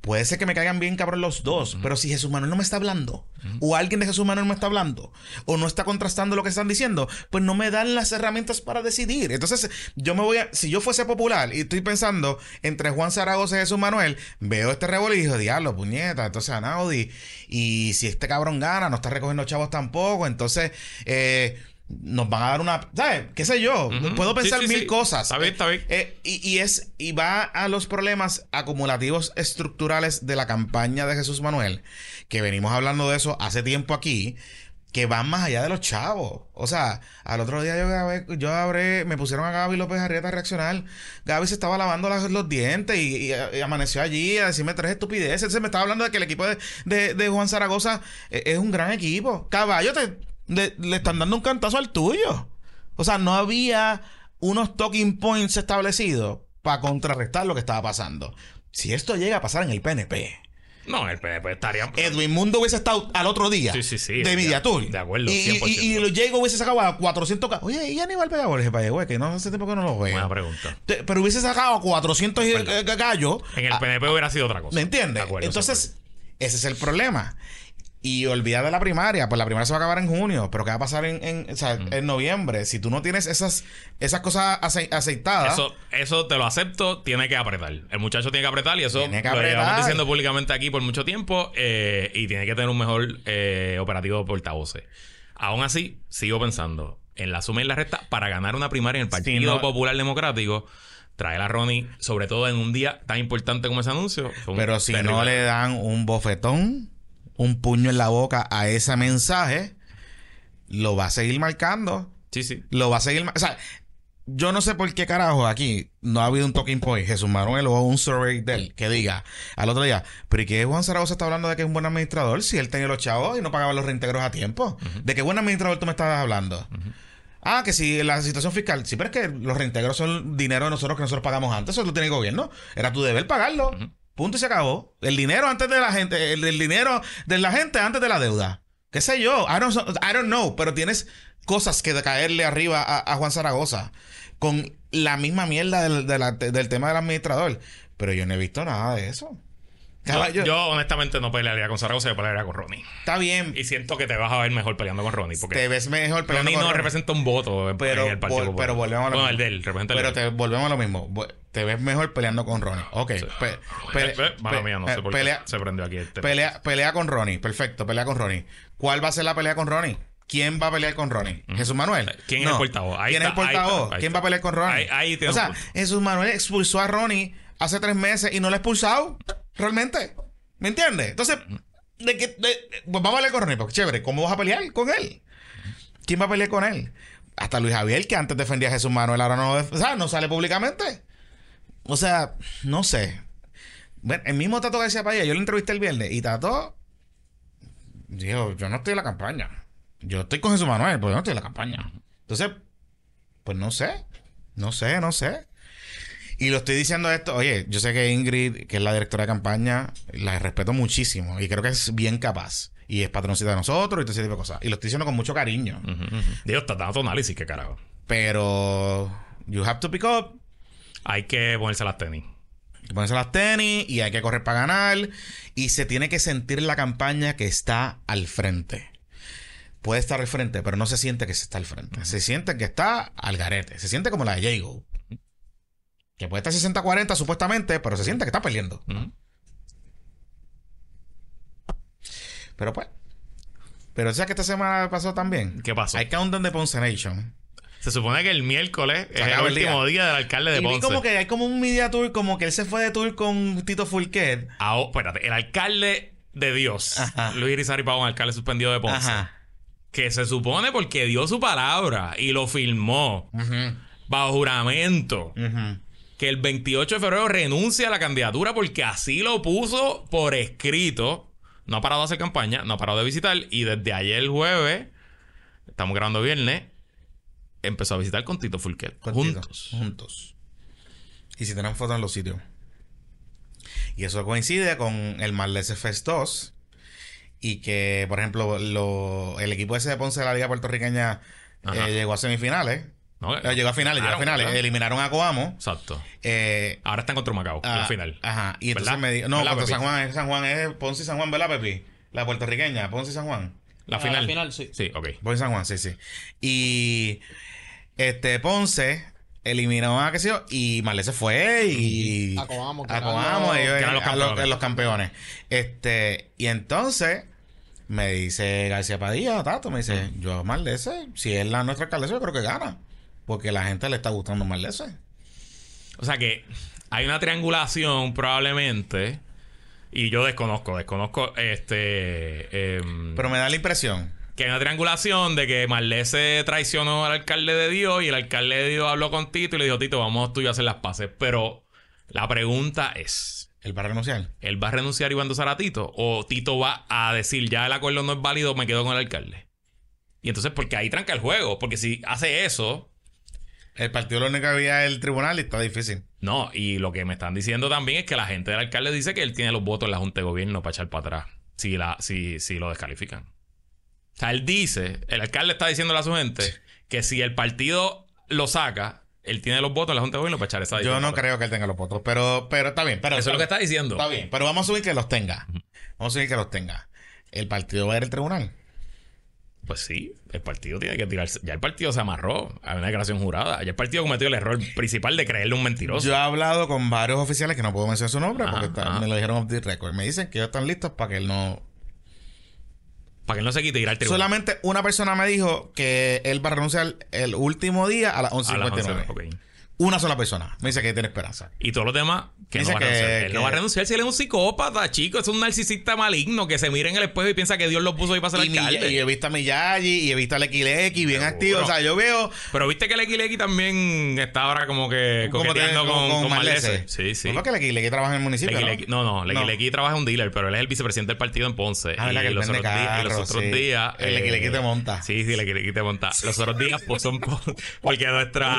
Puede ser que me caigan bien cabrón los dos, pero si Jesús Manuel no me está hablando, o alguien de Jesús Manuel me está hablando, o no está contrastando lo que están diciendo, pues no me dan las herramientas para decidir. Entonces, yo me voy a, si yo fuese popular y estoy pensando entre Juan Zaragoza y Jesús Manuel, veo este revuelo y digo, diablo, puñeta, entonces a Naudi, y si este cabrón gana, no está recogiendo chavos tampoco, entonces, eh, nos van a dar una, ¿sabes? ¿Qué sé yo? Puedo pensar Sí, sí, mil sí. cosas. Está bien, está bien. Eh, y, y es y va a los problemas acumulativos estructurales de la campaña de Jesús Manuel, que venimos hablando de eso hace tiempo aquí, que van más allá de los chavos. O sea, al otro día yo grabé, yo habré, me pusieron a Gaby López Arrieta a reaccionar. Gaby se estaba lavando las- los dientes y, y- y amaneció allí a decirme tres estupideces. Se me estaba hablando de que el equipo de, de- de Juan Zaragoza eh, es un gran equipo. Caballo, te, le- le están dando un cantazo al tuyo. O sea, no había unos talking points establecidos para contrarrestar lo que estaba pasando. Si esto llega a pasar en el PNP, No, el PNP estaría. Edwin Mundo hubiese estado al otro día Sí, sí, sí. de Mediatur. de acuerdo, Y, y, 100%. y, los Diego hubiese sacado a 400. ca- Oye, ¿y Aníbal Vega Borges, para güey? Que no hace tiempo que no lo veo. Buena pregunta. Pero hubiese sacado a 400 y- Verdad. eh, gallos. En el PNP hubiera sido otra cosa. ¿Me entiendes? De acuerdo, Entonces, ese es el problema. Y olvida de la primaria, pues la primaria se va a acabar en junio, pero ¿qué va a pasar en, en, o sea, en noviembre? Si tú no tienes esas, esas cosas ace- aceitadas, Eso, eso te lo acepto, tiene que apretar. El muchacho tiene que apretar y eso Tiene que lo llevamos diciendo públicamente aquí por mucho tiempo eh, y tiene que tener un mejor eh, operativo de portavoces. Aún así, sigo pensando en la suma y en la resta para ganar una primaria en el Partido no- Popular Democrático. Traer a Ronnie, sobre todo en un día tan importante como ese anuncio. pero si terrible no le dan un bofetón, un puño en la boca a ese mensaje, lo va a seguir marcando. Sí, sí. Lo va a seguir. O sea, yo no sé por qué carajo aquí no ha habido un talking point, Jesús Manuel o un survey de él que diga al otro día, pero ¿y qué Juan Zaragoza está hablando de que es un buen administrador si él tenía los chavos y no pagaba los reintegros a tiempo? ¿De qué buen administrador tú me estabas hablando? Ah, que si la situación fiscal, sí, pero es que los reintegros son dinero de nosotros que nosotros pagamos antes, eso lo tiene el gobierno. Era tu deber pagarlo. Punto y se acabó. El dinero antes de la gente, el, dinero de la gente antes de la deuda. ¿Qué sé yo? I don't, I know, pero tienes cosas que caerle arriba a, Juan Zaragoza con la misma mierda del, del tema del administrador. Pero yo no he visto nada de eso. Yo, Caballo, yo, honestamente no pelearía con Zaragoza, yo pelearía con Ronnie. está bien, Y siento que te vas a ver mejor peleando con Ronnie. Porque te ves mejor peleando Ronnie con no Ronnie. representa un voto en- pero, en el Partido vol- Popular. pero volvemos a lo Bueno, mismo. el de él, representa el Pero te volvemos a lo mismo. Te ves mejor peleando con Ronnie. Ok. pe- eh, mala mía, no eh, sé por qué pelea, se prendió aquí este. pelea, pelea con Ronnie. Perfecto, pelea con Ronnie. ¿Cuál va a ser la pelea con Ronnie? ¿Quién va a pelear con Ronnie? ¿Jesús Manuel? ¿Quién es el portavoz? Ahí ¿Quién es el ahí portavoz? está, ahí ¿Quién va a pelear con Ronnie? Ahí- o sea. Jesús Manuel expulsó a Ronnie hace tres meses y no lo ha expulsado. Realmente. ¿Me entiendes? Entonces, de que, de- pues vamos a pelear con Ronnie. Porque chévere, ¿cómo vas a pelear con él? ¿Quién va a pelear con él? Hasta Luis Javier, que antes defendía a Jesús Manuel, ahora no, o sea, no sale públicamente. O sea, no sé. Bueno, el mismo Tato García Padilla, yo lo entrevisté el viernes y Tato dijo, yo no estoy en la campaña. Yo estoy con Jesús Manuel, pero yo no estoy en la campaña. Entonces, pues no sé. No sé, no sé. Y lo estoy diciendo esto, oye, yo sé que Ingrid, que es la directora de campaña, la respeto muchísimo y creo que es bien capaz. Y es patroncita de nosotros y todo ese tipo de cosas. Y lo estoy diciendo con mucho cariño. Ujú, ujú. Dios, está dando tu análisis, qué carajo. Pero, you have to pick up. Hay que ponerse las tenis. Ponerse las tenis y hay que correr para ganar. Y se tiene que sentir la campaña que está al frente. Puede estar al frente, pero no se siente que se está al frente. Se siente que está al garete. Se siente como la de Jago. Que puede estar 60-40 supuestamente, pero se siente que está perdiendo. Pero pues. Pero ¿sabes que esta semana pasó también? ¿Qué pasó? Hay countdown de Ponce Nation. Se supone que el miércoles es el último día. día. del alcalde de Y vi Ponce. como que hay como un media tour, como que él se fue de tour con Tito Fulquet. Ah, oh, espérate, el alcalde de Dios, Ajá. Luis Irizarry Pavón, alcalde suspendido de Ponce, Ajá. que se supone porque dio su palabra y lo firmó bajo juramento, ujú. Que el 28 de febrero renuncia a la candidatura porque así lo puso por escrito. No ha parado de hacer campaña, no ha parado de visitar y desde ayer jueves, estamos grabando viernes, empezó a visitar con Tito Fulquet. Juntos. Juntos. Y si tienen fotos en los sitios. Y eso coincide con el Marlese Fest 2. Y que, por ejemplo, lo- el equipo ese de Ponce de la Liga Puertorriqueña eh, llegó a semifinales. ¿No? Llegó a finales, llegó a Claro, finales. Eliminaron a Coamo. Exacto. Eh, Ahora están contra Macao, en la ah, final. Ajá. Y entonces ¿Verdad? me dijo. No, ¿Verdad, contra? San Juan. es San Juan es Ponce y San Juan, ¿verdad, Pepi? La puertorriqueña, Ponce y San Juan. La Ah, final. la final, sí. Sí, ok. Ponce y San Juan, sí, sí. Y este Ponce eliminó a qué sé yo, y Marlese fue y. A Coamo, que a eran Coamo, los- ellos eran los a los, campeones. los campeones. Este, y entonces me dice García Padilla, Tato, me dice, yo Marlese, si es la nuestra alcaldesa, yo creo que gana. Porque la gente le está gustando Marlese. O sea que hay una triangulación probablemente. Y yo desconozco, desconozco este. em, Pero me da la impresión. que hay una triangulación de que Marlese traicionó al alcalde de Dios y el alcalde de Dios habló con Tito y le dijo, Tito, vamos tú y yo a hacer las paces. Pero la pregunta es: ¿El para renunciar? ¿él va a renunciar y va a endosar a Tito? ¿O Tito va a decir, ya el acuerdo no es válido, me quedo con el alcalde? Y entonces, porque ahí tranca el juego. Porque si hace eso, El partido lo único que había es el tribunal y está difícil. No, y lo que me están diciendo también es que la gente del alcalde dice que él tiene los votos en la Junta de Gobierno para echar para atrás si, la, si, si lo descalifican. O sea, él dice, el alcalde está diciéndole a su gente que si el partido lo saca, él tiene los votos en la Junta de Gobierno para echar esa Yo no creo que él tenga los votos, pero, pero está bien. Pero Eso es lo que está diciendo. Está bien, pero vamos a subir que los tenga. Vamos a subir que los tenga. El partido va a ir al tribunal. Pues sí, el partido tiene que tirarse. Ya el partido se amarró a una declaración jurada. Ya el partido cometió el error principal de creerle un mentiroso. Yo he hablado con varios oficiales que no puedo mencionar su nombre porque está- me lo dijeron off the record. Me dicen que ellos están listos para que él no. Para que él no se quite ir al tribunal. Solamente una persona me dijo que él va a renunciar el último día a las A las 11.59. 11, ok. Una sola persona. Me dice que tiene esperanza. Y todos los demás que Dice no va a que- renunciar. Él no que- va a renunciar si él es un psicópata, chico. Es un narcisista maligno que se mira en el espejo y piensa que Dios lo puso ahí para ser Y, mi- alcalde. y he visto a Miyagi y he visto a Lequileki bien Seguro. activo. O sea, yo veo. Pero viste que Lecky también está ahora como que como coqueteando te- con, con. Marlese. Sí, sí. No, que Lequileki trabaja en el municipio. ¿no? no, no, Lecky No. Trabaja en un dealer, pero él es el vicepresidente del partido en Ponce. Ah, y que los otros días, y los otros sí. días. El Lecky Lecky te monta. Sí, sí, Lecky te monta. Los otros días, pues son po- <laughs> porque nuestra.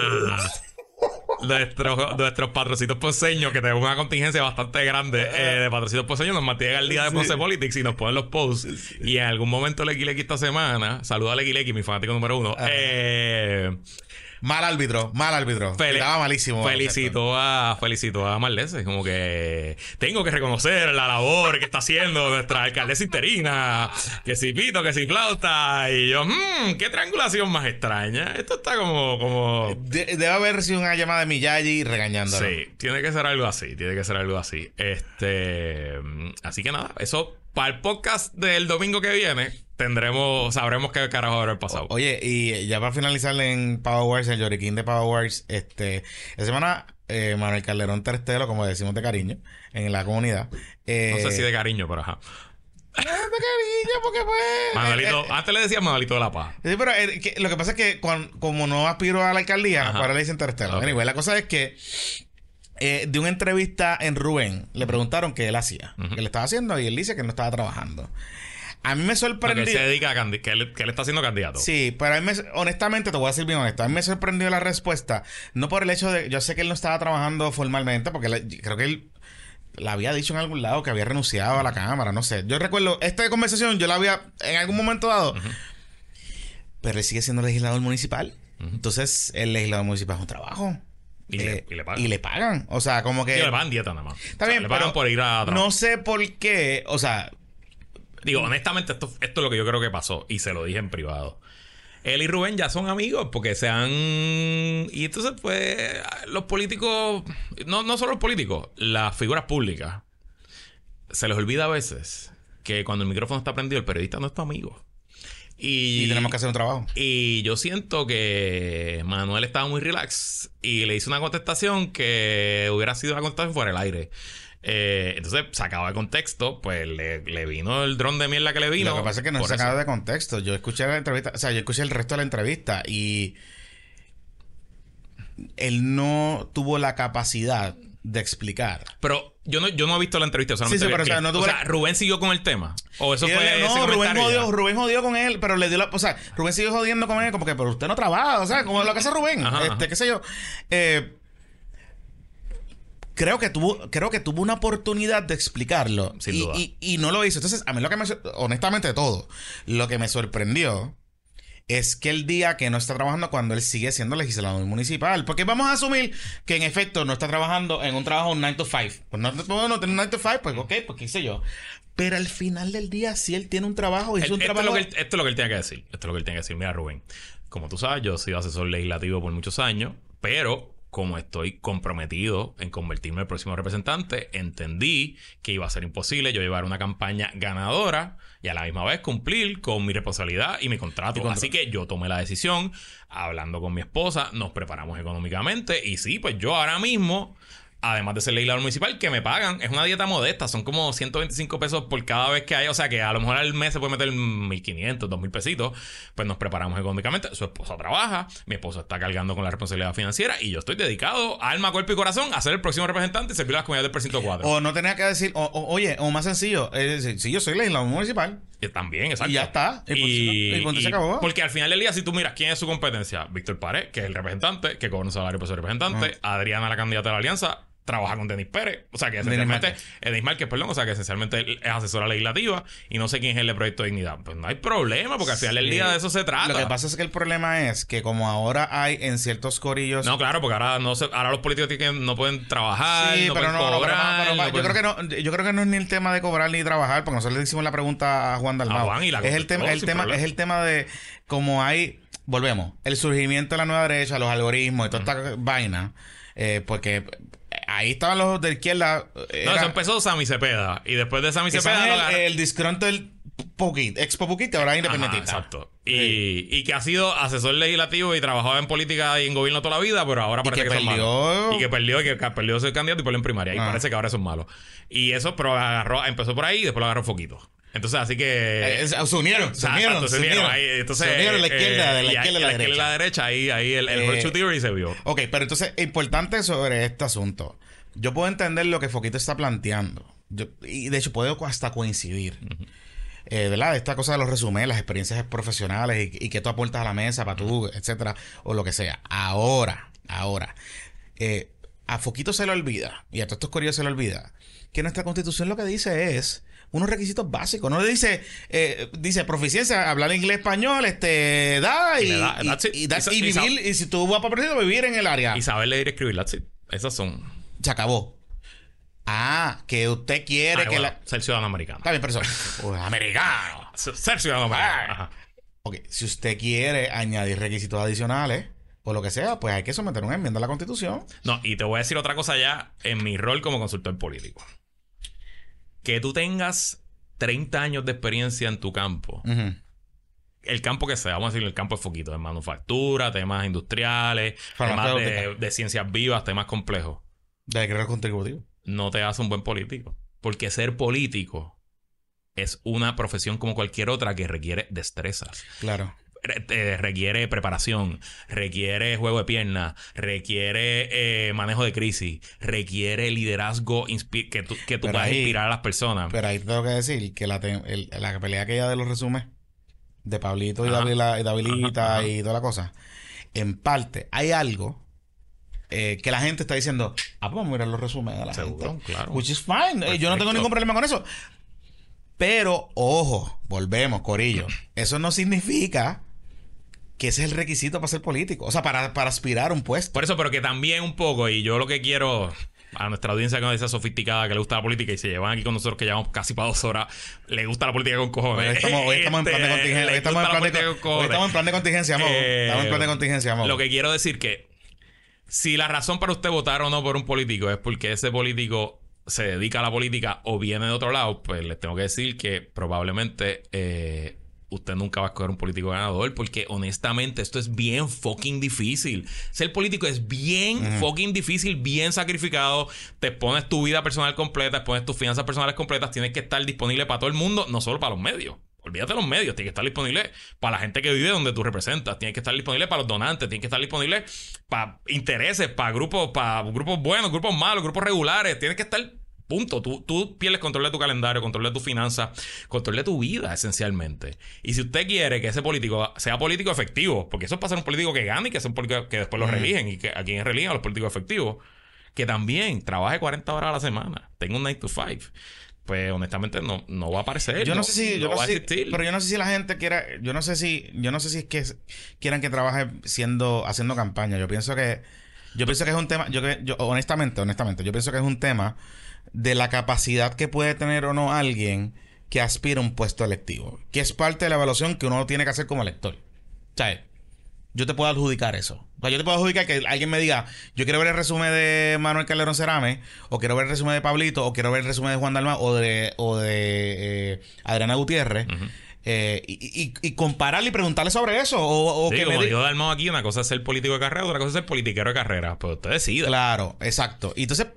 Nuestros, nuestros patrocitos ponceños, que tenemos una contingencia bastante grande eh, de patrocitos ponceños, nos mantienen al día de Ponce Politics y nos ponen los posts. Y en algún momento Lecky esta semana, saluda a Lecky, mi fanático número uno, eh, Mal árbitro, mal árbitro. Fel- Estaba malísimo. Felicito a, felicito a Marlese. Como que tengo que reconocer la labor que está haciendo nuestra alcaldesa interina. Que si pito, que si flauta. Y yo, mmm, qué triangulación más extraña. Esto está como, como. De- debe haber recibido una llamada de Miyagi regañándolo. Sí, tiene que ser algo así. Tiene que ser algo así. Este. Así que nada, eso para el podcast del domingo que viene tendremos, sabremos qué carajo habrá pasado. Oye, y ya para finalizar en Power Wars, el Lloriquín de Power Wars, este, esta semana eh, Manuel Calderón Terstelo, como decimos de cariño, en la comunidad. Eh, no sé si de cariño, pero ajá. de cariño, porque pues. Manuelito, eh, eh, antes le decía Manuelito de la Paz. Sí, pero eh, que- lo que pasa es que como no aspiro a la alcaldía, Ajá. ahora le dicen Terstelo. Anyway, la cosa es que eh, de una entrevista en Rubén le preguntaron qué él hacía, qué le estaba haciendo, y él dice que no estaba trabajando. A mí me sorprendió. él se dedica a candi- que él, que él está siendo candidato. Sí, pero a mí me- honestamente te voy a decir bien honesto. A mí me sorprendió la respuesta. No por el hecho de. Yo sé que él no estaba trabajando formalmente, porque creo que él la había dicho en algún lado que había renunciado a la cámara. No sé. Yo recuerdo esta conversación, yo la había en algún momento dado. Pero él sigue siendo legislador municipal. Entonces, el legislador municipal es un trabajo. Y le- eh, y le pagan. y le pagan. O sea, como que. Sí, le pagan dieta nada más. Está O sea, bien, le pagan pero por ir a trabajar. No sé por qué. O sea, Digo, honestamente, esto, esto es lo que yo creo que pasó. Y se lo dije en privado. Él y Rubén ya son amigos porque se han... Y entonces, pues, los políticos... No, no solo los políticos, las figuras públicas. Se les olvida a veces que cuando el micrófono está prendido, el periodista no es tu amigo. Y, y tenemos que hacer un trabajo. y yo siento que Manuel estaba muy relax y le hice una contestación que hubiera sido una contestación fuera del aire. Eh, entonces, sacado de contexto, pues le, le vino el dron de mierda que le vino. Lo que pasa es que no eso. sacado de contexto. Yo escuché la entrevista, o sea, yo escuché el resto de la entrevista y él no tuvo la capacidad de explicar. Pero yo no, yo no he visto la entrevista. solamente Sí, sí, pero, o sea, no o sea, Rubén siguió con el tema. O eso fue. no, Rubén jodió? Rubén jodió con él, pero le dio la. O sea, Rubén siguió jodiendo con él, como que, pero usted no trabaja, o sea, como lo que hace Rubén, Ajá, este, ajá. qué sé yo. Eh, creo que tuvo, creo que tuvo una oportunidad de explicarlo. Sin y, duda. y- y no lo hizo. Entonces, a mí lo que me honestamente todo, lo que me sorprendió es que el día que no está trabajando cuando él sigue siendo legislador municipal. Porque vamos a asumir que en efecto no está trabajando en un trabajo 9 to 5. Pues no, no, no tiene un 9 to 5, pues ok, pues qué sé yo. Pero al final del día, si él tiene un trabajo y es un esto, es trabajo. lo que él, esto es lo que él tiene que decir. Esto es lo que él tiene que decir. Mira, Rubén, como tú sabes, yo he sido asesor legislativo por muchos años, pero como estoy comprometido en convertirme en el próximo representante, entendí que iba a ser imposible yo llevar una campaña ganadora y a la misma vez cumplir con mi responsabilidad y mi contrato. Y. Así que yo tomé la decisión, hablando con mi esposa, nos preparamos económicamente y sí, pues yo ahora mismo además de ser legislador municipal, que me pagan. Es una dieta modesta, son como 125 pesos por cada vez que hay. O sea que a lo mejor al mes se puede meter 1.500, 2.000 pesitos. Pues nos preparamos económicamente. Su esposa trabaja, mi esposo está cargando con la responsabilidad financiera y yo estoy dedicado, alma, cuerpo y corazón, a ser el próximo representante y servir a las comunidades del precinto 4. O no tenía que decir, o- o- oye, o más sencillo, es decir, si yo soy legislador municipal. Y también, exacto. Y ya está. Y y punto se y- acabó. Porque al final del día, si tú miras quién es su competencia, Víctor Pared, que es el representante, que cobra un salario por ser representante, Adriana, la candidata de la alianza, trabaja con Denis Pérez, o sea que esencialmente, Denis Márquez, perdón, o sea que esencialmente él es asesora legislativa y no sé quién es el de Proyecto de Dignidad. Pues no hay problema, porque al final del día de eso se trata. Lo que pasa es que el problema es que como ahora hay en ciertos corillos... No, claro, porque ahora no se, ahora los políticos tienen- no pueden trabajar, Sí, no pero pueden no, pero cobrar, pero yo pueden- creo que no, yo creo que no es ni el tema de cobrar ni trabajar, porque nosotros le hicimos la pregunta a Juan Dalmau. A Juan y la es el tema, el tema, es el tema de como hay, volvemos, el surgimiento de la nueva derecha, los algoritmos y toda esta vaina, eh, porque ahí estaban los de izquierda. eh, No, era- eso empezó Sammy Cepeda y después de Sammy Cepeda son el, agarró- el disgruntled Poquit, ex Poquit, ahora es Ajá, exacto. Y, y que ha sido asesor legislativo y trabajado en política y en gobierno toda la vida, pero ahora parece que que, son perdió. malos. Y que perdió, y que que perdió ser candidato y perdió en primaria. Y Ah. parece que ahora son malos. Y eso, pero agarró, empezó por ahí y después lo agarró Foquito. Entonces, así que. Eh, se unieron, se Exacto, unieron, se unieron ahí. Entonces, se unieron la eh, izquierda, de la izquierda y la derecha. la derecha. Ahí, ahí el, el Eh, Virtue Theory se vio. Ok, pero entonces, importante sobre este asunto. Yo puedo entender lo que Foquito está planteando. Yo- y de hecho, puedo hasta coincidir. Eh, ¿Verdad? Esta cosa de los resúmenes, las experiencias profesionales y, y que tú aportas a la mesa para tú, etcétera, o lo que sea. Ahora, ahora, eh, a Foquito se le olvida, y a todos estos curiosos se le olvida, que nuestra constitución lo que dice es unos requisitos básicos. No le dice, eh, dice proficiencia, hablar inglés, español, este, da y, Y vivir, y si tú vas para presidente, vivir en el área. Y saber leer y escribir, that's it. Esas son. Se acabó. Ah, que usted quiere Ay, que bueno, la. Ser ciudadano americano. Está bien, pero eso. Uy, americano. Ser ser ciudadano americano. Ajá. Ok, si usted quiere añadir requisitos adicionales o lo que sea, pues hay que someter una enmienda a la constitución. No, y te voy a decir otra cosa ya en mi rol como consultor político. Que tú tengas 30 años de experiencia en tu campo, el campo que sea, vamos a decir el campo de foquito, de manufactura, temas industriales, temas de, ciencias vivas, temas complejos, De decreto contributivo. no te hace un buen político. Porque ser político es una profesión como cualquier otra que requiere destrezas. Claro. Eh, requiere preparación, requiere juego de piernas, requiere eh, manejo de crisis, requiere liderazgo que tú, que tú puedas ahí- inspirar a las personas. Pero ahí tengo que decir que la, el- la pelea aquella de los resúmenes de Pablito y. Davila- y Davilita y toda la cosa, en parte hay algo eh, que la gente está diciendo, ah, pues vamos a mirar los resúmenes de la Seguro, gente. claro. Which is fine. Yo no tengo ningún problema con eso. Pero, ojo, volvemos, Corillo. <clears throat> Eso no significa que ese es el requisito para ser político. O sea, para, para aspirar a un puesto. Por eso, pero que también un poco, y yo lo que quiero a nuestra audiencia que no dice sofisticada, que le gusta la política y se llevan aquí con nosotros que llevamos casi para dos horas, le gusta la política con cojones. Hoy estamos, hoy estamos en plan de <laughs> contingencia. Hoy estamos en plan de, con hoy estamos en plan de contingencia, amor. Eh, Estamos en plan de contingencia, amor. Lo que quiero decir que si la razón para usted votar o no por un político es porque ese político se dedica a la política o viene de otro lado, pues les tengo que decir que probablemente eh, usted nunca va a escoger un político ganador porque honestamente esto es bien fucking difícil. Ser político es bien fucking difícil, bien sacrificado. Te pones tu vida personal completa, pones tus finanzas personales completas, tienes que estar disponible para todo el mundo, no solo para los medios. Olvídate de los medios, tiene que estar disponible para la gente que vive donde tú representas, tiene que estar disponible para los donantes, tiene que estar disponible para intereses, para grupos, para grupos buenos, grupos malos, grupos regulares, tienes que estar punto. Tú, tú pierdes control de tu calendario, control de tu finanzas, control de tu vida, esencialmente. Y si usted quiere que ese político sea político efectivo, porque eso es para ser un político que gane y que sea un político que después lo religen y que a quien religen a los políticos efectivos, que también trabaje 40 horas a la semana, tenga un 9 to 5. Pues honestamente no, no va a aparecer. Yo no, sé si, yo no sé si- pero yo no sé si la gente quiera, yo no sé si, yo no sé si es que quieran que trabaje siendo, haciendo campaña. Yo pienso que, yo pienso que es un tema, yo, yo honestamente, honestamente, yo pienso que es un tema de la capacidad que puede tener o no alguien que aspira a un puesto electivo, que es parte de la evaluación que uno tiene que hacer como elector. O sea, yo te puedo adjudicar eso. O sea, yo te puedo adjudicar que alguien me diga, yo quiero ver el resumen de Manuel Calderón Cerame, o quiero ver el resumen de Pablito, o quiero ver el resumen de Juan Dalma, o de, o de eh, Adriana Gutiérrez, eh, y, y- y compararle y preguntarle sobre eso. O, o Sí, que como di- dijo Dalmau aquí, una cosa es ser político de carrera, otra cosa es ser politiquero de carrera. Pues usted decida. Claro, exacto. Y entonces,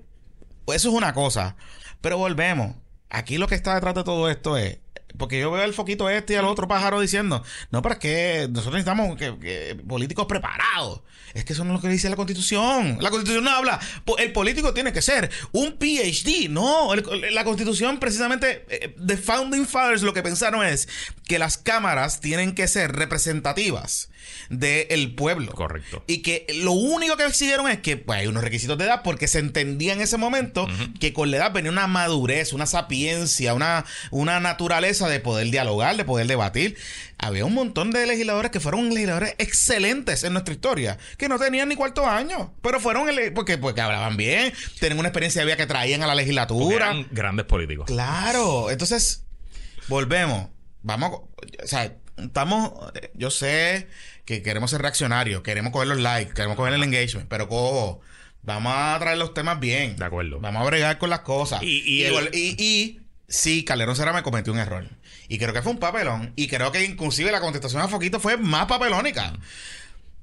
pues eso es una cosa. Pero volvemos. Aquí lo que está detrás de todo esto es. Porque yo veo el foquito este y al otro pájaro diciendo, no, pero es que nosotros necesitamos que, políticos preparados. Es que eso no es lo que dice la constitución. La constitución no habla. El político tiene que ser un PhD. No, la constitución precisamente, eh, The Founding Fathers lo que pensaron es que las cámaras tienen que ser representativas del pueblo. Correcto. Y que lo único que exigieron es que pues, hay unos requisitos de edad porque se entendía en ese momento que con la edad venía una madurez, una sapiencia, una, una naturaleza de poder dialogar, de poder debatir. Había un montón de legisladores que fueron legisladores excelentes en nuestra historia, que no tenían ni cuarto año, pero fueron porque, porque hablaban bien, tenían una experiencia de vida que traían a la legislatura. eran grandes políticos. Claro, entonces volvemos. Vamos, o sea, estamos. Yo sé que queremos ser reaccionarios, queremos coger los likes, queremos coger el engagement, pero cojo, vamos a traer los temas bien. De acuerdo. Vamos a bregar con las cosas. Y- y y, el- vol- y- y sí, Calderón Serra me cometió un error. Y creo que fue un papelón. Y creo que inclusive la contestación a Foquito fue más papelónica.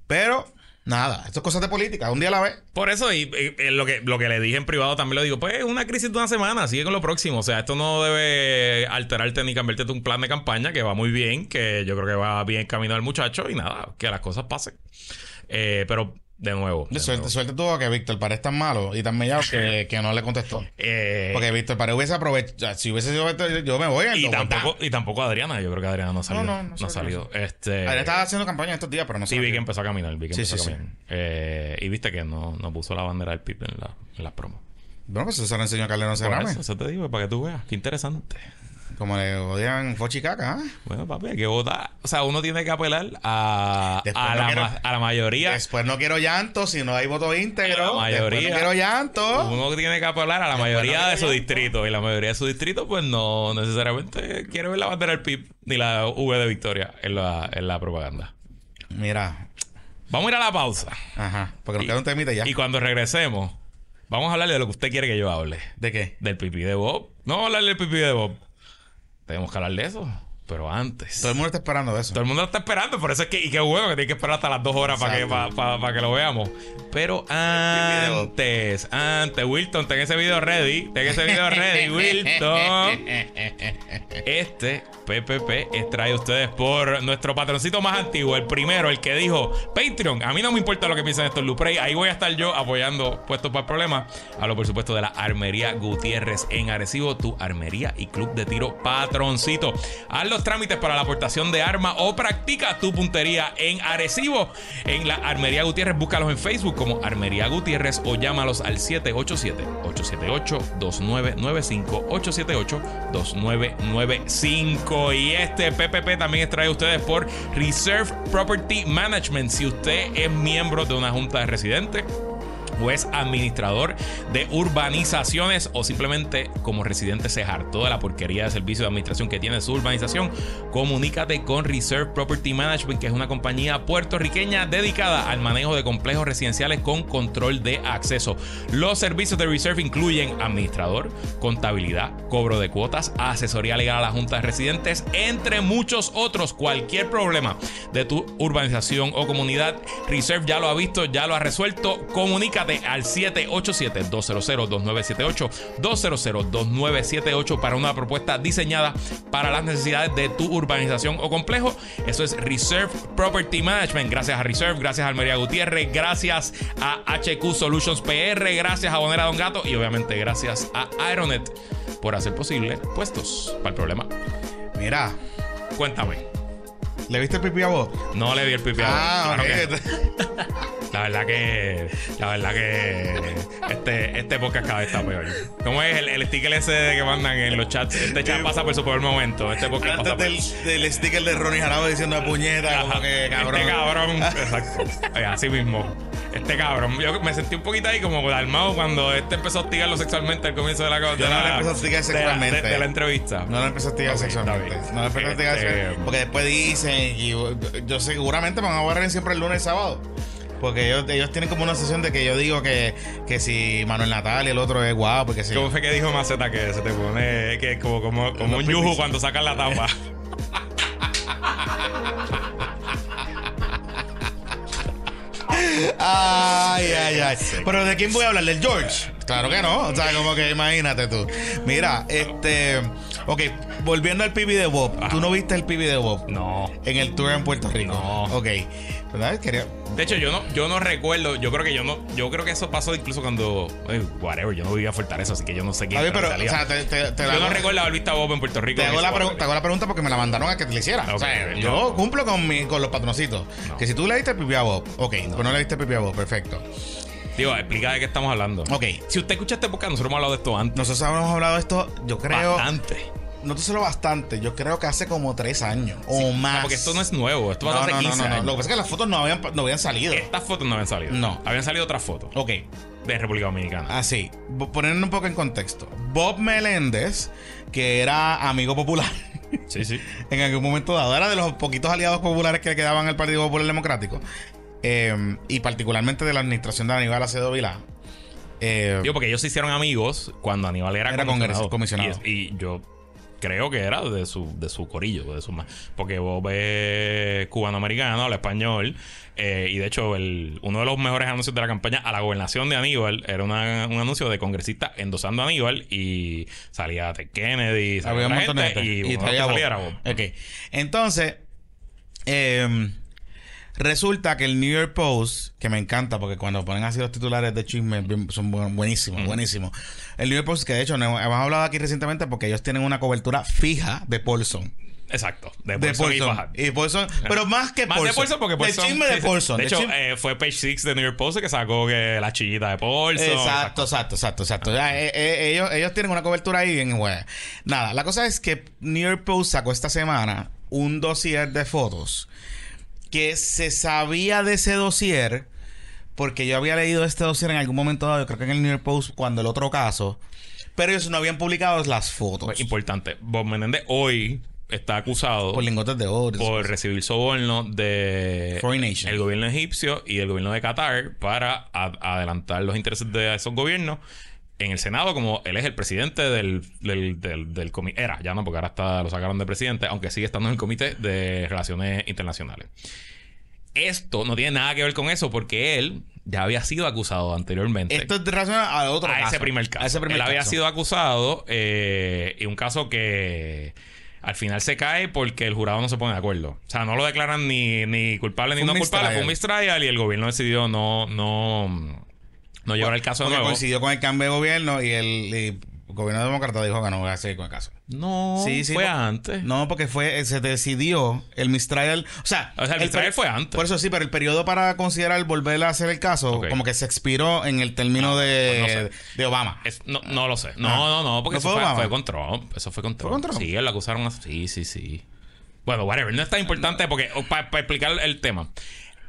Pero, nada, esto es cosas de política. Un día a la vez. Por eso, y, eh, lo, que, lo que le dije en privado también lo digo, pues es una crisis de una semana, sigue con lo próximo. O sea, esto no debe alterarte ni cambiarte un plan de campaña que va muy bien, que yo creo que va bien camino al muchacho y nada, que las cosas pasen. Eh, pero, de nuevo. de suerte, nuevo. suerte tuvo que Víctor Pared es tan malo y tan mellado que, <laughs> que no le contestó. Eh, Porque Víctor Pared hubiese aprovechado. Si hubiese sido Víctor, yo me voy. y lo tampoco, y tampoco Adriana, yo creo que Adriana no ha salido. no, no no, ha salido. Este, Adrián estaba haciendo campaña estos días, pero no Sí, sé. vi que empezó a caminar, vi que Sí, empezó sí, a caminar. Eh, y viste que no, no puso la bandera del PIB en la, en las promos. Bueno, pues eso se lo enseñó a Calderón Por Cerame. eso, eso te digo, para que tú veas. Qué interesante. Como le odian Fochi Caca. ¿ah? Bueno, papi, hay que votar. O sea, uno tiene que apelar a, a, no la, quiero- ma- a la mayoría. Después no quiero llanto si no hay voto íntegro. La mayoría. Después no quiero llanto. Uno tiene que apelar a la Después mayoría no de su distrito. Y la mayoría de su distrito, pues no necesariamente quiere ver la bandera del PIB ni la V de Victoria en la, en la propaganda. Mira. Vamos a ir a la pausa. Ajá. Porque nos Y- queda un temita ya. Y cuando regresemos, vamos a hablarle de lo que usted quiere que yo hable. ¿De qué? Del pipí de Bob. No vamos a hablar del pipí de Bob. Tenemos que hablar de eso. Pero antes. Todo el mundo está esperando eso. Todo el mundo está esperando, por eso es que, y qué huevo que tiene que esperar hasta las dos horas para que, Exacto. pa- pa- pa que lo veamos. Pero antes, antes, Wilton, ten ese video ready, ten ese video ready, <laughs> Wilton. <laughs> Este PPP es traído a ustedes por nuestro patroncito más antiguo, el primero, el que dijo Patreon. A mí no me importa lo que piensen estos Luprey, ahí voy a estar yo apoyando puestos para el problema. Hablo, por supuesto, de la Armería Gutiérrez en Arecibo, tu armería y club de tiro patroncito. Haz trámites para la aportación de arma o practica tu puntería en Arecibo. En la Armería Gutiérrez, búscalos en Facebook como Armería Gutiérrez o llámalos al 787-878-2995, 878-2995. Rico. Y este PPP también es traído a ustedes por Reserve Property Management. Si usted es miembro de una junta de residentes es administrador de urbanizaciones o simplemente como residente se hartó de la porquería de servicio de administración que tiene su urbanización, comunícate con Reserve Property Management, que es una compañía puertorriqueña dedicada al manejo de complejos residenciales con control de acceso. Los servicios de Reserve incluyen administrador, contabilidad, cobro de cuotas, asesoría legal a la Junta de Residentes, entre muchos otros. Cualquier problema de tu urbanización o comunidad, Reserve ya lo ha visto, ya lo ha resuelto. Comunícate al 787-200-2978, 200-2978 para una propuesta diseñada para las necesidades de tu urbanización o complejo. Eso es Reserve Property Management. Gracias a Reserve, gracias a Almería Gutiérrez, gracias a HQ Solutions PR, gracias a Bonera Don Gato y obviamente gracias a Aeronet por hacer posible puestos para el problema. Mira, Cuéntame. ¿Le viste el pipí a vos? No le di el pipiado. Ah, Claro que- ok. <laughs> La verdad que. La verdad que. Este, este podcast cada vez está peor. ¿Cómo es el, el sticker ese que mandan en los chats? Este chat pasa por su peor momento. Este podcast pasa Antes por. del, del sticker de Ronnie Jarabo diciendo puñeta, como que cabrón. Este cabrón. <laughs> Exacto. Así mismo. Este cabrón. Yo me sentí un poquito ahí como alarmado cuando este empezó a hostigarlo sexualmente al comienzo de la. De Yo no la- le empecé a hostigar de la- sexualmente. De, de la entrevista. No lo empecé a hostigar sexualmente. No lo empecé a hostigar Este, sexualmente. Porque después dicen, y yo, seguramente me van a borrar siempre el lunes y el sábado. Porque ellos, ellos tienen como una sesión de que yo digo que, que si Manuel Natal y el otro es guapo, porque si. ¿Cómo fue que dijo Maceta que se te pone que como, como, como un yuju cuando sacan la tapa? <laughs> Ay, ay, ay. Pero ¿de quién voy a hablar? ¿Del George? Claro que no. O sea, como que imagínate tú. Mira, este. Ok, volviendo al pibi de Bob. ¿Tú no viste el pibi de Bob? No. En el tour en Puerto Rico. No. Ok. ¿Verdad? Quería. De hecho, yo no, yo no recuerdo, yo creo que yo no, yo creo que eso pasó incluso cuando, eh, whatever, yo no vivía a Fortaleza, así que yo no sé A ver, pero, o sea, te, te, te yo la- no recuerdo haber visto a Bob en Puerto Rico. Te hago, la pregu- hago la pregunta porque me la mandaron a que te la hiciera. Ok, o sea, no. yo cumplo con, mi, con los patroncitos. No. Que si tú le diste el pipi a Bob, ok, pues no le diste el pipi a Bob, perfecto. Digo, explica de qué estamos hablando. Ok, Si usted escucha este podcast, nosotros hemos hablado de esto antes. nosotros hemos hablado de esto, yo creo. Bastante. No te solo bastante, yo creo que hace como tres años o más. No, porque esto no es nuevo, esto No, pasó hace no, no, 15 no, no. años. Lo que pasa es que las fotos no habían, no habían salido. Estas fotos no habían salido. No. Habían salido otras fotos Ok, de República Dominicana. así, bo- poniendo un poco en contexto. Bob Meléndez, que era amigo popular Sí, sí. <laughs> en algún momento dado, era de los poquitos aliados populares que le quedaban al Partido Popular Democrático, eh, y particularmente de la administración de Aníbal Acedo Vilá. Eh, Digo, porque ellos se hicieron amigos cuando Aníbal era, Era comisionado. comisionado. Y, y yo creo que era de su, de su corillo, de su porque Bob es cubano-americano, habla español. eh, y de hecho, el, uno de los mejores anuncios de la campaña a la gobernación de Aníbal era una- un anuncio de congresista endosando a Aníbal y salía Ted Kennedy, salía había un de gente, y, de traía salía era Bob. Ok. Entonces, eh, resulta que el New York Post, que me encanta porque cuando ponen así los titulares de chisme son bu- buenísimos, buenísimos. El New York Post, que de hecho hemos hablado aquí recientemente porque ellos tienen una cobertura fija de Paulson. Exacto. De, De Paulson y Paulson. Y Paulson, pero más que Más de Paulson porque Paulson. El chisme de. Paulson. De hecho, eh, fue Page Six de New York Post que sacó la chillita de Paulson. Exacto, exacto, exacto, exacto. Ya, eh, eh, ellos, ellos tienen una cobertura ahí bien buena. Nada, la cosa es que New York Post sacó esta semana un dossier de fotos que se sabía de ese dossier porque yo había leído este dossier en algún momento dado, yo creo que en el New York Post cuando el otro caso, pero ellos no habían publicado las fotos Pues, importante. Bob Menéndez hoy está acusado por lingotes de oro. por recibir soborno de Foreign Nation. el gobierno egipcio y del gobierno de Qatar para adelantar los intereses de esos gobiernos en el Senado, como él es el presidente del, del, del, del comité. Era, ya no, porque ahora está, lo sacaron de presidente, aunque sigue estando en el comité de relaciones internacionales. Esto no tiene nada que ver con eso, porque él ya había sido acusado anteriormente Esto es relacionado al otro a caso. ese primer caso. A ese primer Él había caso. sido acusado eh, y un caso que al final se cae porque el jurado no se pone de acuerdo. O sea, no lo declaran ni, ni culpable ni no culpable. Fue un mistrial y el gobierno decidió no, no, no llevar el caso de nuevo. coincidió con el cambio de gobierno y el y El gobierno demócrata dijo que no voy a seguir con el caso. No, Sí, sí, fue antes. No, porque fue, se decidió el mistrial. O sea, O sea, el mistrial per- fue antes. Por eso sí, pero el periodo para considerar volver a hacer el caso, como que se expiró en el término de, pues de Obama. Es- no, no lo sé. No, Ah. no, no, porque ¿No eso fue fue, con Trump. Eso fue con Trump. con Trump? Sí, él lo acusaron así. Sí, sí, sí. Bueno, whatever. No es tan importante porque, para explicar el tema.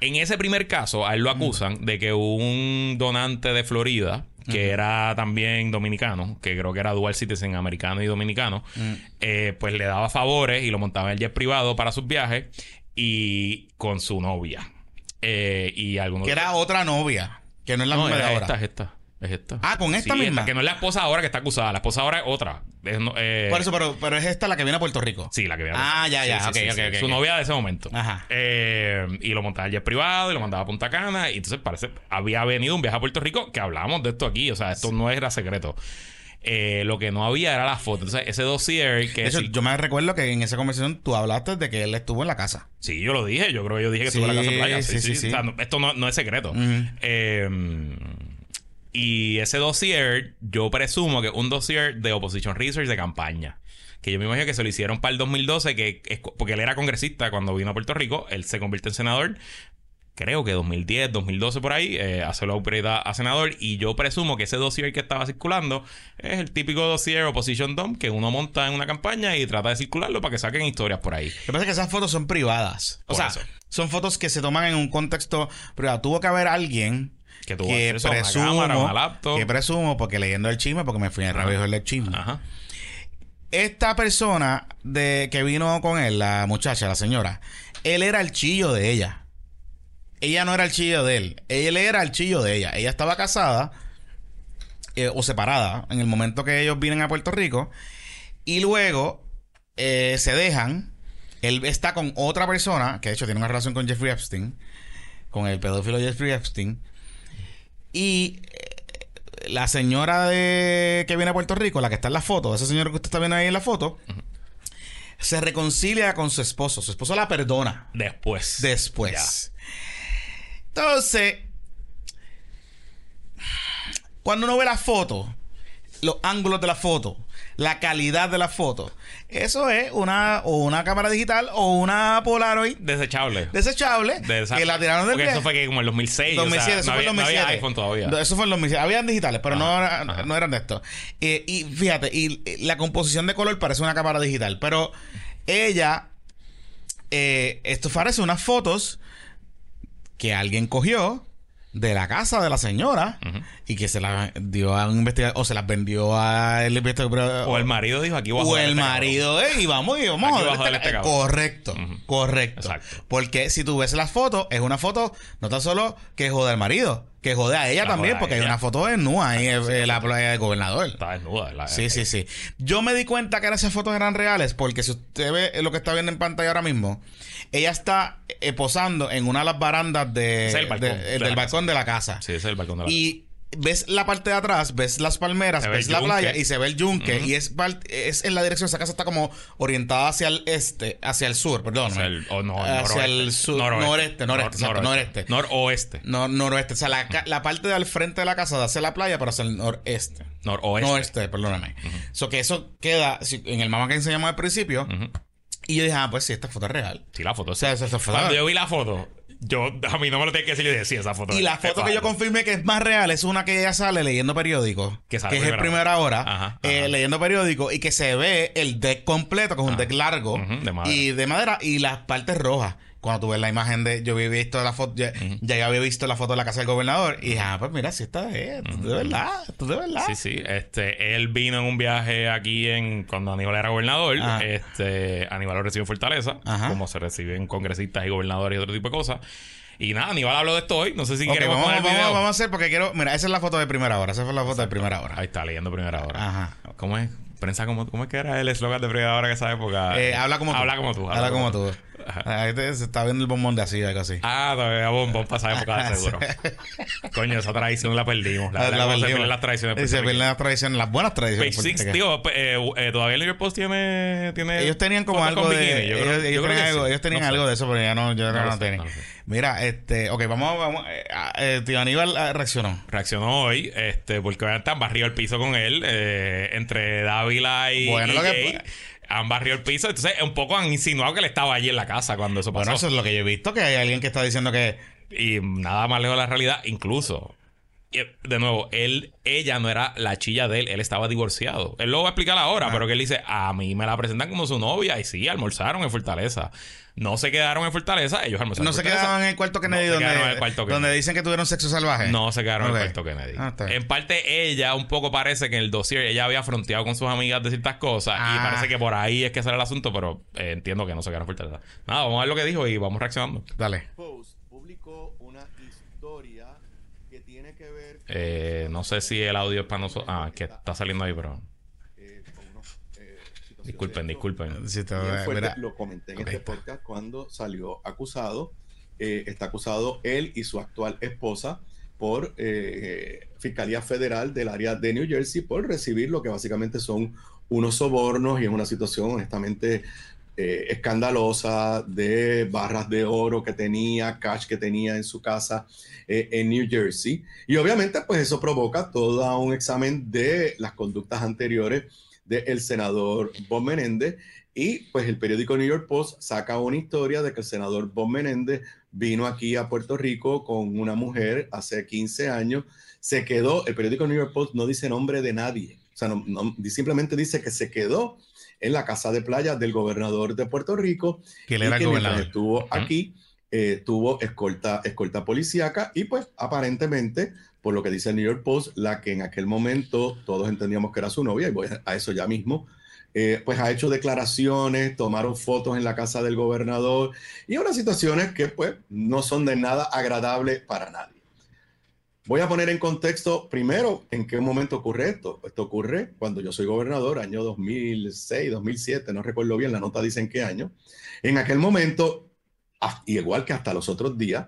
En ese primer caso, a él lo acusan de que un donante de Florida, que era también dominicano, que creo que era dual citizen americano y dominicano, eh, pues le daba favores y lo montaba en el jet privado para sus viajes y con su novia. Eh, y algunos Que era otra novia, que no es la no, misma de ahora. esta, es esta. Es esta. Ah, ¿con esta misma? que no es la esposa ahora que está acusada. La esposa ahora es otra. Es no- eh, Por eso, pero, pero es esta la que viene a Puerto Rico. Sí, la que viene. Ah, ya, ya, ok, ok, ok, Su novia de ese momento. Ajá. Eh, y lo montaba en jet privado y lo mandaba a Punta Cana. Y entonces parece, había venido un viaje a Puerto Rico que hablábamos de esto aquí. O sea, esto no era secreto. Eh, lo que no había era la foto. Entonces, ese dossier que De hecho, sí, yo me recuerdo que en esa conversación tú hablaste de que él estuvo en la casa. sí, yo lo dije. Yo creo que yo dije que estuvo en la Sí, casa playa. Sí, sí, sí. sí, O sea, sí. no- esto no, no es secreto. Eh, y ese dossier, yo presumo que es un dossier de Opposition Research de campaña. Que yo me imagino que se lo hicieron para el 2012, que es, porque él era congresista cuando vino a Puerto Rico, él se convierte en senador. Creo que 2010, 2012 por ahí, eh, hace la upgrade a, a senador. Y yo presumo que ese dossier que estaba circulando es el típico dossier Opposition Dump que uno monta en una campaña y trata de circularlo para que saquen historias por ahí. Lo que pasa es que esas fotos son privadas. O sea, eso. son fotos que se toman en un contexto privado. Tuvo que haber alguien Que acceso a una presumo, cámara, una laptop. que presumo, porque leyendo el chisme, porque me fui a rabijo el chisme. Ajá. Esta persona de que vino con él, la muchacha, la señora, él era el chillo de ella. Ella no era el chillo de él. Él era el chillo de ella. Ella estaba casada eh, o separada en el momento que ellos vienen a Puerto Rico. Y luego eh, se dejan. Él está con otra persona, que de hecho tiene una relación con Jeffrey Epstein, con el pedófilo Jeffrey Epstein. Y eh, la señora de que viene a Puerto Rico, la que está en la foto, esa señora que usted está viendo ahí en la foto, se reconcilia con su esposo. Su esposo la perdona Después. después. Entonces, cuando uno ve la foto, los ángulos de la foto, la calidad de la foto, eso es una o una cámara digital o una Polaroid Desechable. desechable que la tiraron del Porque viaje. eso fue que como en 2006. 2007, o eso sea, fue no en había, no 2007. había iPhone todavía. Eso fue en 2007. Habían digitales, pero no, era- no eran de esto. Eh, y fíjate, y eh, la composición de color parece una cámara digital, pero ella, eh, esto parece unas fotos que alguien cogió de la casa de la señora Ujú. Y que se las dio a un investigador o se las vendió al investigador O el marido dijo aquí voy a o el este marido, eh, y vamos, y vamos Aquí a este- este. Correcto, correcto. Exacto. Porque si tú ves las fotos, es una foto no tan solo que jode al marido, que jode a ella La también, porque hay una foto desnuda ahí en la playa del gobernador. Está desnuda. la- Sí, sí, sí. Yo me di cuenta que esas fotos eran reales porque si usted ve lo que está viendo en pantalla ahora mismo, ella está eh, posando en una de las barandas de, Ese es el balcón de- de del balcón de la casa. Sí, es el balcón de la Y ves la parte de atrás, ves las palmeras, Se ves la yunque. playa y se ve el yunque. Y es, es en la dirección, esa casa está como orientada hacia el este, hacia el sur, perdón. Hacia el, o no, hacia noroeste. el sur, Noroeste. noreste, noreste, noreste. Noroeste. No, noroeste. O sea, la, la parte del frente de la casa da hacia la playa, pero hacia el noreste. Noroeste. Noreste, perdóname. So que eso queda en el mapa que enseñamos al principio. Y yo dije, ah, pues sí, esta foto es real. Sí, la foto. O sea, esa, esa foto Cuando yo vi la foto, yo, a mí no me lo tenía que decir. Yo esa foto. Y la foto que yo confirmé que es más real es una que ella sale leyendo periódico. Que sale es el primera hora. Ajá, eh, ajá. leyendo periódico y que se ve el deck completo, que es un Ajá. deck largo. De. Y de madera y las partes rojas. Cuando tú ves la imagen de. Yo había visto la foto. Ya, ya yo había visto la foto de la casa del gobernador. Y dije, ah, pues mira, si esta es. esto de verdad. Esto es de verdad. Sí, sí. Este, él vino en un viaje aquí en cuando Aníbal era gobernador. Ajá. Este, Aníbal lo recibió en Fortaleza, Ajá. como se reciben congresistas y gobernadores y otro tipo de cosas. Y nada, Aníbal habló de esto hoy. No sé si Ok, queremos vamos, poner el vamos, video. vamos a hacer porque quiero. Mira, esa es la foto de primera hora. Esa fue la foto de primera hora. Ahí está, leyendo primera hora. Ajá. ¿Cómo es? Prensa como, ¿Cómo es que era el eslogan de primera hora en esa época? Eh, habla como tú. Habla como tú. Habla como tú. Te- se está viendo el bombón de así, algo así. Ah, todavía bombón para esa época de <laughs> seguro. Coño, esa tradición la perdimos. La, Ah, la, la se perdimos. pierden las tradiciones. Y se pierden puertorriqueñas. las tradiciones, las buenas tradiciones. Page Six, tío, eh, eh, todavía el New York Post tiene, tiene Ellos tenían como algo de. bikini. Yo creo- ellos, tenían, algo, sí. ellos tenían No sé. algo de eso, pero ya no, yo No no, lo lo sé, tenía. no lo sé. Mira, este, ok, vamos, vamos. Eh, ah, eh, tío Aníbal ah, reaccionó. Reaccionó hoy, este, porque han barrido el piso con él. eh, entre Dávila y, Bueno, y lo que- han barrido el piso. Entonces, un poco han insinuado que él estaba allí en la casa cuando eso pasó. Bueno, eso es lo que yo he visto, que hay alguien que está diciendo que. Y nada más lejos de la realidad, incluso. De nuevo, él, ella no era la chilla de él, él estaba divorciado. Él lo va a explicar ahora, Ah. pero que él dice, a mí me la presentan como su novia y sí, almorzaron en Fortaleza. No se quedaron en Fortaleza, ellos almorzaron No en se Fortaleza. quedaron en el cuarto Kennedy No en donde, el cuarto donde Kennedy. dicen que tuvieron sexo salvaje. No se quedaron en el cuarto Kennedy. Ah, en parte, ella un poco parece que en el dossier ella había fronteado con sus amigas de ciertas cosas y Ah. parece que por ahí es que sale el asunto, pero eh, entiendo que no se quedaron en Fortaleza. Nada, vamos a ver lo que dijo y vamos reaccionando. Dale. Post publicó una historia que tiene que ver con, Eh, no sé si el audio es para nosotros. Ah, que está saliendo ahí, pero. eh, con unos, eh, situaciones Disculpen, disculpen. Sí, Lo comenté en Ok. este podcast cuando salió acusado. Eh, está acusado él y su actual esposa por eh, Fiscalía Federal del área de New Jersey por recibir lo que básicamente son unos sobornos y es una situación honestamente eh, escandalosa de barras de oro que tenía, cash que tenía en su casa eh, en New Jersey. Y obviamente pues eso provoca todo un examen de las conductas anteriores del senador Bob Menéndez. Y pues el periódico New York Post saca una historia de que el senador Bob Menéndez vino aquí a Puerto Rico con una mujer hace 15 años, se quedó, el periódico New York Post no dice nombre de nadie, o sea, no- no- simplemente dice que se quedó en la casa de playa del gobernador de Puerto Rico que él y era que mientras gobernador. estuvo aquí, eh, tuvo escolta, escolta policíaca y pues aparentemente, por lo que dice el New York Post, la que en aquel momento todos entendíamos que era su novia, y voy a eso ya mismo, eh, pues ha hecho declaraciones, tomaron fotos en la casa del gobernador y unas situaciones que pues no son de nada agradables para nadie. Voy a poner en contexto primero en qué momento ocurre esto. Esto ocurre cuando yo soy gobernador, año 2006, 2007, no recuerdo bien, la nota dice en qué año. En aquel momento, igual que hasta los otros días,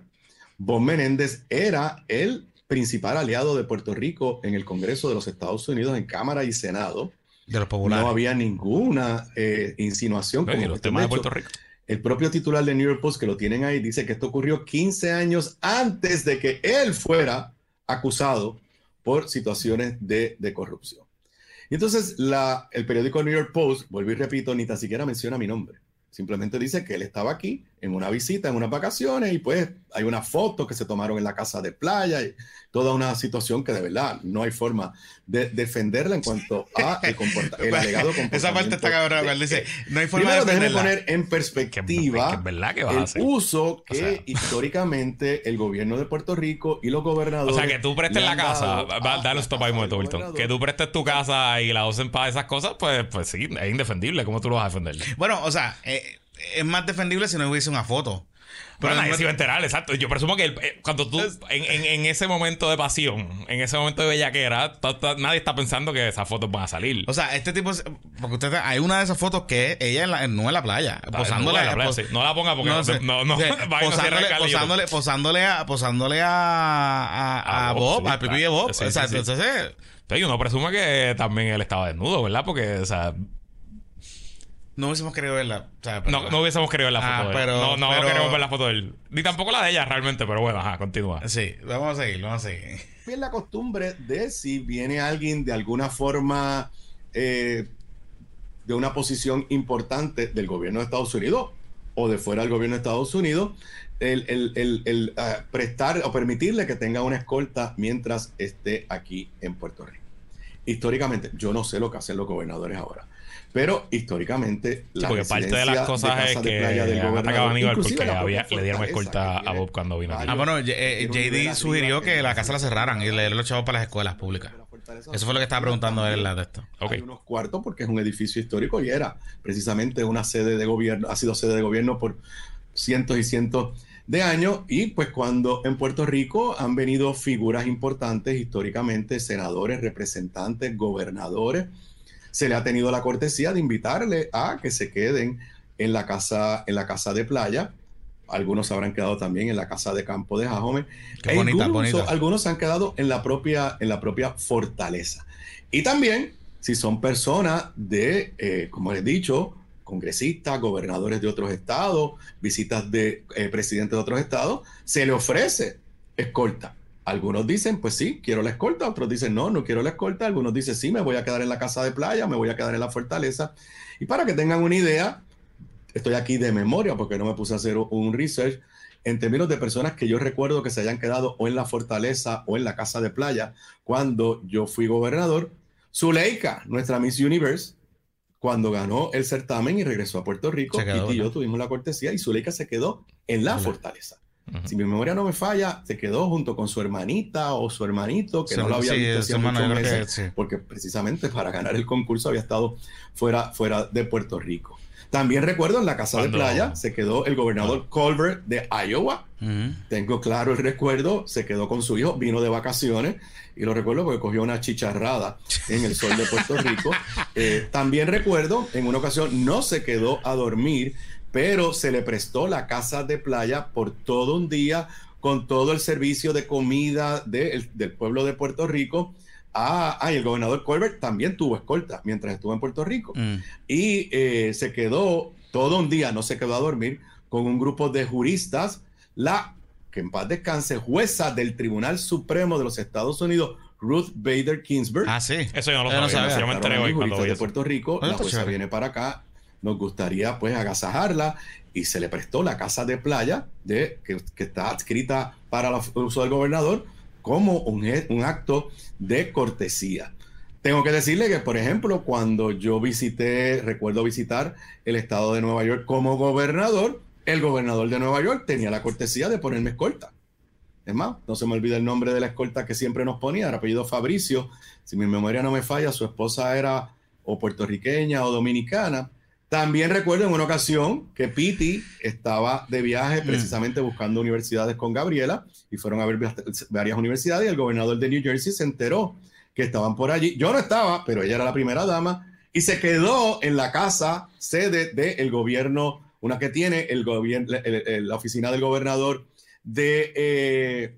Bob Menéndez era el principal aliado de Puerto Rico en el Congreso de los Estados Unidos, en Cámara y Senado. De los populares. No había ninguna eh, insinuación. Oye, como los temas de Puerto Rico. el propio titular de New York Post, que lo tienen ahí, dice que esto ocurrió 15 años antes de que él fuera acusado por situaciones de, de corrupción. Y entonces la, el periódico New York Post, vuelvo y repito, ni tan siquiera menciona mi nombre. Simplemente dice que él estaba aquí en una visita, en unas vacaciones, y pues hay una foto que se tomaron en la casa de playa y toda una situación que de verdad no hay forma de defenderla en cuanto a <laughs> el, comporta- el alegado comportamiento. Esa parte está cabrón. de Él dice, no hay forma Primero, de déjenme defenderla. poner en Que, que perspectiva es verdad que vas a el hacer. uso que O sea. históricamente el gobierno de Puerto Rico y los O gobernadores. sea, que tú prestes la casa. va- Dale stop ahí momento, Wilton. Que tú prestes tu casa y la usen para esas cosas, pues, pues sí, es indefendible. ¿Cómo tú lo vas a defender? Bueno, o sea, eh, es más defendible si no hubiese una foto. Pero nadie se iba a enterar, exacto. Yo presumo que el- eh, cuando tú, en, en- en ese momento de pasión, en ese momento de bellaquera, ta- ta- nadie está pensando que esas fotos van a salir. O sea, este tipo, porque usted hay una de esas fotos que ella en la, no en la playa, posándole no, la playa, pos- sí. No la ponga porque no, sé. no, no, Sí, <laughs> posándole, posándole, posándole a, posándole a, a, a A Bob, sí, al de Bob. o sea, entonces, Entonces uno presume que también él estaba desnudo, ¿verdad? Porque, o sea, no hubiésemos querido verla. O sea, pero- no, no hubiésemos querido ver la Ah, foto de él. pero- no, no pero- queremos ver la foto de él. Ni tampoco la de ella realmente, pero bueno, ajá, continúa. Sí, vamos a seguir, vamos a seguir. <laughs> bien la costumbre de si viene alguien de alguna forma eh, de una posición importante del gobierno de Estados Unidos o de fuera del gobierno de Estados Unidos, el, el- el- el, ah, prestar o permitirle que tenga una escolta mientras esté aquí en Puerto Rico. Históricamente, yo no sé lo que hacen los gobernadores ahora, pero históricamente Sí, porque parte de las cosas es de que playa del han atacado a Aníbal porque la había- le dieron escolta a Bob cuando vino. Ah, bueno, eh, JD sugirió que la casa la cerraran y le dieron los chavos para las escuelas públicas. Eso fue lo que estaba preguntando él la de esto. Ok. Hay unos cuartos porque es un edificio histórico y era precisamente una sede de gobierno, ha sido sede de gobierno por cientos y cientos de años y pues cuando en Puerto Rico han venido figuras importantes históricamente, senadores, representantes, gobernadores, se le ha tenido la cortesía de invitarle a que se queden en la casa, en la casa de playa. Algunos habrán quedado también en la casa de campo de Jajome. Qué E bonita, incluso bonita. Algunos han quedado en la propia, en la propia fortaleza. Y también, si son personas de, eh, como les he dicho, congresistas, gobernadores de otros estados, visitas de eh, presidentes de otros estados, se le ofrece escolta. Algunos dicen, pues sí, quiero la escolta, otros dicen, no, no quiero la escolta, algunos dicen, sí, me voy a quedar en la casa de playa, me voy a quedar en la fortaleza. Y para que tengan una idea, estoy aquí de memoria porque no me puse a hacer un research en términos de personas que yo recuerdo que se hayan quedado o en la fortaleza o en la casa de playa cuando yo fui gobernador. Zuleika, nuestra Miss Universe, cuando ganó el certamen y regresó a Puerto Rico, y yo tuvimos la cortesía y Zuleika se quedó en la Hola. fortaleza. Si mi memoria no me falla, se quedó junto con su hermanita o su hermanito, que no lo había sí, visto hermano, muchos creo que meses, sí. porque precisamente para ganar el concurso había estado fuera, fuera de Puerto Rico. También recuerdo en la casa Cuando- de playa se quedó el gobernador Colbert de Iowa. Tengo claro el recuerdo, se quedó con su hijo, vino de vacaciones y lo recuerdo porque cogió una chicharrada en el sol de Puerto Rico. <laughs> Eh, también recuerdo, en una ocasión no se quedó a dormir, pero se le prestó la casa de playa por todo un día con todo el servicio de comida de- del pueblo de Puerto Rico. Ah, ah, y el gobernador Colbert también tuvo escolta mientras estuvo en Puerto Rico Mm. y eh, se quedó todo un día, no se quedó a dormir, con un grupo de juristas, la que en paz descanse, jueza del Tribunal Supremo de los Estados Unidos, Ruth Bader Ginsburg. Ah, sí. Eso yo no lo Yo no sabía. Yo me enteré hoy cuando de. Puerto Rico, Ah, la jueza chévere. viene para acá, nos gustaría pues agasajarla y se le prestó la casa de playa de, que, está adscrita para el uso del gobernador como un, un acto de cortesía. Tengo que decirle que, por ejemplo, cuando yo visité, recuerdo visitar el estado de Nueva York como gobernador, el gobernador de Nueva York tenía la cortesía de ponerme escolta. Es más, no se me olvida el nombre de la escolta que siempre nos ponía, era apellido Fabricio. Si mi memoria no me falla, su esposa era o puertorriqueña o dominicana. También recuerdo en una ocasión que Piti estaba de viaje Mm. precisamente buscando universidades con Gabriela y fueron a ver varias universidades y el gobernador de New Jersey se enteró que estaban por allí. Yo no estaba, pero ella era la primera dama y se quedó en la casa sede del gobierno, una que tiene el gobierno, la oficina del gobernador de eh,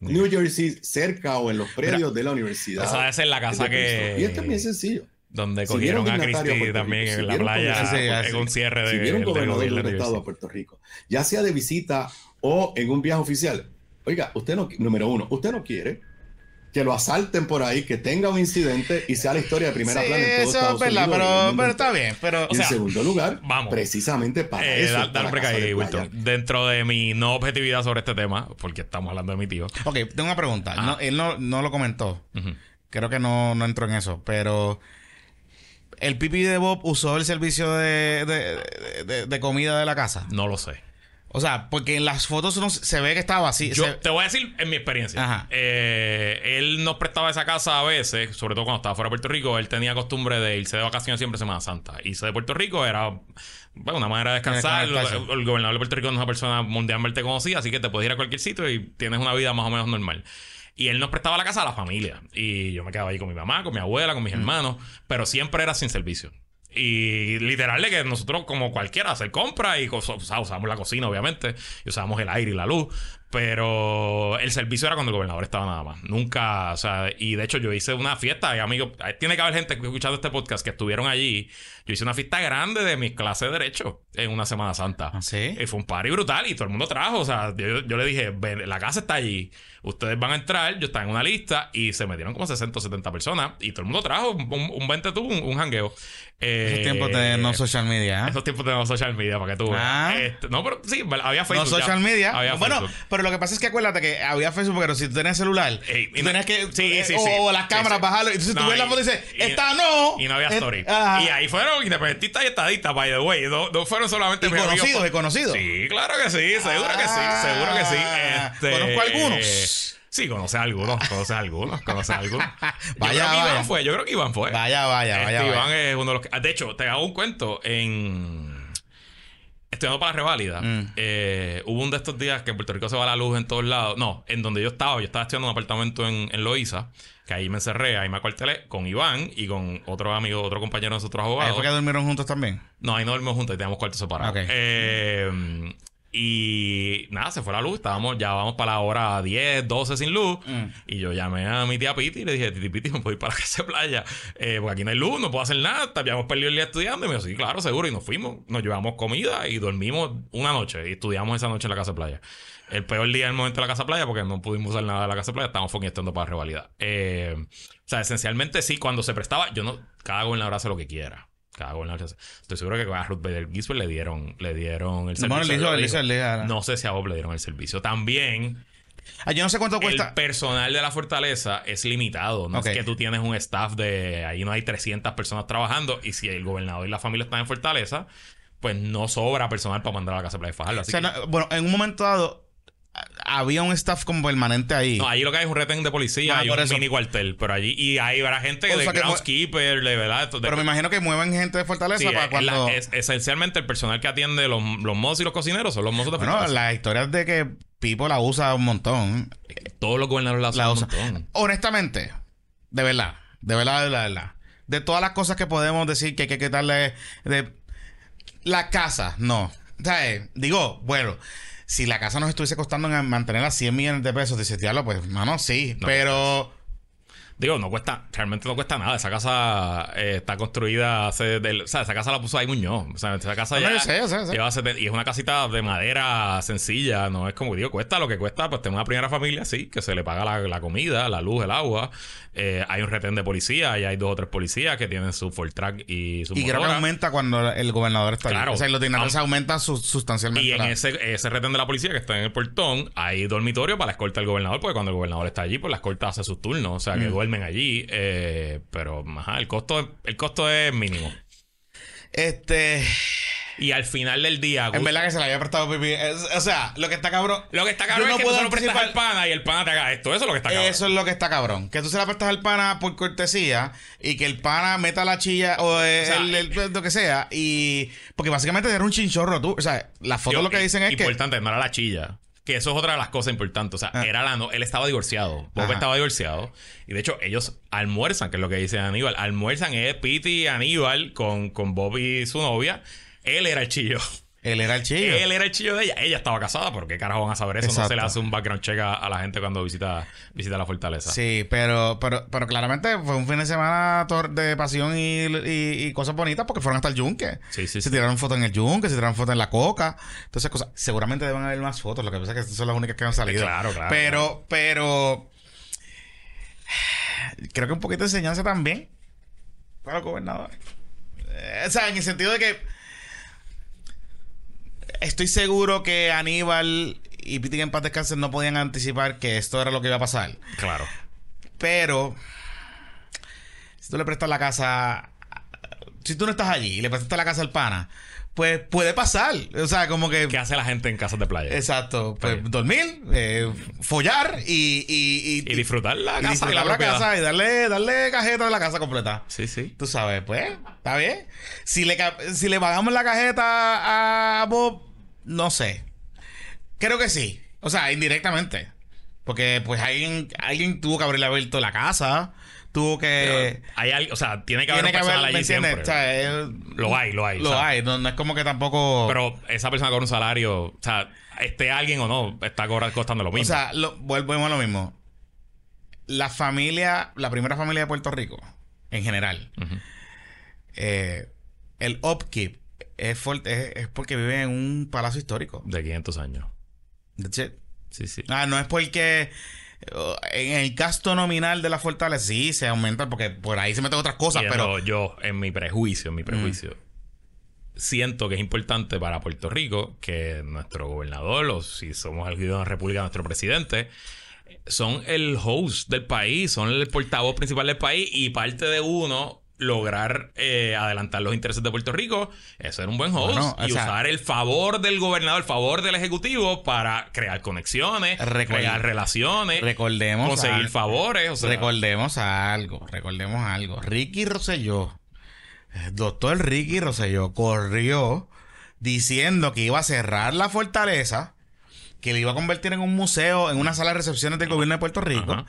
New Jersey, cerca o en los predios de la universidad. Esa debe ser la casa de que. Y esto es bien sencillo. Donde Si vieron cogieron a Puerto también si en la vieron playa en un cierre de, si del gobernador de un estado a Puerto Rico, ya sea de visita o en un viaje oficial, oiga, usted no, número uno, usted no quiere que lo asalten por ahí, que tenga un incidente y sea la historia de primera Sí, plana en todo eso es Estados verdad, Unidos pero, está bien. Pero, Y O sea, en segundo lugar, vamos. precisamente para Eh, eso. da- está dale la un break casa ahí, de playa. Wilton. Dentro de mi no objetividad sobre este tema, porque estamos hablando de mi tío. ok, tengo una pregunta. Ah. No, él no, no lo comentó. Creo que no, no entró en eso. Pero el pipi de Bob usó el servicio de, de, de- de comida de la casa. No lo sé. O sea, porque en las fotos no se- ve que estaba así. Yo se- te voy a decir en mi experiencia. Ajá. Eh, él nos prestaba esa casa a veces, sobre todo cuando estaba fuera de Puerto Rico. Él tenía costumbre de irse de vacaciones siempre Semana Santa. Irse de Puerto Rico era bueno, una manera de descansar. El, el gobernador de Puerto Rico no es una persona mundialmente conocida, así que te puedes ir a cualquier sitio y tienes una vida más o menos normal. Y él nos prestaba la casa a la familia. Y yo me quedaba ahí con mi mamá, con mi abuela, con mis hermanos, pero siempre era sin servicio. Y literal de que nosotros, como cualquiera, hacer compras y cosas, o sea, usábamos la cocina, obviamente, y usábamos el aire y la luz, pero el servicio era cuando el gobernador estaba nada más. Nunca, o sea, y de hecho yo hice una fiesta, y amigos, tiene que haber gente escuchando este podcast que estuvieron allí. Yo hice una fiesta grande de mis clases de Derecho en una Semana Santa. ¿Ah, sí? Y fue un party brutal y todo el mundo trajo. O sea, yo, yo le dije, "Ven, la casa está allí. Ustedes van a entrar. Yo estaba en una lista y se metieron como 60 o 70 personas. Y todo el mundo trajo un, un, un 20 tú, un, un jangueo. Eh, Esos tiempos de no social media. ¿eh? Esos tiempos de no social media, para que tú. Ah. Este, no, pero sí, había No Facebook. ya. social media. Había bueno, Facebook. pero lo que pasa es que acuérdate que había Facebook, pero si tú tenías celular, Ey, y tú no- tenías que. Sí, eh, sí, o, sí. o las cámaras bajarlo. Entonces tú No, ves la foto y dices, esta no. Y no había story. Y ahí fueron independentistas y estadistas, by the way. No, no fueron solamente Y conocidos, y conocidos. Sí, claro que sí, seguro que sí, Ah, seguro que sí. Este, conozco algunos. Sí, conoce a algunos, conoce a algunos, conoce a algunos. <laughs> Vaya, yo creo que vaya. Iván fue, yo creo que Iván fue. Vaya, vaya, Este, vaya. Iván vaya. es uno de los que. De hecho, te hago un cuento en. Estudiando para la reválida, Mm. eh, hubo un de estos días que en Puerto Rico se va la luz en todos lados. No, en donde yo estaba, yo estaba estudiando en un apartamento en, en Loíza, que ahí me encerré, ahí me acuartelé con Iván y con otro amigo, otro compañero de nosotros Ahí abogados. fue que durmieron juntos también. No, ahí no dormimos juntos, ahí teníamos cuartos separados. Ok. Eh, y nada, se fue la luz. Estábamos, ya vamos para la hora 10, 12 sin luz. Mm. Y yo llamé a mi tía Piti y le dije, Titi Piti, ¿me puedo ir para la casa de playa? Eh, porque aquí no hay luz, no puedo hacer nada. Habíamos perdido el día estudiando. Y me dijo, sí, claro, seguro. Y nos fuimos. Nos llevamos comida y dormimos una noche. Y estudiamos esa noche en la casa de playa. El peor día en el momento de la casa de playa porque no pudimos usar nada de la casa de playa. Estábamos foqueando para rivalidad. Eh, o sea, esencialmente sí, cuando se prestaba, yo no... Cada gobernador hace lo que quiera. Cada gobernador hace... Estoy seguro que a Ruth Bader Ginsburg le dieron, le dieron el servicio. le hizo- Lo le hizo- dijo. le- No sé si a Bob le dieron el servicio. También Ah, yo no sé cuánto cuesta. el personal de la fortaleza es limitado. No es que tú tienes un staff de... Ahí no hay 300 personas trabajando. Y si el gobernador y la familia están en fortaleza, pues no sobra personal para mandar a la casa de Fajardo. O Así sea, que- no- bueno, en un momento dado había un staff como permanente ahí. No, ahí lo que hay es un retén de policía Ah, un eso. mini cuartel. Pero allí... Y ahí habrá gente O de groundskeeper, de verdad. de- pero me imagino que mueven gente de Fortaleza Sí, para cuando... es- esencialmente el personal que atiende los, los mozos y los cocineros son los mozos de Bueno, Fortaleza. las historias de que Pipo la usa un montón. Todos los gobernadores la usan un montón. Honestamente, de verdad, de verdad, de verdad, de verdad. De todas las cosas que podemos decir que hay que quitarle de la casa, no. O sea, eh, digo, bueno, si la casa nos estuviese costando en mantener a 100 millones de pesos, dices, diablo, pues, mano, sí. No, pero Digo, no cuesta, realmente no cuesta nada. Esa casa eh, está construida hace del, o sea, esa casa la puso ahí Muñoz. O sea, esa casa No, ya yo sé, yo sé, yo sé. lleva y es una casita de madera sencilla, no es como digo, cuesta lo que cuesta, pues tener una primera familia, sí, que se le paga la, la comida, la luz, el agua. Eh, hay un retén de policía y hay dos o tres policías que tienen su full track y su y creo que aumenta cuando el gobernador está Claro. ahí. O sea, los dinerales Aum- aumentan su- sustancialmente. Y en la- ese, ese retén de la policía que está en el portón, hay dormitorio para la escolta del gobernador, porque cuando el gobernador está allí, pues la escolta hace sus turnos, o sea, que Mm. Duermen allí. eh, pero, ajá, el costo, el costo es mínimo. Este. Y al final del día, En verdad que se le había prestado pipí. Es- o sea, lo que está cabrón. lo que está cabrón no es que puedo tú se lo prestas al pana y el pana te haga esto. Eso es lo que está cabrón. Eso es lo que está cabrón. Que tú se la prestas al pana por cortesía y que el pana meta la chilla o, eh, sea, el, el- lo que sea. Y. Porque básicamente era un chinchorro tú. O sea, las fotos Yo- lo que dicen es que. Importante, no era la chilla. Que eso es otra de las cosas importantes. O sea, Ah. era la no, él estaba divorciado. Bob estaba divorciado. Y de hecho, ellos almuerzan, que es lo que dice Aníbal. Almuerzan es Pete y Aníbal con, con Bob y su novia. Él era el chillo. Él era el chillo. Él era el chillo de ella. Ella estaba casada, pero ¿qué carajo van a saber eso? No se le hace un background check a, a la gente cuando visita, visita la fortaleza. Sí, pero, pero, pero claramente fue un fin de semana de pasión y, y- y cosas bonitas porque fueron hasta el yunque. Sí, sí, Se sí. tiraron fotos en el yunque, se tiraron fotos en la coca. Entonces, cosas. Seguramente deben haber más fotos. Lo que pasa es que estas son las únicas que han salido. Claro, claro, Pero, pero. Creo que un poquito de enseñanza también para los gobernadores. Eh, O sea, en el sentido de que. Estoy seguro que Aníbal y Piti en paz no podían anticipar que esto era lo que iba a pasar. Claro. Pero si tú le prestas la casa, si tú no estás allí y le prestaste la casa al pana, pues puede pasar. O sea, como que ¿Qué hace la gente en casas de playa? exacto, pues dormir, eh, follar y, y, Y disfrutar la y casa y disfrutar la la, casa y darle, darle cajeta a la casa completa. Sí, sí. Tú sabes, pues, está bien. Si le, si le pagamos la cajeta a Bob, no sé. Creo que sí. O sea, indirectamente. Porque, pues, alguien, alguien tuvo que haberle abierto la casa. Tuvo que... Hay alguien, o sea, tiene que haber tiene un que haber, ¿me allí entiendes? siempre. O sea, Lo hay, lo hay, Lo o sea. hay. No, no es como que tampoco... Pero esa persona con un salario, o sea, esté alguien o no, está costando lo mismo. O sea, lo, volvemos a lo mismo. La familia, la primera familia de Puerto Rico, en general, eh, el upkeep es, fuerte, es, es porque vive en un palacio histórico. de 500 años. That's it. Sí, sí. Ah, no es porque uh, en el gasto nominal de la fortaleza sí se aumenta porque por ahí se meten otras cosas, Y pero yo, en mi prejuicio, en mi prejuicio, siento que es importante para Puerto Rico que nuestro gobernador, o si somos el de la República, nuestro presidente, son el host del país, son el portavoz principal del país y parte de uno lograr eh, adelantar los intereses de Puerto Rico ser un buen host Bueno, y sea- usar el favor del gobernador, el favor del ejecutivo para crear conexiones, crear relaciones, recordemos conseguir algo. favores. O sea, recordemos algo, recordemos algo. Ricky Rosselló, el doctor Ricky Rosselló corrió diciendo que iba a cerrar la fortaleza, que le iba a convertir en un museo, en una sala de recepciones del gobierno de Puerto Rico, Ajá.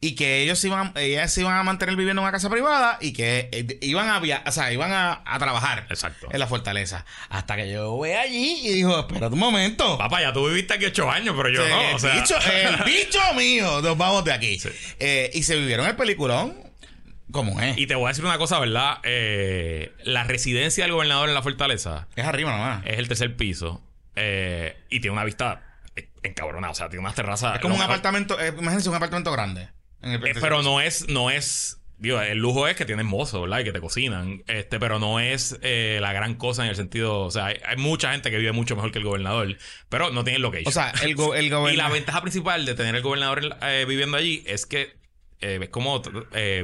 y que ellos iban, ellas se iban a mantener viviendo en una casa privada y que eh, iban a via- o sea, iban a, a trabajar Exacto. en la fortaleza. Hasta que yo voy allí y dijo, espérate un momento. Papá, ya tú viviste aquí ocho años, pero yo no. el, O sea, bicho, el <laughs> bicho mío, nos vamos de aquí. Sí. Eh, y se vivieron el peliculón como es. Y te voy a decir una cosa, ¿verdad? Eh, la residencia del gobernador en la fortaleza es arriba nomás. es el tercer piso eh, y tiene una vista encabronada. O sea, tiene unas terrazas. Es como un mejor- apartamento, eh, imagínense un apartamento grande. en el- Eh, pero no es, no es. Digo, el lujo es que tienes mozo, ¿verdad? Y que te cocinan. Este, pero no es eh, la gran cosa en el sentido. O sea, hay, hay mucha gente que vive mucho mejor que el gobernador. Pero no tiene location. O sea, el, go- el <laughs> y la gobernador. ventaja principal de tener el gobernador eh, viviendo allí es que es como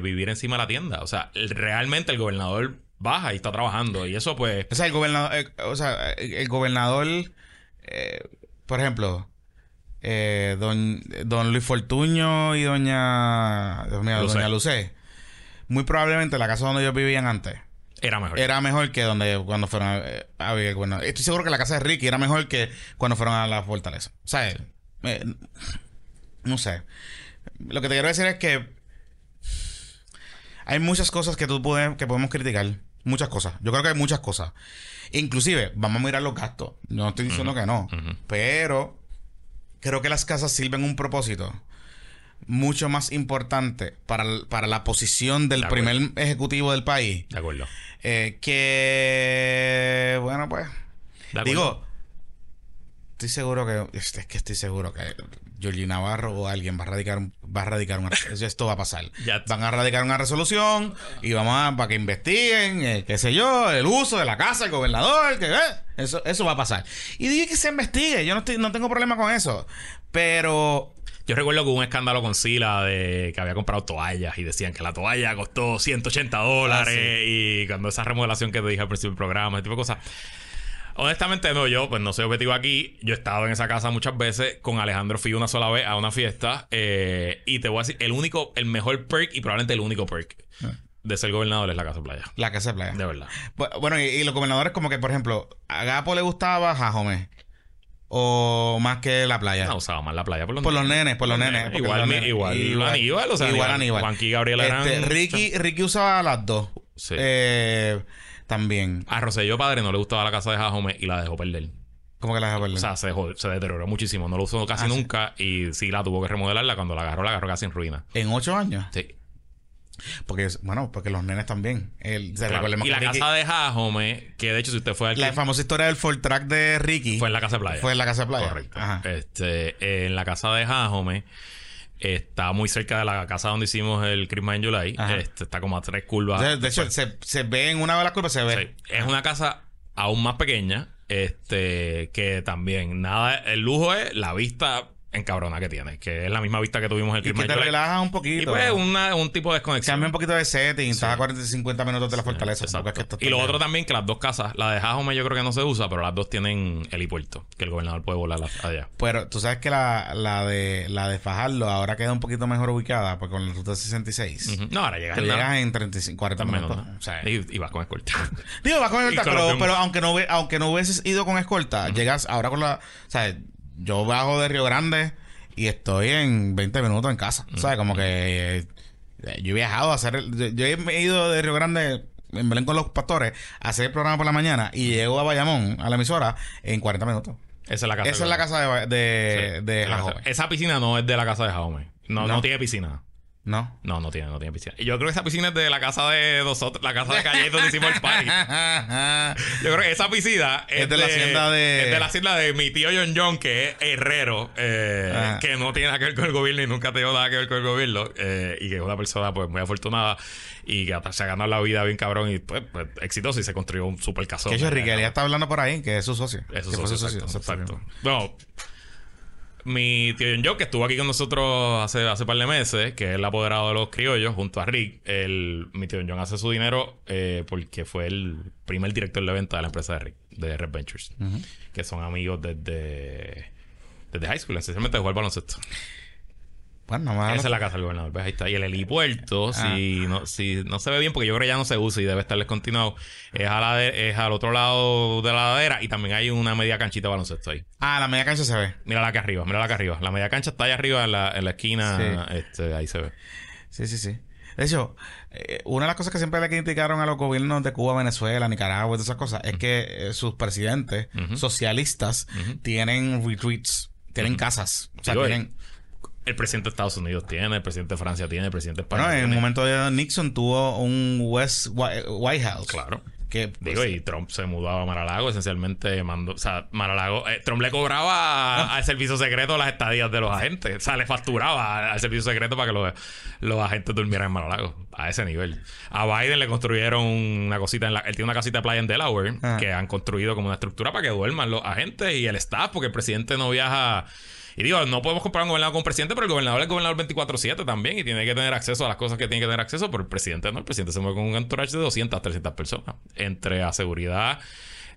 vivir encima de la tienda. O sea, el- realmente el gobernador baja y está trabajando. Y eso, pues. O sea, el gobernador. o sea, el, gobernador. por ejemplo. Eh, don, don Luis Fortuño y doña. Lucé. doña Lucé. Muy probablemente la casa donde ellos vivían antes. Era mejor. Era mejor que donde cuando fueron a, a vivir gobernador. Estoy seguro que la casa de Ricky era mejor que cuando fueron a la fortaleza. O sea, eh, no sé. Lo que te quiero decir es que hay muchas cosas que tú puedes, que podemos criticar. Muchas cosas. Yo creo que hay muchas cosas. Inclusive, vamos a mirar los gastos. No estoy diciendo que no. Pero creo que las casas sirven un propósito mucho más importante para, para la posición del De primer ejecutivo del país. De acuerdo. Eh, que bueno pues De acuerdo. digo estoy seguro que es que estoy seguro que Georgie Navarro o alguien va a radicar un- va a radicar una <laughs> esto va a pasar. Van a radicar una resolución y vamos a para que investiguen eh, qué sé yo el uso de la casa del gobernador que eh, eso eso va a pasar. Y dije que se investigue yo no estoy no tengo problema con eso pero Yo recuerdo que hubo un escándalo con Sila de que había comprado toallas y decían que la toalla costó 180 dólares Ah, y cuando esa remodelación que te dije al principio del programa, ese tipo de cosas. Honestamente no, yo pues no soy objetivo aquí. Yo he estado en esa casa muchas veces con Alejandro fui una sola vez a una fiesta eh, y te voy a decir, el único, el mejor perk y probablemente el único perk Ah. de ser gobernador es la casa playa. la casa de playa De verdad. Bu- Bueno, y, y los gobernadores como que, por ejemplo, a Gapo le gustaba Jajome. O más que la playa. No, usaba más la playa por los por los nenes, por los nenes. porque Igual, los nenes- igual, Aníbal, o sea, igual Aníbal. Juanqui y Gabriel Este, Ricky, Ricky usaba las dos. Sí. Eh, también. A Rosselló padre no le gustaba la casa de Jajome y la dejó perder. ¿Cómo que las dejó O sea, se, dejó- se deterioró muchísimo. No lo usó casi Ah, sí. nunca. Y sí la tuvo que remodelarla. Cuando la agarró, la agarró casi en ruina. En ocho años. Sí. Porque, bueno, porque los nenes también. El, se Claro. Y la Ricky- casa de Jajome, que de hecho, si usted fue al la famosa historia del Ford Track de Ricky fue en la casa de playa. fue en la casa de playa. Correcto. Ajá. Este, en la casa de Jajome está muy cerca de la casa donde hicimos el Christmas in July. Este, está como a tres curvas. de, de hecho, se, se ve en una de las curvas, se ve. Sí. Es una casa aún más pequeña. Este, que también nada, el lujo es la vista encabrona que tiene, que es la misma vista que tuvimos el Y que te relajas un Y poquito. pues una- un tipo de desconexión. Cambia un poquito de setting. Estás a 40 50 minutos de la fortaleza. Es que Y lo otro también, que las dos casas, la de Jajome yo creo que no se usa, pero las dos tienen helipuerto, que el gobernador puede volar allá. Pero tú sabes que la, la de la de Fajardo ahora queda un poquito mejor ubicada porque con la ruta 66 Ujú. No, ahora llegas en llegas en 35, 40 Tan menos, minutos. ¿no? O sea, y, y vas con escolta. digo, vas con <laughs> Y escolta, pero, pero aunque no aunque no hubieses ido con escolta, llegas ahora con la, o sea, yo bajo de Río Grande y estoy en 20 minutos en casa. O sea, como que eh, yo he viajado a hacer, yo, yo he ido de Río Grande en Belén con los pastores a hacer el programa por la mañana y llego a Bayamón, a la emisora, en 40 minutos. Esa es la casa. Esa es la casa de, de, Sí, de la. Esa piscina no es de la casa de Jajome. No, no, No. tiene piscina. ¿No? No, no tiene, no tiene piscina. Y yo creo que esa piscina es de la casa de nosotros, la casa de Calle donde hicimos el party. <laughs> Yo creo que esa piscina es, Es de la hacienda de- Es de la hacienda de mi tío John John, que es herrero, eh, Ajá. que no tiene nada que ver con el gobierno y nunca ha tenido nada que ver con el gobierno, eh, y que es una persona pues muy afortunada y que hasta se ha ganado la vida bien cabrón y pues, pues, exitoso y se construyó un super casón. Que hecho, Eh, Riquelme está hablando por ahí, que es su socio. es fue su exacto, socio. exacto. Bueno, mi tío John Joe, que estuvo aquí con nosotros hace, hace par de meses, que es el apoderado de los criollos, junto a Rick, el, mi tío John hace su dinero eh, porque fue el primer director de venta de la empresa de Rick, de Red Ventures, que son amigos desde, desde high school, esencialmente de jugar baloncesto. Pues nada más. Esa es la casa del gobernador. ¿ves? Ahí está. Y el helipuerto, si, no, si no se ve bien, porque yo creo que ya no se usa y debe estar descontinuado, es, a la de- es al otro lado de la ladera y también hay una media canchita de baloncesto ahí. Ah, la media cancha se ve. Mira la que arriba, mira la que arriba. La media cancha está allá arriba en la, en la esquina. Sí. Este, ahí se ve. Sí, sí, sí. De hecho, eh, una de las cosas que siempre le criticaron a los gobiernos de Cuba, Venezuela, Nicaragua y todas esas cosas es que eh, sus presidentes socialistas tienen retreats, tienen casas. O sea, Digo, tienen. El presidente de Estados Unidos tiene, el presidente de Francia tiene, el presidente de España Bueno, en el momento de Nixon tuvo un West Whi- White House. Claro. Que, pues, Digo, y Trump se mudaba a Maralago, esencialmente mandó, o sea, Maralago, eh, Trump le cobraba al servicio secreto las estadías de los agentes, o sea, le facturaba al- al servicio secreto para que los, los agentes durmieran en Maralago, a ese nivel. A Biden le construyeron una cosita, en la, él tiene una casita de playa en Delaware, Ah. que han construido como una estructura para que duerman los agentes y el staff, porque el presidente no viaja... Y digo, no podemos comparar un gobernador con un presidente, pero el gobernador es gobernador 24-7 también y tiene que tener acceso a las cosas que tiene que tener acceso, pero el presidente no. El presidente se mueve con un entourage de 200, 300 personas. Entre a seguridad,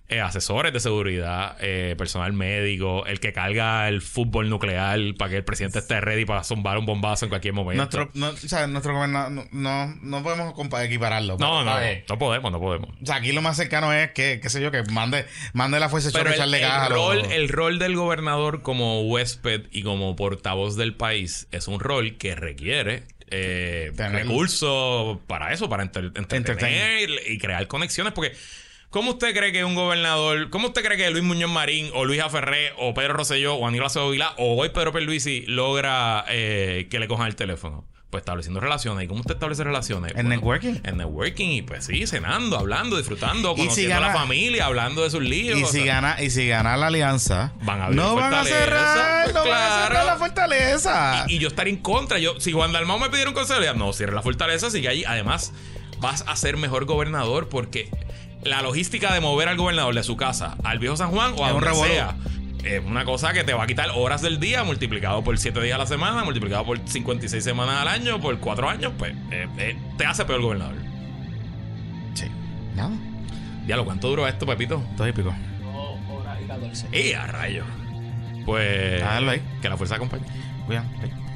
eh, asesores de seguridad, eh, personal médico, el que carga el fútbol nuclear para que el presidente esté ready para zumbar un bombazo en cualquier momento. Nuestro, no, o sea, nuestro gobernador no, no, no podemos equipararlo. No, no, no podemos, no podemos. O sea, aquí lo más cercano es que, qué sé yo, que mande, mande la fuerza el, echarle el gas los- rol, el rol del gobernador como huésped y como portavoz del país es un rol que requiere eh, recursos para eso, para entretener y crear conexiones. Porque, ¿cómo usted cree que un gobernador, cómo usted cree que Luis Muñoz Marín o Luis Aferré o Pedro Rosselló o Aníbal Acevedo Vilá o hoy Pedro Pierluisi logra eh, que le cojan el teléfono? Pues estableciendo relaciones. ¿Y cómo usted establece relaciones? En networking. En networking y pues sí, cenando, hablando, disfrutando, si conociendo a la familia, hablando de sus líos. Y o si sea. gana, y si gana la alianza, Van a abrir no van a cerrar, pues no van a cerrar claro. la fortaleza. Y yo estar en contra. Yo, si Juan Dalmau me pidiera un consejo, no, cierre la fortaleza, sigue allí. Además, vas a ser mejor gobernador porque la logística de mover al gobernador de su casa al viejo San Juan o a donde sea. Es una cosa que te va a quitar horas del día multiplicado por 7 días a la semana, multiplicado por 56 semanas al año, por 4 años, pues eh, eh, te hace peor gobernador. Sí. Nada. Diablo, ¿cuánto duró esto, Pepito? Dos y pico. Dos horas y 14. ¡Eh, a rayo! Pues. Déjalo ahí. Que la fuerza acompañe. Cuidado. ahí.